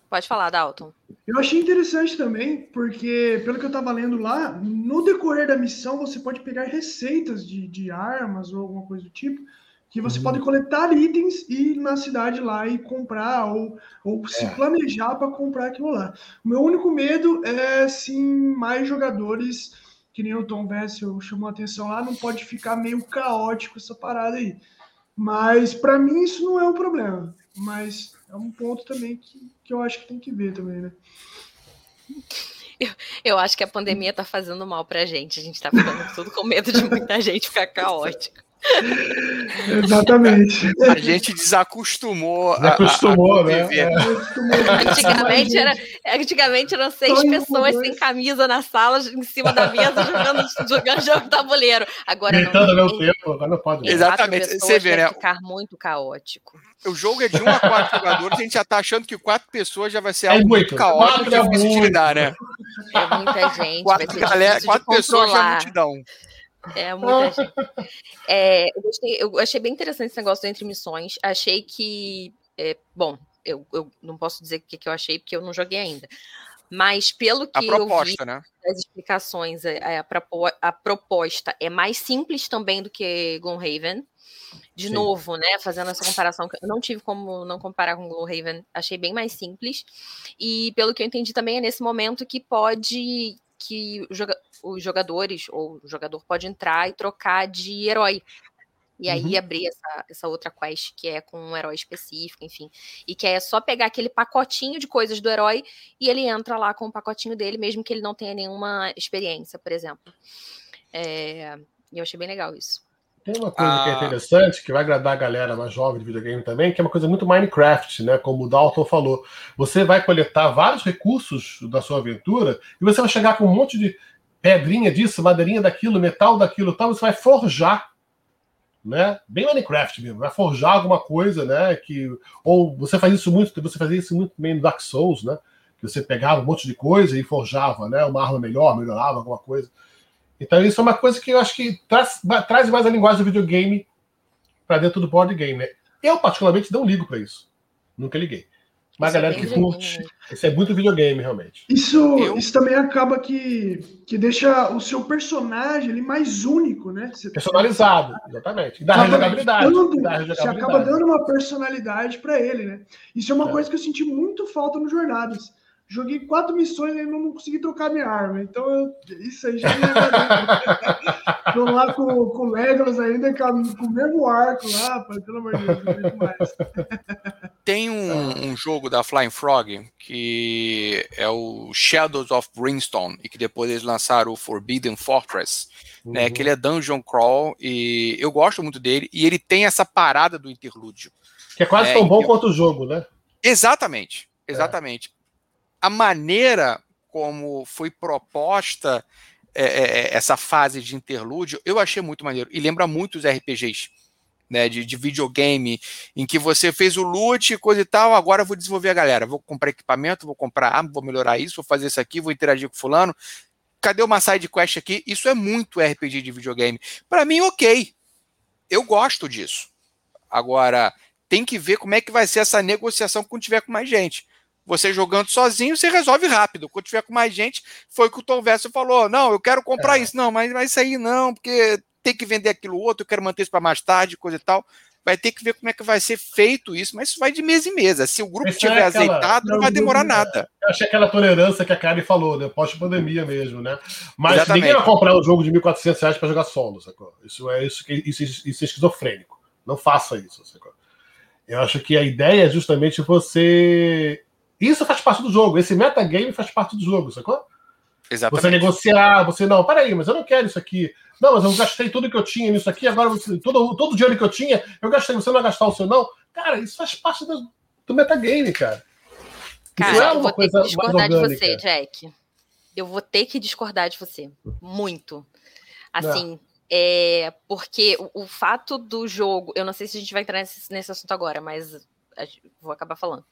[SPEAKER 2] Pode falar, Dalton.
[SPEAKER 4] Eu achei interessante também, porque, pelo que eu estava lendo lá, no decorrer da missão você pode pegar receitas de, de armas ou alguma coisa do tipo, que você uhum. pode coletar itens e ir na cidade lá e comprar, ou, ou é. se planejar para comprar aquilo lá. O meu único medo é, sim, mais jogadores, que nem o Tom Vessel chamou a atenção lá, não pode ficar meio caótico essa parada aí. Mas, para mim, isso não é um problema. Mas é um ponto também que, que eu acho que tem que ver também, né?
[SPEAKER 2] Eu, eu acho que a pandemia tá fazendo mal pra gente. A gente tá ficando tudo com medo de muita gente ficar caótica.
[SPEAKER 4] Exatamente.
[SPEAKER 1] A gente desacostumou.
[SPEAKER 3] Desacostumou, a, a né?
[SPEAKER 2] É. Antigamente, era, antigamente eram seis pessoas sem camisa na sala, em cima da mesa, jogando, jogando jogo de tabuleiro. Agora
[SPEAKER 3] Gritando não. Ao tempo, agora não pode.
[SPEAKER 1] Exatamente. Você vê, né?
[SPEAKER 2] ficar muito caótico.
[SPEAKER 1] O jogo é de um a quatro jogadores, a gente já tá achando que quatro pessoas já vai ser é algo muito, muito caótico e difícil de lidar, né?
[SPEAKER 2] É muita gente.
[SPEAKER 1] Quatro, galera, quatro pessoas já é multidão.
[SPEAKER 2] É muita gente. É, eu, gostei, eu, achei bem interessante esse negócio entre missões. Achei que. É, bom, eu, eu, não posso dizer o que, que eu achei, porque eu não joguei ainda. Mas pelo que proposta, eu vi
[SPEAKER 1] né?
[SPEAKER 2] as explicações, a, é, é, a, a, proposta é mais simples também do que Gloomhaven. De Sim. novo, né? Fazendo essa comparação, eu não tive como não comparar com Gloomhaven, achei bem mais simples. E pelo que eu entendi também é nesse momento que pode que os jogadores ou o jogador pode entrar e trocar de herói. E aí uhum. abrir essa, essa outra quest que é com um herói específico, enfim. E que é só pegar aquele pacotinho de coisas do herói e ele entra lá com o pacotinho dele, mesmo que ele não tenha nenhuma experiência, por exemplo. É, e eu achei bem legal isso.
[SPEAKER 3] Tem uma coisa ah. que é ah. interessante, que vai agradar a galera mais jovem de videogame também, que é uma coisa muito Minecraft, né? Como o Dalton falou. Você vai coletar vários recursos da sua aventura e você vai chegar com um monte de pedrinha disso, madeirinha daquilo, metal daquilo tal, você vai forjar. Né? Bem Minecraft mesmo, vai forjar alguma coisa, né? Que, ou você faz isso muito, você fazia isso muito bem no Dark Souls, né? Que você pegava um monte de coisa e forjava, né? Uma arma melhor, melhorava alguma coisa. Então isso é uma coisa que eu acho que traz, traz mais a linguagem do videogame para dentro do board game. Né? Eu, particularmente, não ligo para isso. Nunca liguei. Mas a é galera é que curte, né? isso é muito videogame, realmente.
[SPEAKER 4] Isso, eu... isso também acaba que, que deixa o seu personagem ele mais único, né?
[SPEAKER 3] Você Personalizado, tá... exatamente. E dá rejogabilidade.
[SPEAKER 4] Você acaba dando uma personalidade para ele, né? Isso é uma é. coisa que eu senti muito falta no Jornadas. Joguei quatro missões e ainda não consegui trocar minha arma. Então, eu, isso aí já me Tô lá com, com o Legolas ainda, com, o mesmo arco lá, pelo amor de Deus, mais.
[SPEAKER 1] Tem um, um, jogo da Flying Frog que é o Shadows of Brimstone e que depois eles lançaram o Forbidden Fortress, né, uhum. né? Que ele é dungeon crawl e eu gosto muito dele e ele tem essa parada do interlúdio.
[SPEAKER 3] Que é quase é, tão bom quanto o jogo, né?
[SPEAKER 1] Exatamente, exatamente. A maneira como foi proposta é, é, é, essa fase de interlúdio, eu achei muito maneiro. E lembra muito os RPGs. né, de, de, videogame, em que você fez o loot, coisa e tal, agora eu vou desenvolver a galera, vou comprar equipamento, vou comprar arma, vou melhorar isso, vou fazer isso aqui, vou interagir com fulano. Cadê uma side quest aqui? Isso é muito RPG de videogame. Para mim, ok. Eu gosto disso. Agora, tem que ver como é que vai ser essa negociação quando tiver com mais gente. Você jogando sozinho, você resolve rápido. Quando tiver com mais gente, foi que o Tom Vessel falou. Não, eu quero comprar é. isso. Não, mas, mas isso aí não, porque tem que vender aquilo outro, eu quero manter isso para mais tarde, coisa e tal. Vai ter que ver como é que vai ser feito isso, mas isso vai de mês em mês. Se o grupo estiver é azeitado, não vai demorar nada.
[SPEAKER 3] Eu achei aquela tolerância que a Karen falou, né? Pós-pandemia mesmo, né? Mas Exatamente. ninguém vai comprar um jogo de R$ 1.400 para jogar solo, sacou? Isso é, isso, isso, isso é esquizofrênico. Não faça isso, sacou? Eu acho que a ideia é justamente você isso faz parte do jogo. Esse metagame faz parte do jogo, sacou? Exatamente. Você negociar, você não, peraí, mas eu não quero isso aqui. Não, mas eu gastei tudo que eu tinha nisso aqui, agora você, todo, todo o dinheiro que eu tinha, eu gastei, você não vai gastar o seu, não. Cara, isso faz parte do, do metagame, cara.
[SPEAKER 2] Cara, isso é eu vou ter que discordar de você, Jack. Eu vou ter que discordar de você. Muito. Assim, é, porque o, o, fato do jogo, eu não sei se a gente vai entrar nesse, nesse assunto agora, mas vou acabar falando.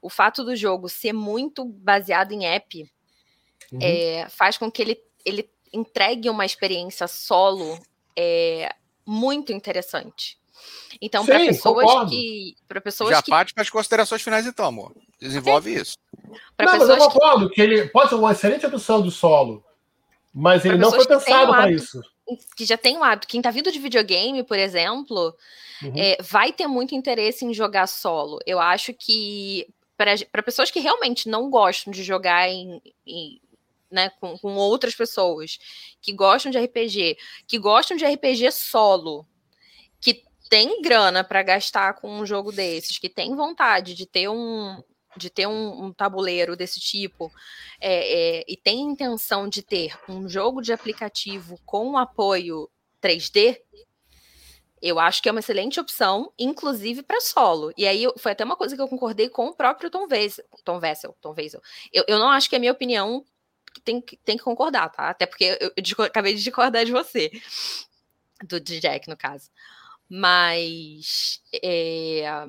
[SPEAKER 2] O fato do jogo ser muito baseado em app uhum. é, faz com que ele, ele entregue uma experiência solo é, muito interessante. Então, para pessoas concordo. que. Para pessoas
[SPEAKER 1] Já
[SPEAKER 2] que...
[SPEAKER 1] parte para as considerações finais, então, amor. Desenvolve Sim. isso.
[SPEAKER 3] Pra não, mas eu concordo que... que... ele pode ser uma excelente opção de solo, mas ele não foi pensado para isso.
[SPEAKER 2] Que já tem um hábito. Quem está vindo de videogame, por exemplo, uhum. é, vai ter muito interesse em jogar solo. Eu acho que para pessoas que realmente não gostam de jogar em, em né, com, com, outras pessoas, que gostam de RPG, que gostam de RPG solo, que tem grana para gastar com um jogo desses, que tem vontade de ter um de ter um, um tabuleiro desse tipo é, é, e tem intenção de ter um jogo de aplicativo com apoio 3D, eu acho que é uma excelente opção, inclusive para solo. E aí foi até uma coisa que eu concordei com o próprio Tom Vessel. Tom Vessel, Tom Vessel. Eu, eu não acho que a minha opinião tem, tem que concordar, tá? Até porque eu, eu acabei de discordar de você. Do de Jack, no caso. Mas é,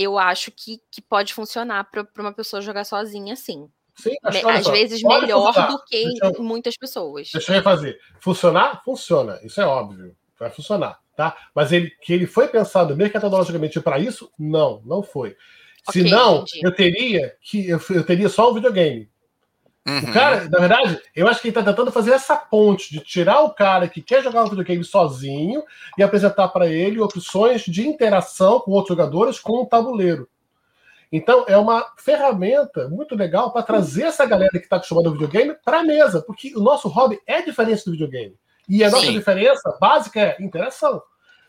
[SPEAKER 2] eu acho que, que pode funcionar para uma pessoa jogar sozinha, sim. Sim, Às só, vezes melhor funcionar. do que eu, muitas pessoas.
[SPEAKER 3] Deixa eu fazer. Funcionar? Funciona. Isso é óbvio. Vai funcionar tá? Mas ele, que ele foi pensado mercadologicamente para isso? Não, não foi. Okay, Senão, entendi. eu teria que eu, eu, teria só um videogame. Uhum. O cara, na verdade, eu acho que ele está tentando fazer essa ponte de tirar o cara que quer jogar um videogame sozinho e apresentar para ele opções de interação com outros jogadores com o um tabuleiro. Então, é uma ferramenta muito legal para trazer essa galera que está acostumada ao videogame para a mesa, porque o nosso hobby é diferente do videogame. E a Sim. nossa diferença básica é interação.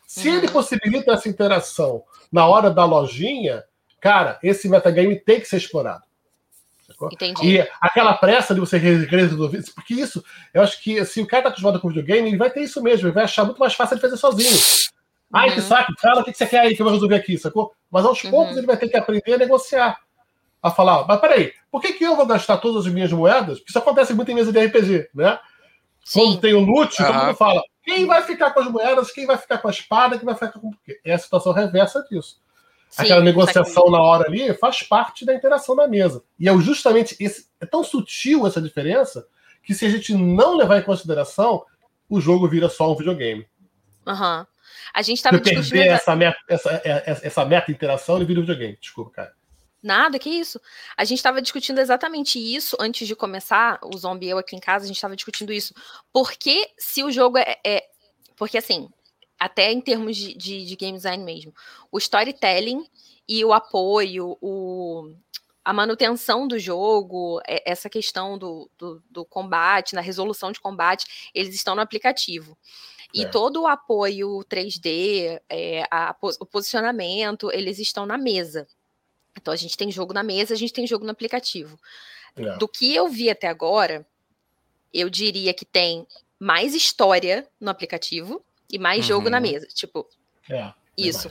[SPEAKER 3] Se uhum. ele possibilita essa interação na hora da lojinha, cara, esse metagame tem que ser explorado. Entendi. E aquela pressa de você resolver, porque isso, eu acho que se o cara tá acostumado com videogame, ele vai ter isso mesmo, ele vai achar muito mais fácil de fazer sozinho. Ai, uhum. que saco, cara, o que você quer aí que eu vou resolver aqui, sacou? Mas aos uhum. poucos ele vai ter que aprender a negociar. A falar, mas peraí, por que, que eu vou gastar todas as minhas moedas? Porque isso acontece muito em mesa de RPG, né? Sim. Quando tem o loot, uhum. todo mundo fala: quem vai ficar com as moedas, quem vai ficar com a espada, quem vai ficar com. É a situação reversa disso. Sim, Aquela negociação na hora ali faz parte da interação na mesa. E é justamente esse. É tão sutil essa diferença que se a gente não levar em consideração, o jogo vira só um videogame.
[SPEAKER 2] Aham. Uhum. A gente estava
[SPEAKER 3] discutindo. Perder essa meta, essa, essa, essa meta interação, ele vira um videogame. Desculpa, cara.
[SPEAKER 2] Nada, que isso. A gente estava discutindo exatamente isso antes de começar o Zombie Eu aqui em casa, a gente estava discutindo isso. Porque se o jogo é, é. porque assim, até em termos de, de, de, game design mesmo, o storytelling e o apoio, o, a manutenção do jogo, é, essa questão do, do, do combate, na resolução de combate, eles estão no aplicativo. E é. todo o apoio 3D, é, a, o posicionamento, eles estão na mesa. Então a gente tem jogo na mesa, a gente tem jogo no aplicativo. É. Do que eu vi até agora, eu diria que tem mais história no aplicativo e mais uhum. jogo na uhum. mesa. Tipo, é, isso.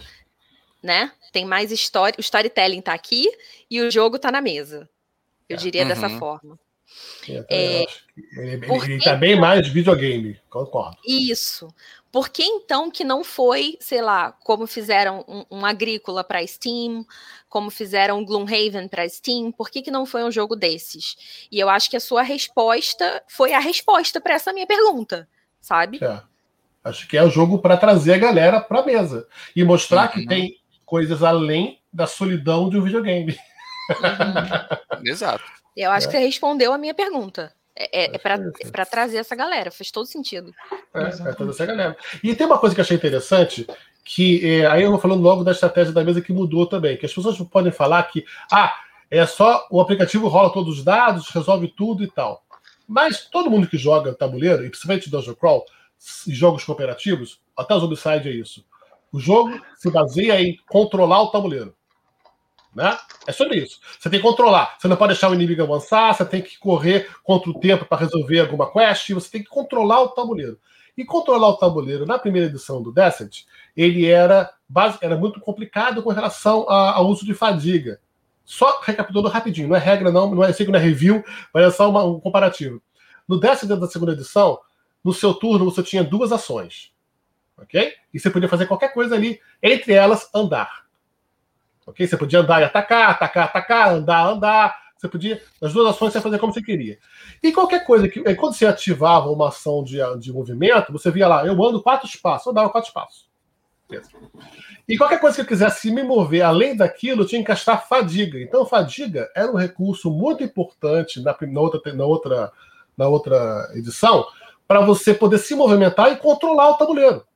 [SPEAKER 2] Né? Tem mais história. O storytelling tá aqui e o jogo tá na mesa. Eu é. diria uhum. dessa forma.
[SPEAKER 3] É, ele, porque... ele tá bem mais videogame, concordo.
[SPEAKER 2] Isso. Por que então que não foi, sei lá, como fizeram um, um Agrícola para Steam, como fizeram um Gloomhaven para Steam? Por que, que não foi um jogo desses? E eu acho que a sua resposta foi a resposta para essa minha pergunta, sabe?
[SPEAKER 3] É. Acho que é o jogo para trazer a galera para a mesa e mostrar uhum. que tem coisas além da solidão de um videogame.
[SPEAKER 1] Uhum. Exato.
[SPEAKER 2] Eu acho é. que você respondeu a minha pergunta. É, é, é para é trazer essa galera, faz todo sentido.
[SPEAKER 3] É, é trazer essa galera. E tem uma coisa que eu achei interessante, que é, aí eu vou falando logo da estratégia da mesa que mudou também, que as pessoas podem falar que ah, é só o aplicativo rola todos os dados, resolve tudo e tal. Mas todo mundo que joga tabuleiro, e principalmente Dungeon Crawl, jogos cooperativos, até o Zombicide é isso. O jogo se baseia em controlar o tabuleiro. Né? É sobre isso. Você tem que controlar. Você não pode deixar o inimigo avançar, você tem que correr contra o tempo para resolver alguma quest, você tem que controlar o tabuleiro. E controlar o tabuleiro na primeira edição do Descent, ele era, era muito complicado com relação ao uso de fadiga. Só recapitulando rapidinho, não é regra, não, não é, sei que não é review, mas é só uma, um comparativo. No Descent da segunda edição, no seu turno você tinha duas ações. Ok? E você podia fazer qualquer coisa ali, entre elas andar. Ok? Você podia andar e atacar, atacar, atacar, andar, andar. Você podia, as duas ações você fazer como você queria. E qualquer coisa que, quando você ativava uma ação de, de movimento, você via lá, eu ando quatro espaços, eu dava quatro espaços. E qualquer coisa que eu quisesse me mover além daquilo, eu tinha que gastar fadiga. Então, fadiga era um recurso muito importante na, na, outra, na, outra, na outra edição para você poder se movimentar e controlar o tabuleiro.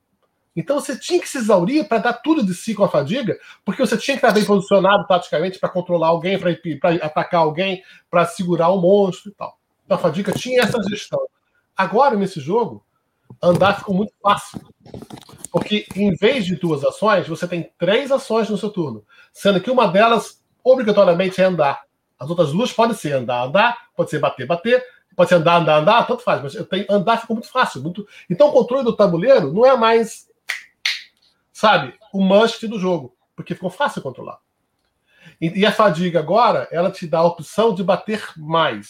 [SPEAKER 3] Então você tinha que se exaurir para dar tudo de si com a fadiga, porque você tinha que estar bem posicionado taticamente para controlar alguém, para atacar alguém, para segurar o um monstro e tal. Então a fadiga tinha essa gestão. Agora, nesse jogo, andar ficou muito fácil. Porque em vez de duas ações, você tem três ações no seu turno. Sendo que uma delas, obrigatoriamente, é andar. As outras duas podem ser andar, andar, pode ser bater, bater, pode ser andar, andar, andar, tanto faz. Mas eu tenho, andar ficou muito fácil. Muito... Então o controle do tabuleiro não é mais sabe, o must do jogo, porque ficou fácil controlar. E, e a fadiga agora, ela te dá a opção de bater mais.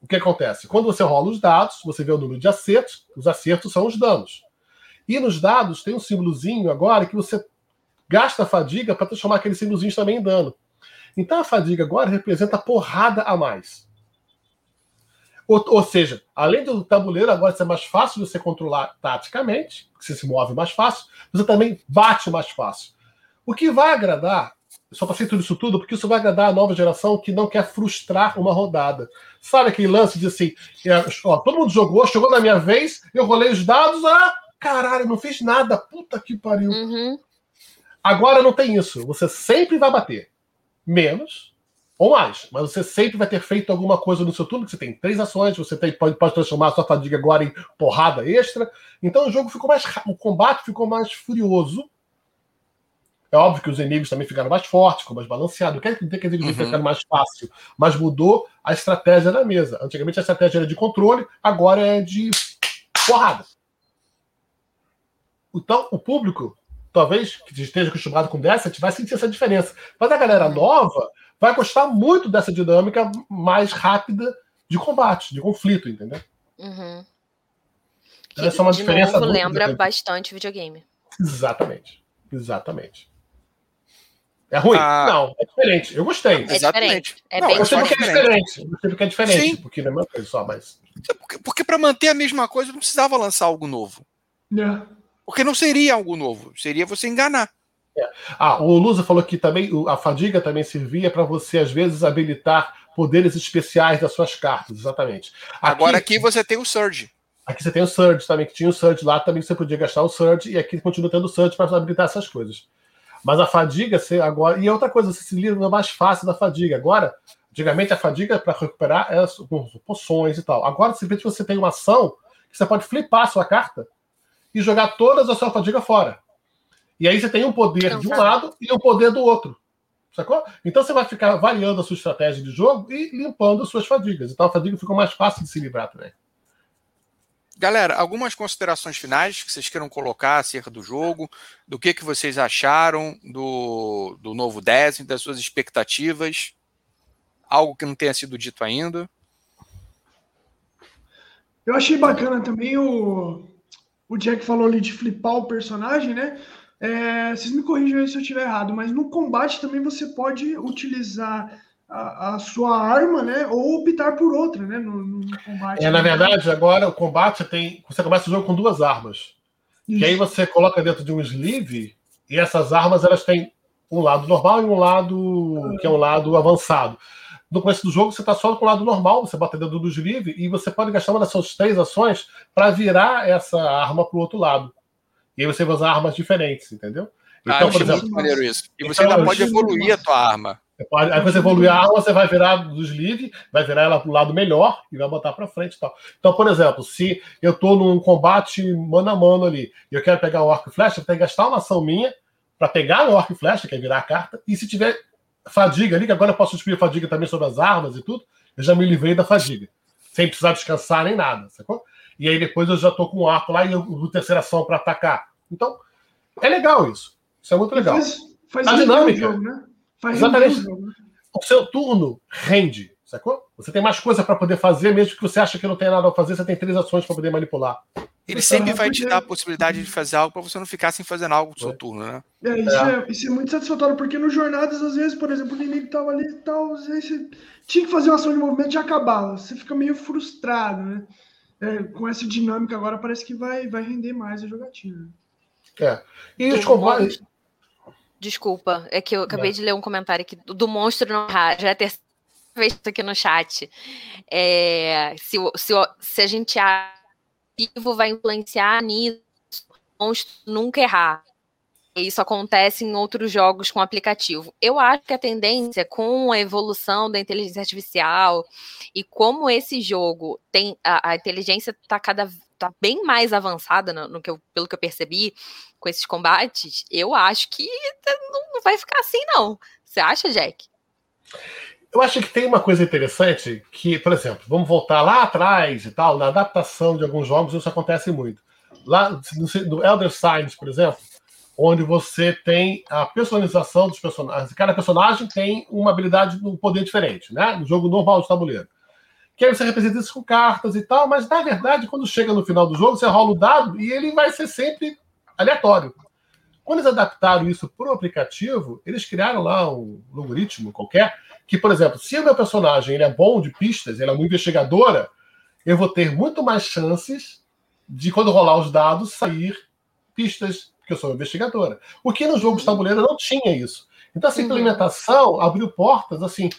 [SPEAKER 3] O que acontece? Quando você rola os dados, você vê o número de acertos, os acertos são os danos. E nos dados tem um símbolozinho agora que você gasta a fadiga para transformar aquele símbolozinho também em dano. Então a fadiga agora representa porrada a mais. Ou, ou, seja, além do tabuleiro agora ser mais fácil de você controlar taticamente, você se move mais fácil, você também bate mais fácil. O que vai agradar, só passei tudo isso tudo, porque isso vai agradar a nova geração que não quer frustrar uma rodada. Sabe aquele lance de assim, é, ó, todo mundo jogou, chegou na minha vez, eu rolei os dados, ah, caralho, não fiz nada, puta que pariu.
[SPEAKER 2] Uhum.
[SPEAKER 3] Agora não tem isso, você sempre vai bater. Menos ou mais, mas você sempre vai ter feito alguma coisa no seu turno, que você tem três ações, você tem, pode, pode transformar a sua fadiga agora em porrada extra. Então o jogo ficou mais o combate ficou mais furioso. É óbvio que os inimigos também ficaram mais fortes, ficou mais balanceado. Quer dizer que eles uhum. ficaram mais fácil, mas mudou a estratégia da mesa. Antigamente a estratégia era de controle, agora é de porrada. Então o público, talvez que esteja acostumado com dessa, vai sentir essa diferença. Mas a galera nova vai gostar muito dessa dinâmica mais rápida de combate, de conflito, entendeu?
[SPEAKER 2] Uhum.
[SPEAKER 3] Que, Essa é uma
[SPEAKER 2] de
[SPEAKER 3] diferença.
[SPEAKER 2] Novo, lembra bastante videogame.
[SPEAKER 3] Exatamente. Exatamente. É ruim? Ah, não, é diferente. Eu gostei.
[SPEAKER 2] É Exatamente. É
[SPEAKER 3] não, bem eu sei porque é diferente. Eu sei porque é diferente, Sim. porque não é uma coisa só, mas.
[SPEAKER 1] Porque, porque para manter a mesma coisa não precisava lançar algo novo.
[SPEAKER 4] Não. É.
[SPEAKER 1] Porque não seria algo novo, seria você enganar.
[SPEAKER 3] É. Ah, o Lusa falou que também a fadiga também servia para você, às vezes, habilitar poderes especiais das suas cartas, exatamente.
[SPEAKER 1] Aqui, Agora aqui você tem o Surge.
[SPEAKER 3] Aqui você tem o Surge também, que tinha o Surge lá, também você podia gastar o Surge, e aqui continua tendo o Surge para habilitar essas coisas. Mas a fadiga, você agora. E outra coisa, você se livra mais fácil da fadiga. Agora, antigamente a fadiga para recuperar é com poções e tal. Agora, simplesmente você tem uma ação que você pode flipar a sua carta e jogar todas a sua fadiga fora. E aí você tem um poder então, de um tá. lado e um poder do outro. Sacou? Então você vai ficar variando a sua estratégia de jogo e limpando as suas fadigas. Então a fadiga ficou mais fácil de se livrar também.
[SPEAKER 1] Galera, algumas considerações finais que vocês queiram colocar acerca do jogo, do que, que vocês acharam do, do novo Destiny, das suas expectativas, algo que não tenha sido dito ainda.
[SPEAKER 4] Eu achei bacana também o o Jack falou ali de flipar o personagem, né? É, vocês me corrijam aí se eu estiver errado, mas no combate também você pode utilizar a, a, sua arma, né? Ou optar por outra, né? No, no combate.
[SPEAKER 3] É, na verdade, agora o combate tem. Você começa o jogo com duas armas. Isso. E aí você coloca dentro de um sleeve e essas armas elas têm um lado normal e um lado que é um lado avançado. No começo do jogo, você está só com o lado normal, você bota dentro do sleeve e você pode gastar uma dessas três ações para virar essa arma para o outro lado. E aí você vai usar armas diferentes, entendeu?
[SPEAKER 1] Ah, então, ah, por exemplo, muito maneiro isso. E você então, ainda pode evoluir a tua arma.
[SPEAKER 3] Pode, aí você evoluir a arma, você vai virar do sleeve, vai virar ela para o lado melhor e vai botar para frente e tal. Então, por exemplo, se eu estou num combate mano a mano ali e eu quero pegar o arco e flecha, eu tenho que gastar uma ação minha para pegar o arco e flecha, que é virar a carta, e se tiver fadiga ali, que agora eu posso explicar fadiga também sobre as armas e tudo, eu já me livrei da fadiga, sem precisar descansar nem nada, sacou? E aí depois eu já tô com o arco lá e o terceira ação para atacar. Então, é legal isso. Isso é muito legal. Faz,
[SPEAKER 4] faz a dinâmica. Jogo, né?
[SPEAKER 3] Faz Exatamente. Jogo, né? O seu turno rende, sacou? Você tem mais coisa para poder fazer, mesmo que você acha que não tem nada a fazer, você tem três ações para poder manipular.
[SPEAKER 1] Ele sempre vai te dar a possibilidade de fazer algo para você não ficar sem fazer algo no seu turno, né?
[SPEAKER 4] É isso, é. é, isso é muito satisfatório, porque no Jornadas, às vezes, por exemplo, o inimigo tava ali e tal, às vezes você tinha que fazer uma ação de movimento e acabava. Você fica meio frustrado, né? É, com essa dinâmica agora parece que vai, vai render mais a jogatina.
[SPEAKER 3] É. E os combates.
[SPEAKER 2] Desculpa, é que eu acabei é. de ler um comentário aqui do monstro não já é a terceira vez aqui no chat. É, se, se, se a gente vivo vai influenciar nisso, o monstro nunca errar. Isso acontece em outros jogos com aplicativo. Eu acho que a tendência com a evolução da inteligência artificial e como esse jogo tem a, a inteligência está cada tá bem mais avançada no, no, que eu, pelo que eu percebi com esses combates, eu acho que não, não vai ficar assim não. Você acha, Jack?
[SPEAKER 3] Eu acho que tem uma coisa interessante que, por exemplo, vamos voltar lá atrás e tal, na adaptação de alguns jogos isso acontece muito. Lá no Elder Signs, por exemplo, onde você tem a personalização dos personagens. Cada personagem tem uma habilidade, um poder diferente, né? No jogo normal de tabuleiro. Que aí você representa isso com cartas e tal, mas na verdade, quando chega no final do jogo, você rola o dado e ele vai ser sempre aleatório. Quando eles adaptaram isso para o aplicativo, eles criaram lá um algoritmo qualquer que, por exemplo, se o meu personagem ele é bom de pistas, ele é uma investigadora, eu vou ter muito mais chances de, quando rolar os dados, sair pistas, porque eu sou investigadora. O que no jogo de tabuleiro não tinha isso. Então, essa uhum. implementação abriu portas assim.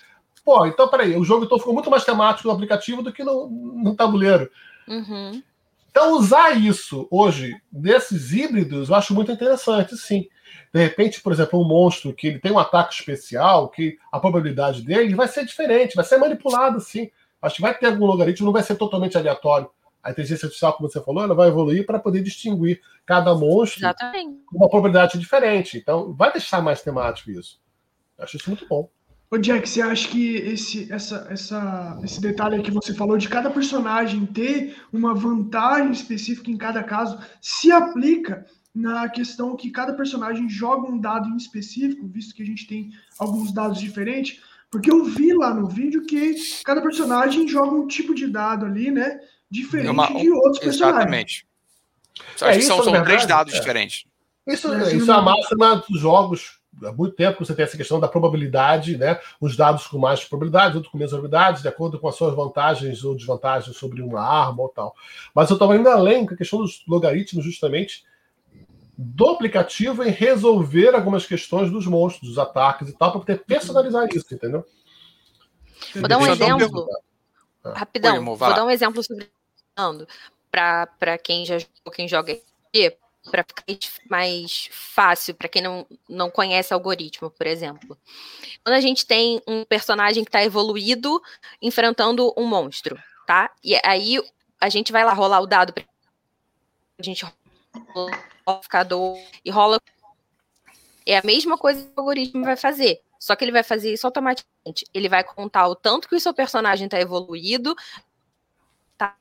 [SPEAKER 3] Pô, então peraí, o jogo então ficou muito mais temático no aplicativo do que no, no tabuleiro.
[SPEAKER 2] Uhum.
[SPEAKER 3] Então, usar isso hoje, desses híbridos, eu acho muito interessante, sim. De repente, por exemplo, um monstro que ele tem um ataque especial, que a probabilidade dele vai ser diferente, vai ser manipulado sim. Acho que vai ter algum logaritmo, não vai ser totalmente aleatório. A inteligência artificial, como você falou, ela vai evoluir para poder distinguir cada monstro
[SPEAKER 2] Exatamente.
[SPEAKER 3] com uma probabilidade diferente. Então, vai deixar mais temático isso. Eu acho isso muito bom.
[SPEAKER 4] Ô Jack, você acha que esse, essa, essa, esse detalhe que você falou de cada personagem ter uma vantagem específica em cada caso se aplica na questão que cada personagem joga um dado em específico, visto que a gente tem alguns dados diferentes, porque eu vi lá no vídeo que cada personagem joga um tipo de dado ali, né? Diferente Uma, de outros
[SPEAKER 1] exatamente. personagens. É, são, são verdade, três dados é. diferentes.
[SPEAKER 3] Isso, é, isso é a máxima dos jogos. Há muito tempo você tem essa questão da probabilidade, né? Uns dados com mais probabilidade, outros com menos probabilidade, de acordo com as suas vantagens ou desvantagens sobre uma arma ou tal. Mas eu estava indo além com a questão dos logaritmos, justamente do aplicativo em resolver algumas questões dos monstros, dos ataques e tal, para poder personalizar isso, entendeu?
[SPEAKER 2] Vou dar um exemplo. Ah. Rapidão, Oi, vou dar um exemplo sobre para quem já quem joga para ficar mais fácil para quem não, não conhece algoritmo, por exemplo. Quando a gente tem um personagem que está evoluído enfrentando um monstro, tá? E aí a gente vai lá rolar o dado, a gente amplificador e rola. É a mesma coisa que o algoritmo vai fazer. Só que ele vai fazer isso automaticamente. Ele vai contar o tanto que o seu personagem está evoluído, tá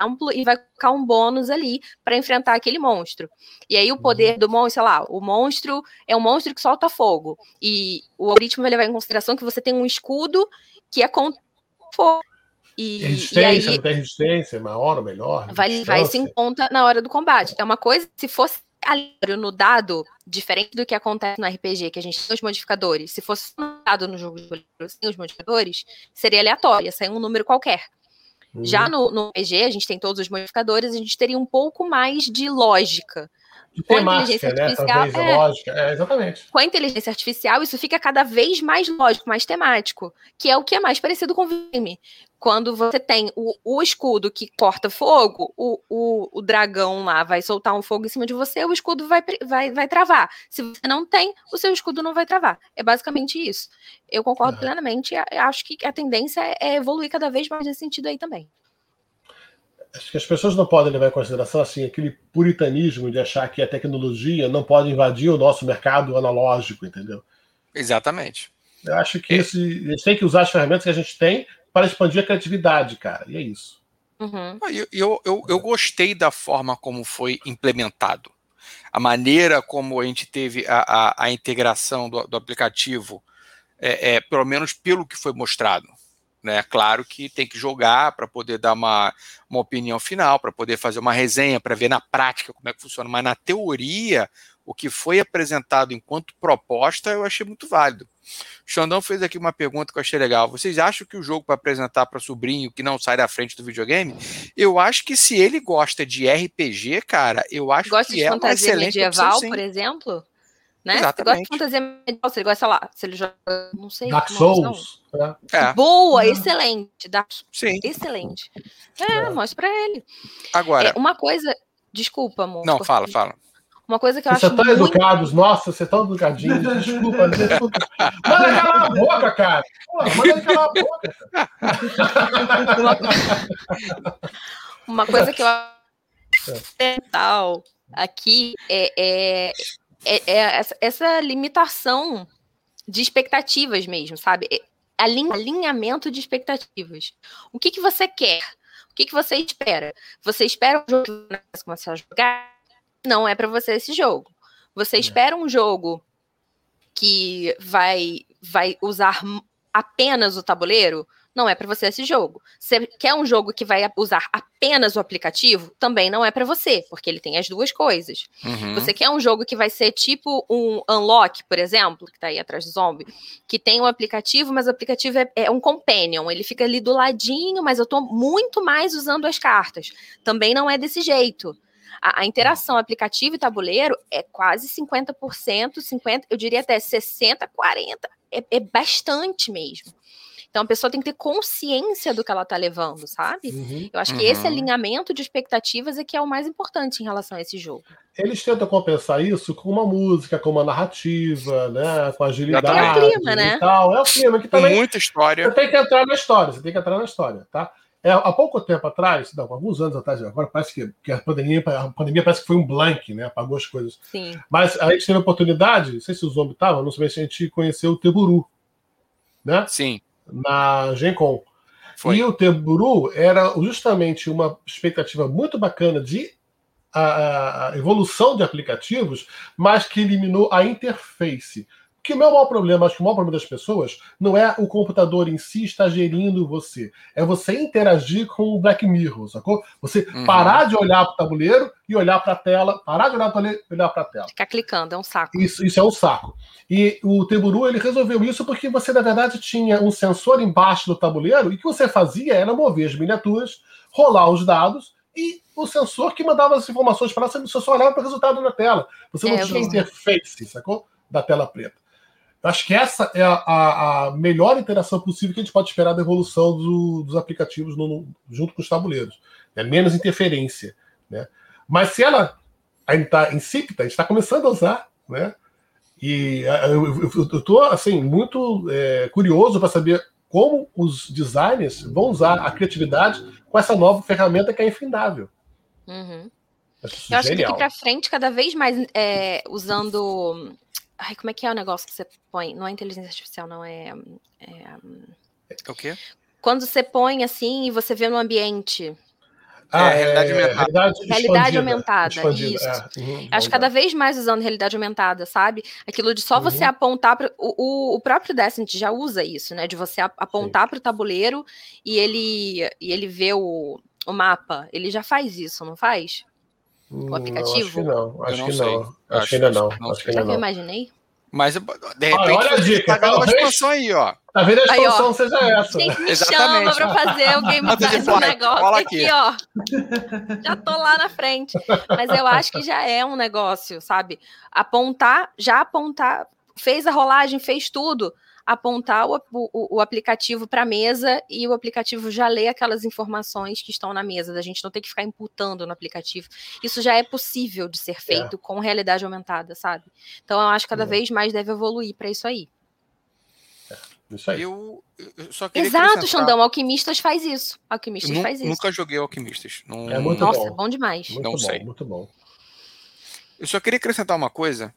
[SPEAKER 2] amplo, e vai colocar um bônus ali para enfrentar aquele monstro. E aí o poder uhum. do monstro, sei lá, o monstro é um monstro que solta fogo. E o algoritmo vai levar em consideração que você tem um escudo que é contra fogo.
[SPEAKER 3] E, resistência, e aí, não tem resistência, maior ou melhor?
[SPEAKER 2] Vai, vai se em conta na hora do combate. É uma coisa, se fosse aleatório no dado, diferente do que acontece no RPG, que a gente tem os modificadores, se fosse no dado no jogo de sem os modificadores, seria aleatório, ia sair um número qualquer. Uhum. Já no, no RPG, a gente tem todos os modificadores, a gente teria um pouco mais de lógica
[SPEAKER 3] com inteligência né? artificial. é, lógica. É, exatamente.
[SPEAKER 2] Com a inteligência artificial, isso fica cada vez mais lógico, mais temático, que é o que é mais parecido com o game. Quando você tem o, o escudo que corta fogo, o, o, o, dragão lá vai soltar um fogo em cima de você, o escudo vai, vai, vai travar. Se você não tem, o seu escudo não vai travar. É basicamente isso. Eu concordo plenamente. Acho que a tendência é evoluir cada vez mais nesse sentido aí também
[SPEAKER 3] acho que as pessoas não podem levar em consideração assim aquele puritanismo de achar que a tecnologia não pode invadir o nosso mercado analógico, entendeu?
[SPEAKER 1] Exatamente.
[SPEAKER 3] Eu acho que é. esse, a gente tem que usar as ferramentas que a gente tem para expandir a criatividade, cara. E é isso.
[SPEAKER 1] Uhum. Ah, eu, eu, eu, eu gostei da forma como foi implementado. A maneira como a gente teve a, a, a integração do, do aplicativo, é, é, pelo menos pelo que foi mostrado. Né? Claro que tem que jogar para poder dar uma, uma opinião final, para poder fazer uma resenha, para ver na prática como é que funciona. Mas na teoria, o que foi apresentado enquanto proposta, eu achei muito válido. O Xandão fez aqui uma pergunta que eu achei legal. Vocês acham que o jogo para apresentar para sobrinho que não sai da frente do videogame? Eu acho que se ele gosta de RPG, cara, eu acho
[SPEAKER 2] gosta
[SPEAKER 1] que é
[SPEAKER 2] uma excelente medieval, opção, por exemplo? Né? Exatamente. Você gosta de fantasia medieval, se ele gosta, sei lá, se ele joga, não sei.
[SPEAKER 3] Dark Souls.
[SPEAKER 2] É. é. Boa, excelente. Dark... Sim. Excelente. É, é. mostra pra ele.
[SPEAKER 1] Agora.
[SPEAKER 2] É, uma coisa. Desculpa, amor.
[SPEAKER 1] Não, fala, fala.
[SPEAKER 2] Uma coisa que eu
[SPEAKER 3] Vocês
[SPEAKER 2] acho.
[SPEAKER 3] Vocês tão muito... educados, nossa, vocês estão educadinhos. Desculpa, desculpa. Manda calar a boca, cara. Pô, manda calar a boca.
[SPEAKER 2] Uma coisa que eu acho fundamental aqui é, é é, é essa limitação de expectativas mesmo, sabe? É, alinhamento de expectativas. O que, que você quer? O que, que você espera? Você espera um jogo que começar a jogar? Não é para você esse jogo. Você é. espera um jogo que vai, vai usar apenas o tabuleiro? Não é para você esse jogo. Você quer um jogo que vai usar apenas o aplicativo? Também não é para você, porque ele tem as duas coisas. Uhum. Você quer um jogo que vai ser tipo um Unlock, por exemplo, que tá aí atrás do zombie, que tem um aplicativo, mas o aplicativo é, é um companion, ele fica ali do ladinho, mas eu tô muito mais usando as cartas. Também não é desse jeito. A, a, interação aplicativo e tabuleiro é quase 50%, 50%, eu diria até 60%, 40%. É, é bastante mesmo. Então a pessoa tem que ter consciência do que ela está levando, sabe? Uhum, Eu acho que esse uhum. alinhamento de expectativas é que é o mais importante em relação a esse jogo.
[SPEAKER 3] Eles tentam compensar isso com uma música, com uma narrativa, né? Com agilidade.
[SPEAKER 2] É o clima, né?
[SPEAKER 3] Tal. É o clima que também.
[SPEAKER 1] Muita história.
[SPEAKER 3] Você tem que entrar na história, você tem que entrar na história, tá? É, há pouco tempo atrás, não, alguns anos atrás, agora parece que, que, a, pandemia, a pandemia parece que foi um blank, né? Apagou as coisas.
[SPEAKER 2] Sim.
[SPEAKER 3] Mas a gente teve a oportunidade, não sei se o Zombie estava, não sei se a gente conheceu o Teburu. Né?
[SPEAKER 1] Sim
[SPEAKER 3] na Gencom. Foi. E o Teburu era justamente uma expectativa muito bacana de a, a evolução de aplicativos, mas que eliminou a interface. Que o meu maior problema, acho que o maior problema das pessoas não é o computador em si estar gerindo você. É você interagir com o Black Mirror, sacou? Você uhum. parar de olhar para o tabuleiro e olhar para a tela, parar de olhar para e olhar para a tela.
[SPEAKER 2] Ficar clicando, é um saco.
[SPEAKER 3] Isso, isso é um saco. E o Teburu ele resolveu isso porque você, na verdade, tinha um sensor embaixo do tabuleiro e o que você fazia era mover as miniaturas, rolar os dados e o sensor que mandava as informações para você, você só olhava para o resultado na tela. Você não é, tinha interface, sacou? Da tela preta. Acho que essa é a, a, a, melhor interação possível que a gente pode esperar da evolução do, dos aplicativos no, no, junto com os tabuleiros. É menos interferência. Né? Mas se ela ainda está insípida, a gente está começando a usar. Né? E eu estou assim, muito é, curioso para saber como os designers vão usar a criatividade com essa nova ferramenta que é infindável.
[SPEAKER 2] Uhum. Eu acho que daqui para frente, cada vez mais é, usando Ai, como é que é o negócio que você põe? Não é inteligência artificial, não é.
[SPEAKER 1] É, é o quê?
[SPEAKER 2] Quando você põe assim e você vê no ambiente.
[SPEAKER 1] Ah, é, realidade aumentada.
[SPEAKER 2] Realidade, realidade aumentada, expandida. isso. É. Uhum, Acho cada vez mais usando realidade aumentada, sabe? Aquilo de só uhum. você apontar para o, o próprio Destiny já usa isso, né? De você apontar para o tabuleiro e ele e ele vê o, o mapa. Ele já faz isso, não faz?
[SPEAKER 3] O aplicativo? Não, acho que não. Acho que não. Acho, acho que ainda não. Acho que ainda não.
[SPEAKER 2] eu imaginei?
[SPEAKER 1] Mas, de repente,
[SPEAKER 3] olha a dica.
[SPEAKER 1] Tá uma expansão aí, ó.
[SPEAKER 3] Tá vendo a expansão aí, seja essa.
[SPEAKER 2] Gente, me chama pra fazer o Game Pass um negócio aqui. aqui, ó. Já tô lá na frente. Mas eu acho que já é um negócio, sabe? Apontar, já apontar, fez a rolagem, fez tudo apontar o, o, o aplicativo para a mesa e o aplicativo já lê aquelas informações que estão na mesa, da gente não ter que ficar imputando no aplicativo. Isso já é possível de ser feito é. com realidade aumentada, sabe? Então eu acho que cada é. vez mais deve evoluir para isso aí.
[SPEAKER 1] É, isso aí. Eu, eu
[SPEAKER 2] só Exato, Xandão. Alquimistas faz isso. Alquimistas faz isso.
[SPEAKER 1] Nunca joguei Alquimistas. Não...
[SPEAKER 3] É muito
[SPEAKER 2] Nossa,
[SPEAKER 3] bom.
[SPEAKER 2] bom demais.
[SPEAKER 3] Muito
[SPEAKER 1] não
[SPEAKER 3] bom,
[SPEAKER 1] sei.
[SPEAKER 3] Muito bom.
[SPEAKER 1] Eu só queria acrescentar uma coisa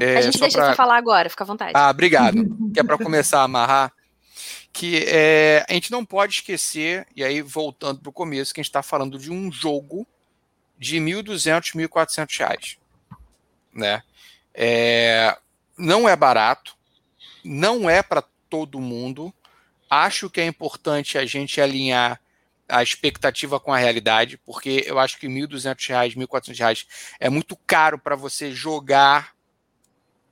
[SPEAKER 2] é, a gente deixa pra... você falar agora, fica à vontade.
[SPEAKER 1] Ah, obrigado. que é para começar a amarrar. Que é, a gente não pode esquecer, e aí voltando para o começo, que a gente está falando de um jogo de 1.200, 1.400 reais. Né? É, não é barato, não é para todo mundo. Acho que é importante a gente alinhar a expectativa com a realidade, porque eu acho que R$ 1.200, R$ 1.400 é muito caro para você jogar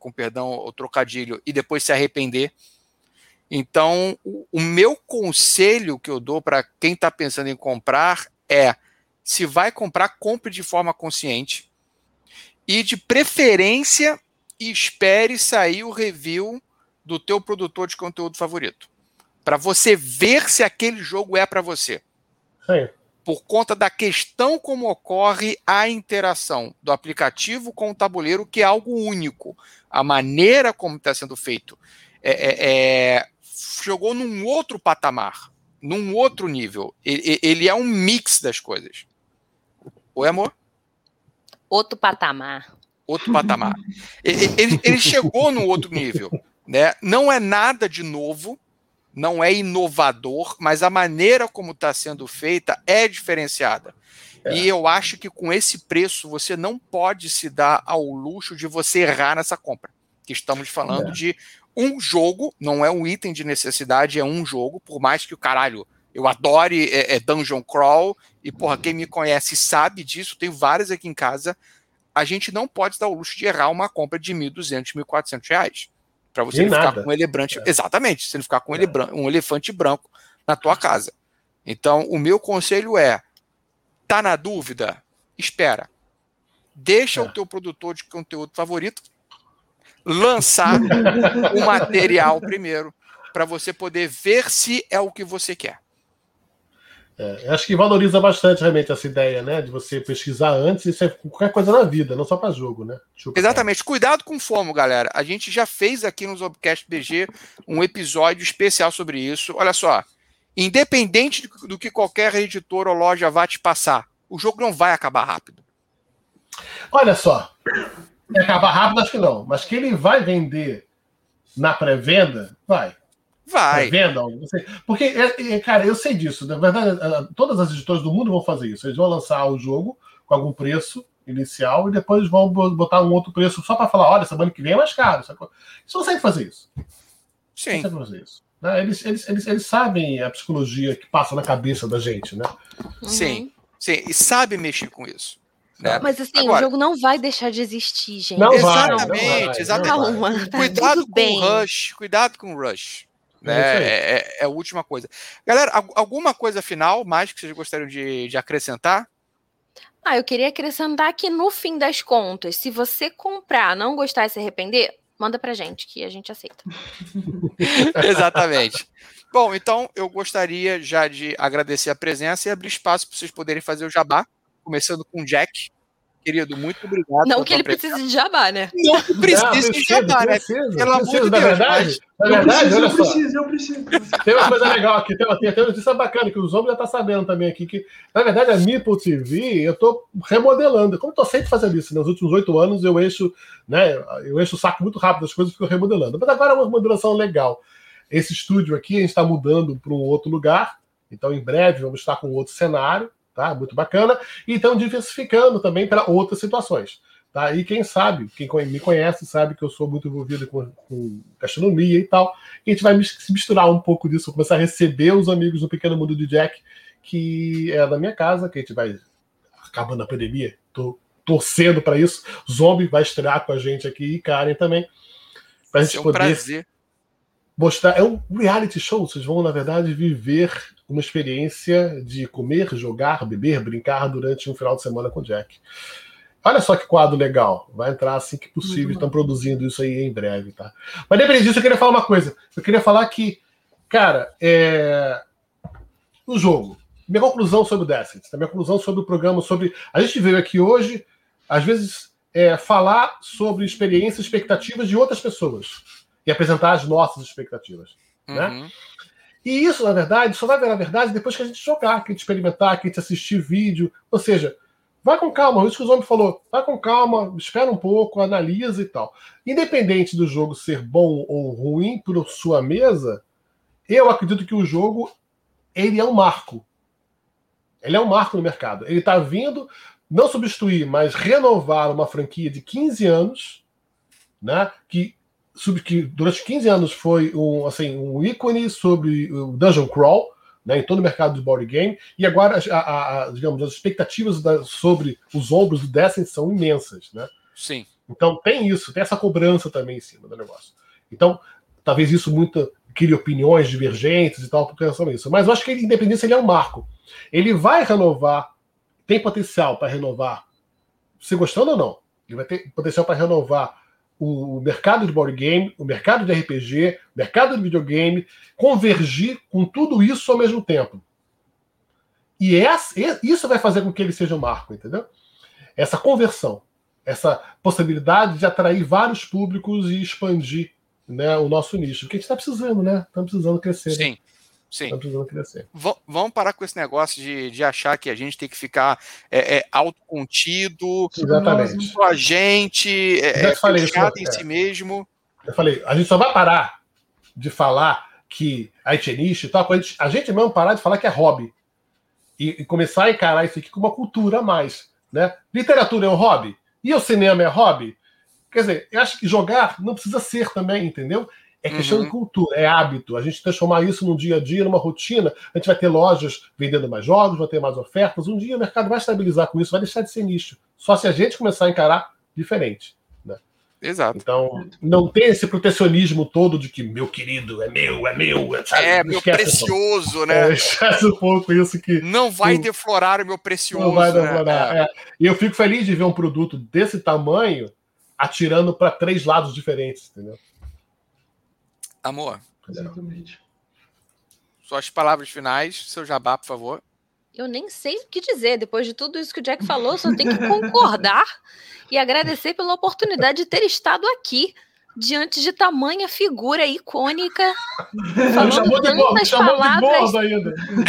[SPEAKER 1] com perdão o trocadilho, e depois se arrepender. Então, o, o meu conselho que eu dou para quem está pensando em comprar é: se vai comprar, compre de forma consciente e de preferência espere sair o review do teu produtor de conteúdo favorito, para você ver se aquele jogo é para você. Por conta da questão como ocorre a interação do aplicativo com o tabuleiro, que é algo único. A maneira como está sendo feito é, é, é, jogou num outro patamar, num outro nível. Ele, ele, é um mix das coisas. Oi, amor?
[SPEAKER 2] Outro patamar.
[SPEAKER 1] Outro patamar. ele, ele, ele chegou no outro nível. Né? Não é nada de novo, não é inovador, mas a maneira como está sendo feita é diferenciada. É. E eu acho que com esse preço você não pode se dar ao luxo de você errar nessa compra. Que estamos falando é. de um jogo, não é um item de necessidade, é um jogo, por mais que o caralho eu adore é, é Dungeon Crawl, e porra, quem me conhece sabe disso, tenho várias aqui em casa. A gente não pode dar o luxo de errar uma compra de 1.200, 1.400 reais. Para você ficar com um elefante. É. Exatamente, você não ficar com um, é. um elefante branco na tua casa. Então, o meu conselho é: tá na dúvida? Espera. Deixa é. o teu produtor de conteúdo favorito lançar o material primeiro para você poder ver se é o que você quer.
[SPEAKER 3] É, acho que valoriza bastante realmente essa ideia, né? De você pesquisar antes, isso é qualquer coisa na vida, não só para jogo, né?
[SPEAKER 1] Chupa Exatamente. Cuidado com fomo, galera. A gente já fez aqui no Zobcast BG um episódio especial sobre isso. Olha só. Independente do que qualquer editor ou loja vá te passar, o jogo não vai acabar rápido.
[SPEAKER 3] Olha só. Acabar rápido, acho que não. Mas que ele vai vender na pré-venda, vai.
[SPEAKER 1] Vai.
[SPEAKER 3] Venda, porque, é, é, cara, eu sei disso. Na verdade, todas as editoras do mundo vão fazer isso. Eles vão lançar o jogo com algum preço inicial e depois vão botar um outro preço só para falar: olha, semana que vem é mais caro. Eles conseguem fazer isso.
[SPEAKER 1] Sim.
[SPEAKER 3] Conseguem fazer isso. Eles, eles, eles, eles sabem a psicologia que passa na cabeça da gente, né?
[SPEAKER 1] Uhum. Sim, sim. E sabe mexer com isso. Né?
[SPEAKER 2] Mas assim, Agora, o jogo não vai deixar de existir, gente.
[SPEAKER 1] Não exatamente, vai, não exatamente. Calma, tá cuidado com o rush, cuidado com o rush. Né? É, é, é, a última coisa. Galera, alguma coisa final mais que vocês gostariam de, de acrescentar?
[SPEAKER 2] Ah, eu queria acrescentar que no fim das contas, se você comprar, não gostar e se arrepender, manda pra gente, que a gente aceita.
[SPEAKER 1] Exatamente. Bom, então eu gostaria já de agradecer a presença e abrir espaço para vocês poderem fazer o jabá, começando com o Jack. Querido, muito obrigado.
[SPEAKER 2] Não que ele precise de jabá, né?
[SPEAKER 1] Não que precise de jabá, né?
[SPEAKER 3] Pelo amor de Deus. Verdade, mas... Na verdade,
[SPEAKER 4] eu
[SPEAKER 3] olha
[SPEAKER 4] só. Preciso, eu preciso.
[SPEAKER 3] Tem uma coisa legal aqui, tem, tem, tem uma notícia bacana que os homens já estão tá sabendo também aqui, que na verdade a Meeple TV eu estou remodelando. Como estou sempre fazendo isso, nos últimos oito anos eu encho, né, eu encho o saco muito rápido das coisas e fico remodelando. Mas agora é uma remodelação legal. Esse estúdio aqui a gente está mudando para um outro lugar, então em breve vamos estar com outro cenário tá? Muito bacana. E estão diversificando também para outras situações. Tá? E quem sabe, quem me conhece, sabe que eu sou muito envolvido com, com gastronomia e tal. E a gente vai se misturar um pouco disso, começar a receber os amigos do Pequeno Mundo de Jack, que é da minha casa, que a gente vai, acabando a pandemia, tô torcendo para isso. Zombie vai estrear com a gente aqui e Karen também.
[SPEAKER 1] Para gente é um poder prazer.
[SPEAKER 3] Mostrar. É um reality show, vocês vão, na verdade, viver uma experiência de comer, jogar, beber, brincar durante um final de semana com Jack. Olha só que quadro legal. Vai entrar assim que possível. Estão produzindo isso aí em breve, tá? Mas dependendo disso, eu queria falar uma coisa. Eu queria falar que, cara, é... o jogo. Minha conclusão sobre o Destiny, minha conclusão sobre o programa, sobre. A gente veio aqui hoje, às vezes, é, falar sobre experiências, expectativas de outras pessoas e apresentar as nossas expectativas. Né? Uhum. Né? E isso, na verdade, só vai virar verdade depois que a gente jogar, que a gente experimentar, que a gente assistir vídeo. Ou seja, vai com calma, isso que o Zombie falou. Vai com calma, espera um pouco, analisa e tal. Independente do jogo ser bom ou ruim para sua mesa, eu acredito que o jogo ele é um marco. Ele é um marco no mercado. Ele está vindo não substituir, mas renovar uma franquia de 15 anos, né? Que que durante 15 anos foi um, assim, um ícone sobre o Dungeon Crawl, né, em todo o mercado de board game, e agora, a, a, digamos, as expectativas da, sobre os ombros do Destiny são imensas. Né?
[SPEAKER 1] Sim.
[SPEAKER 3] Então tem isso, tem essa cobrança também em cima do negócio. Então, talvez isso muito crie opiniões divergentes e tal por relação a isso. Mas eu acho que a independência ele é um marco. Ele vai renovar, tem potencial para renovar, se gostando ou não. Ele vai ter potencial para renovar o mercado de board game, o mercado de RPG, o mercado de videogame, convergir com tudo isso ao mesmo tempo. E isso vai fazer com que ele seja um marco, entendeu? Essa conversão, essa possibilidade de atrair vários públicos e expandir né, o nosso nicho. Que a gente está precisando, né? Estamos precisando crescer.
[SPEAKER 1] Né? Sim.
[SPEAKER 3] Né?
[SPEAKER 1] Sim. V vamos parar com esse negócio de, de achar que a gente tem que ficar é, é, autocontido,
[SPEAKER 3] Exatamente.
[SPEAKER 1] a gente, é, é fechado em é. si mesmo.
[SPEAKER 3] Eu falei, a gente só vai parar de falar que a nicho e tal, a gente, a gente mesmo parar de falar que é hobby. E, e, começar a encarar isso aqui como uma cultura a mais. Né? Literatura é um hobby? E o cinema é hobby? Quer dizer, eu acho que jogar não precisa ser também, entendeu? É questão uhum. de cultura, é hábito. A gente transformar isso num dia a dia, numa rotina. A gente vai ter lojas vendendo mais jogos, vai ter mais ofertas. Um dia o mercado vai estabilizar com isso, vai deixar de ser nicho. Só se a gente começar a encarar diferente. Né?
[SPEAKER 1] Exato.
[SPEAKER 3] Então, não tem esse protecionismo todo de que meu querido é meu, é meu.
[SPEAKER 1] É, sabe? É, meu precioso, né?
[SPEAKER 3] É, esquece um pouco isso que.
[SPEAKER 1] Não vai deflorar o meu precioso.
[SPEAKER 3] Não vai deflorar. Né? É. E eu fico feliz de ver um produto desse tamanho atirando para três lados diferentes, entendeu?
[SPEAKER 1] Amor. Exatamente. Suas palavras finais, seu jabá, por favor.
[SPEAKER 2] Eu nem sei o que dizer. Depois de tudo isso que o Jack falou, só tenho que concordar e agradecer pela oportunidade de ter estado aqui diante de tamanha figura icônica, falando tantas palavras,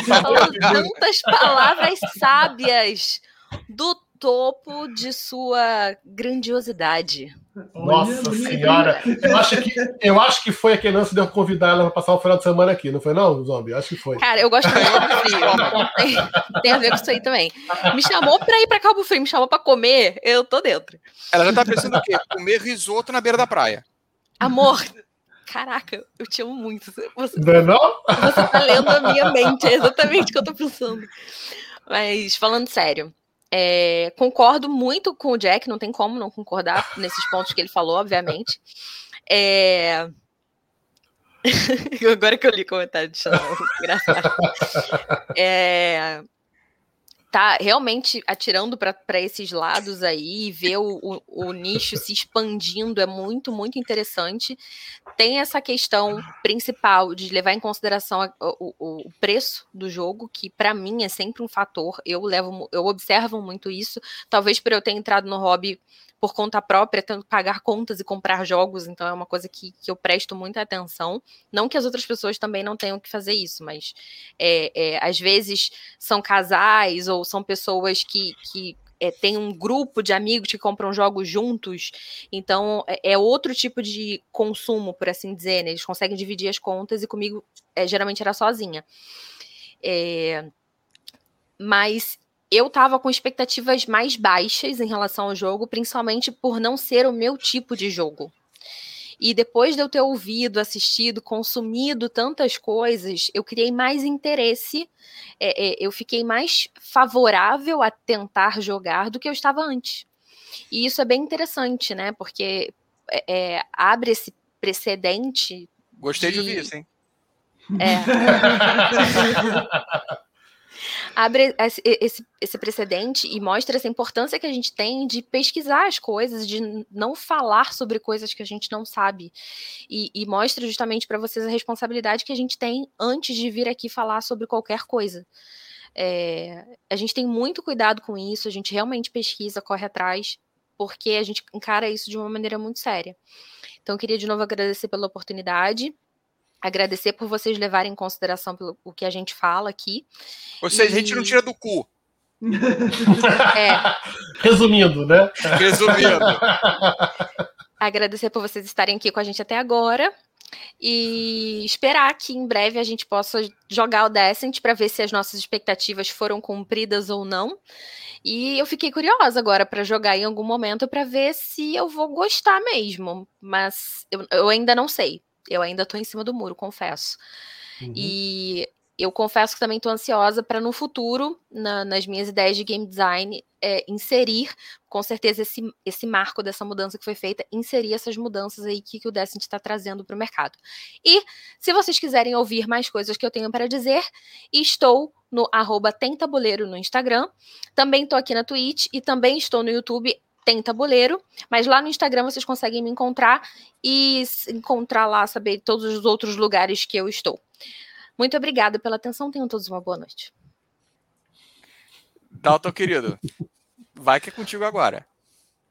[SPEAKER 2] falando tantas palavras sábias do topo de sua grandiosidade.
[SPEAKER 3] Nossa Olha, senhora, eu acho, que, eu acho que foi aquele lance de eu convidar ela para passar o final de semana aqui, não foi não, Zombie? Acho que foi.
[SPEAKER 2] Cara, eu gosto muito do frio, tem, tem, a ver com isso aí também. Me chamou para ir para Cabo Frio, me chamou para comer, eu tô dentro.
[SPEAKER 1] Ela já tá pensando o quê? Comer risoto na beira da praia.
[SPEAKER 2] Amor, caraca, eu te amo muito.
[SPEAKER 3] Você, não é não?
[SPEAKER 2] Você tá lendo a minha mente, é exatamente o que eu tô pensando. Mas, falando sério, é, concordo muito com o Jack, não tem como não concordar nesses pontos que ele falou, obviamente. É... Agora que eu li o comentário de Chanel, engraçado. É, tá realmente atirando para esses lados aí, ver o, o, o, nicho se expandindo é muito, muito interessante. Tem essa questão principal de levar em consideração a, o, o, preço do jogo, que para mim é sempre um fator. Eu levo, eu observo muito isso. Talvez por eu ter entrado no hobby por conta própria, tendo que pagar contas e comprar jogos, então é uma coisa que, que eu presto muita atenção. Não que as outras pessoas também não tenham que fazer isso, mas é, é, às vezes são casais ou são pessoas que, que é, tem um grupo de amigos que compram jogos juntos, então é, é, outro tipo de consumo, por assim dizer, né? Eles conseguem dividir as contas e comigo é, geralmente era sozinha. É, mas eu tava com expectativas mais baixas em relação ao jogo, principalmente por não ser o meu tipo de jogo. E depois de eu ter ouvido, assistido, consumido tantas coisas, eu criei mais interesse, é, é, eu fiquei mais favorável a tentar jogar do que eu estava antes. E isso é bem interessante, né? Porque é, é abre esse precedente.
[SPEAKER 1] Gostei de, de ouvir isso, hein?
[SPEAKER 2] É. abre esse, esse precedente e mostra essa importância que a gente tem de pesquisar as coisas, de não falar sobre coisas que a gente não sabe. E, e mostra justamente para vocês a responsabilidade que a gente tem antes de vir aqui falar sobre qualquer coisa. É, a gente tem muito cuidado com isso, a gente realmente pesquisa, corre atrás, porque a gente encara isso de uma maneira muito séria. Então, queria de novo agradecer pela oportunidade agradecer por vocês levarem em consideração pelo, o que a gente fala aqui.
[SPEAKER 1] Ou seja, e... a gente não tira do cu.
[SPEAKER 3] é. Resumindo, né?
[SPEAKER 1] Resumindo.
[SPEAKER 2] Agradecer por vocês estarem aqui com a gente até agora e esperar que em breve a gente possa jogar o Descent para ver se as nossas expectativas foram cumpridas ou não. E eu fiquei curiosa agora para jogar em algum momento para ver se eu vou gostar mesmo, mas eu, eu ainda não sei. Eu ainda estou em cima do muro, confesso. Uhum. E eu confesso que também estou ansiosa para no futuro, na, nas minhas ideias de game design, é, inserir, com certeza, esse, esse marco dessa mudança que foi feita, inserir essas mudanças aí que, que o Decent está trazendo para o mercado. E se vocês quiserem ouvir mais coisas que eu tenho para dizer, estou no arroba Tentabuleiro no Instagram, também estou aqui na Twitch e também estou no YouTube tem tabuleiro, mas lá no Instagram vocês conseguem me encontrar e encontrar lá, saber todos os outros lugares que eu estou. Muito obrigada pela atenção, tenham todos uma boa noite.
[SPEAKER 1] Dalton, querido, vai que é contigo agora.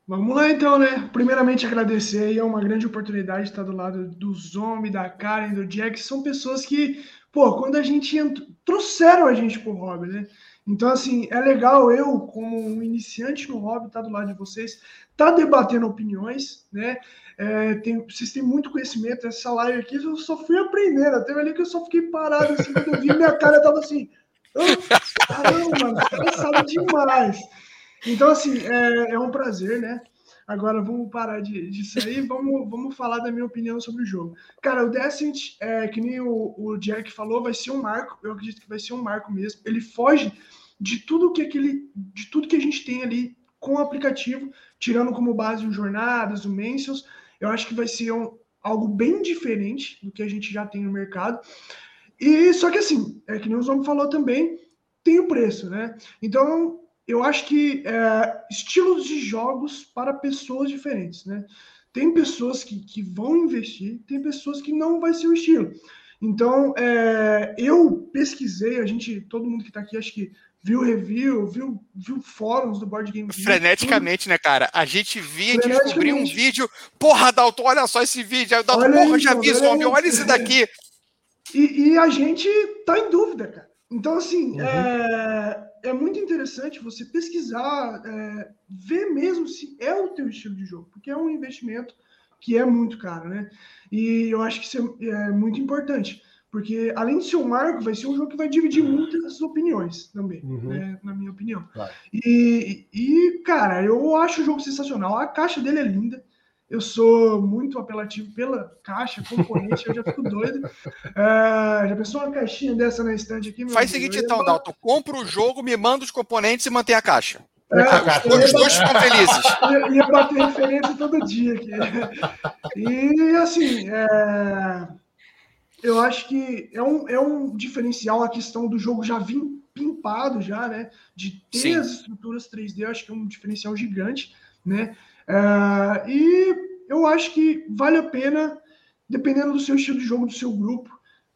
[SPEAKER 4] Vamos lá então, né? Primeiramente agradecer aí, é uma grande oportunidade estar do lado do Zombie, da Karen, do Jack, são pessoas que, pô, quando a gente entrou, trouxeram a gente pro hobby, né? Então, assim, é legal eu, como um iniciante no hobby, estar tá do lado de vocês, tá debatendo opiniões, né? É, tem, vocês têm muito conhecimento, essa live aqui eu só fui aprendendo, até ali que eu só fiquei parado, assim, quando eu vi minha cara, tava assim, caramba, mano, sabe demais. Então, assim, é, é um prazer, né? Agora vamos parar de, disso aí, vamos, vamos falar da minha opinião sobre o jogo. Cara, o Descent, é, que nem o, o Jack falou, vai ser um marco. Eu acredito que vai ser um marco mesmo. Ele foge de tudo que aquele, de tudo que a gente tem ali com o aplicativo, tirando como base o Jornadas, o Mentions. Eu acho que vai ser um, algo bem diferente do que a gente já tem no mercado. E só que assim, é que nem o Zombie falou também, tem o preço, né? Então eu acho que é, estilos de jogos para pessoas diferentes, né? Tem pessoas que, que vão investir, tem pessoas que não vai ser o estilo. Então, é, eu pesquisei, a gente, todo mundo que está aqui, acho que viu review, viu, viu fóruns do Board Game
[SPEAKER 1] Freneticamente, né, cara? A gente via descobrir um vídeo, porra, Dalton, olha só esse vídeo, aí o Dalton, porra, já vi isso, olha, olha esse daqui.
[SPEAKER 4] E, e, a gente tá em dúvida, cara. Então, assim, uhum. é, é muito interessante você pesquisar, é, ver mesmo se é o teu estilo de jogo, porque é um investimento que é muito caro, né? E eu acho que isso é, é muito importante, porque além de ser um marco, vai ser um jogo que vai dividir muitas opiniões também, uhum. né? na minha opinião. Claro. E, e, cara, eu acho o jogo sensacional. A caixa dele é linda eu sou muito apelativo pela caixa, componente, eu já fico doido. É, já pensou uma caixinha dessa na estante aqui?
[SPEAKER 1] Faz o seguinte então, Dalton, compra o jogo, me manda os componentes e mantém a caixa. É, os dois ficam felizes.
[SPEAKER 4] Ia, ia bater referência todo dia aqui. E assim, é, eu acho que é um, é um diferencial a questão do jogo já vir pimpado já, né? De ter Sim. as estruturas 3D, acho que é um diferencial gigante, né? É, e eu acho que vale a pena, dependendo do seu estilo de jogo, do seu grupo,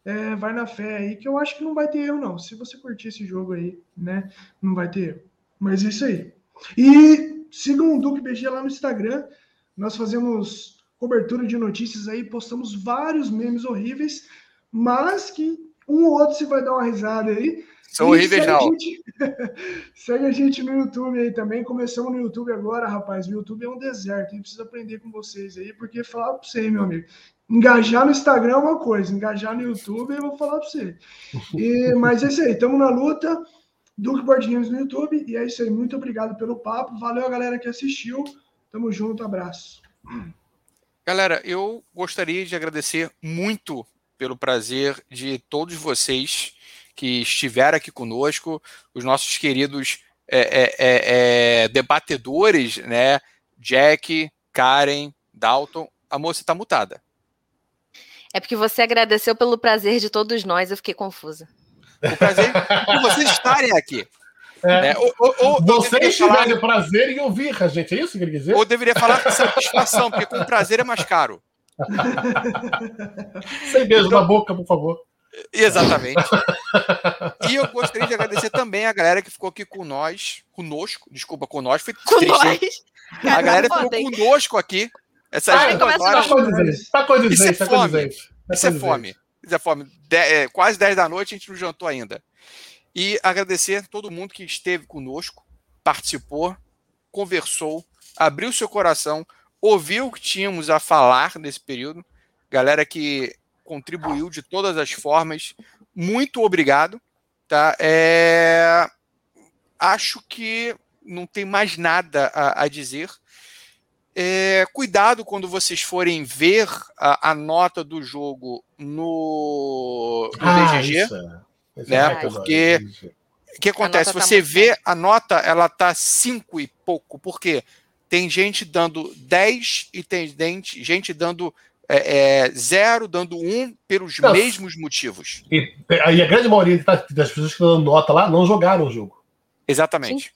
[SPEAKER 4] é, vai na fé aí, que eu acho que não vai ter erro, não. Se você curtir esse jogo aí, né, não vai ter erro. Mas é isso aí. E sigam o Duque BG lá no Instagram. Nós fazemos cobertura de notícias aí, postamos vários memes horríveis, mas que um ou outro se vai dar uma risada aí.
[SPEAKER 1] São horríveis, não.
[SPEAKER 4] Gente... segue a gente no YouTube aí também. Começamos no YouTube agora, rapaz. O YouTube é um deserto. A gente precisa aprender com vocês aí, porque falar para você, meu amigo. Engajar no Instagram é uma coisa, engajar no YouTube eu vou falar para você. E, mas é isso aí, estamos na luta. Duke Board Games no YouTube. E é isso aí. Muito obrigado pelo papo. Valeu a galera que assistiu. Tamo junto. Abraço.
[SPEAKER 1] Galera, eu gostaria de agradecer muito pelo prazer de todos vocês que estiveram aqui conosco, os nossos queridos é, é, é, é debatedores, né? Jack, Karen, Dalton. A moça está mutada.
[SPEAKER 2] É porque você agradeceu pelo prazer de todos nós, eu fiquei confusa.
[SPEAKER 1] O prazer de vocês estarem aqui.
[SPEAKER 3] É. É, ou, ou, Vocês tiverem falar... prazer em ouvir a gente, é isso que ele quer dizer?
[SPEAKER 1] Ou deveria falar com satisfação, porque com prazer é mais caro.
[SPEAKER 3] Sem beijo então, na boca, por favor.
[SPEAKER 1] Exatamente. e eu gostaria de agradecer também a galera que ficou aqui com nós, conosco, desculpa, com nós, foi
[SPEAKER 2] com nós.
[SPEAKER 1] A galera ficou conosco aqui.
[SPEAKER 3] Essa ah, gente tá condizente. Tá condizente,
[SPEAKER 1] Isso é tá fome. Isso é fome. Isso é fome. De, é, quase 10 da noite a gente não jantou ainda. E agradecer a todo mundo que esteve conosco, participou, conversou, abriu seu coração, ouviu o que tínhamos a falar nesse período. Galera que contribuiu de todas as formas. Muito obrigado. Tá? É... Acho que não tem mais nada a, a dizer. É, cuidado quando vocês forem ver a, a nota do jogo no, no ah, BGG. Isso é né? Porque o que acontece? Tá você vê a nota, ela tá 5 e pouco, porque tem gente dando 10 e tem gente, gente dando é, é, zero, dando um pelos não, mesmos motivos.
[SPEAKER 3] E, e, a grande maioria das pessoas que estão dando nota lá não jogaram o jogo.
[SPEAKER 1] Exatamente.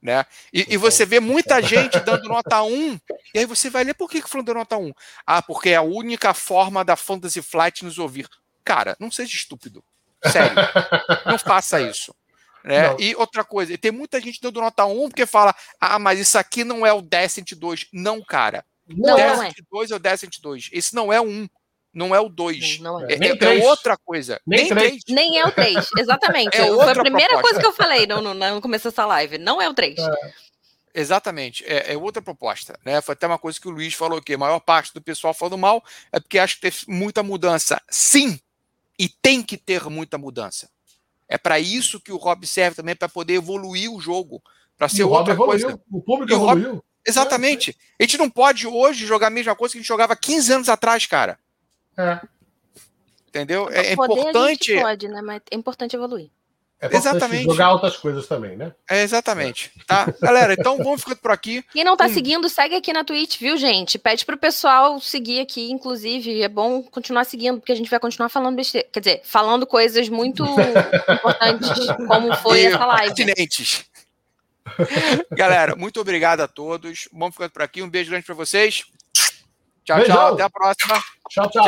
[SPEAKER 1] Né? E, e, você vê muita gente dando nota 1, e aí você vai ler por que, que falando nota 1? Ah, porque é a única forma da Fantasy Flight nos ouvir. Cara, não seja estúpido. Sério. não faça isso. Né? E outra coisa, tem muita gente dando nota 1 porque fala: ah, mas isso aqui não é o Descent 2. Não, cara. Não, Descent é. 2 é o Descent 2. Esse não é o 1. Não é o 2. Não, não é. É, é, outra coisa.
[SPEAKER 2] Nem, Nem 3. Nem é o 3, exatamente. É Foi a primeira proposta. coisa que eu falei no, no, no começo dessa live. Não é o 3. É.
[SPEAKER 1] Exatamente, é, é, outra proposta. Né? Foi até uma coisa que o Luiz falou que a maior parte do pessoal falando mal é porque acha que teve muita mudança. Sim, e tem que ter muita mudança. É para isso que o Rob serve também, para poder evoluir o jogo, para ser outra coisa.
[SPEAKER 3] O público evoluiu. Rob...
[SPEAKER 1] Exatamente. A gente não pode hoje jogar a mesma coisa que a gente jogava 15 anos atrás, cara.
[SPEAKER 3] É.
[SPEAKER 1] Entendeu? É, é importante.
[SPEAKER 2] pode, né? Mas é importante evoluir.
[SPEAKER 3] É exatamente. jogar outras coisas também, né?
[SPEAKER 1] É, exatamente. Tá? Galera, então vamos ficando por aqui.
[SPEAKER 2] Quem não tá hum. seguindo, segue aqui na Twitch, viu, gente? Pede pro pessoal seguir aqui, inclusive. É bom continuar seguindo, porque a gente vai continuar falando besteira. Quer dizer, falando coisas muito importantes, como foi e essa live.
[SPEAKER 1] Pertinentes. Galera, muito obrigado a todos. Vamos ficando por aqui. Um beijo grande para vocês. Tchau, Beijão. tchau. Até a próxima.
[SPEAKER 3] Tchau, tchau.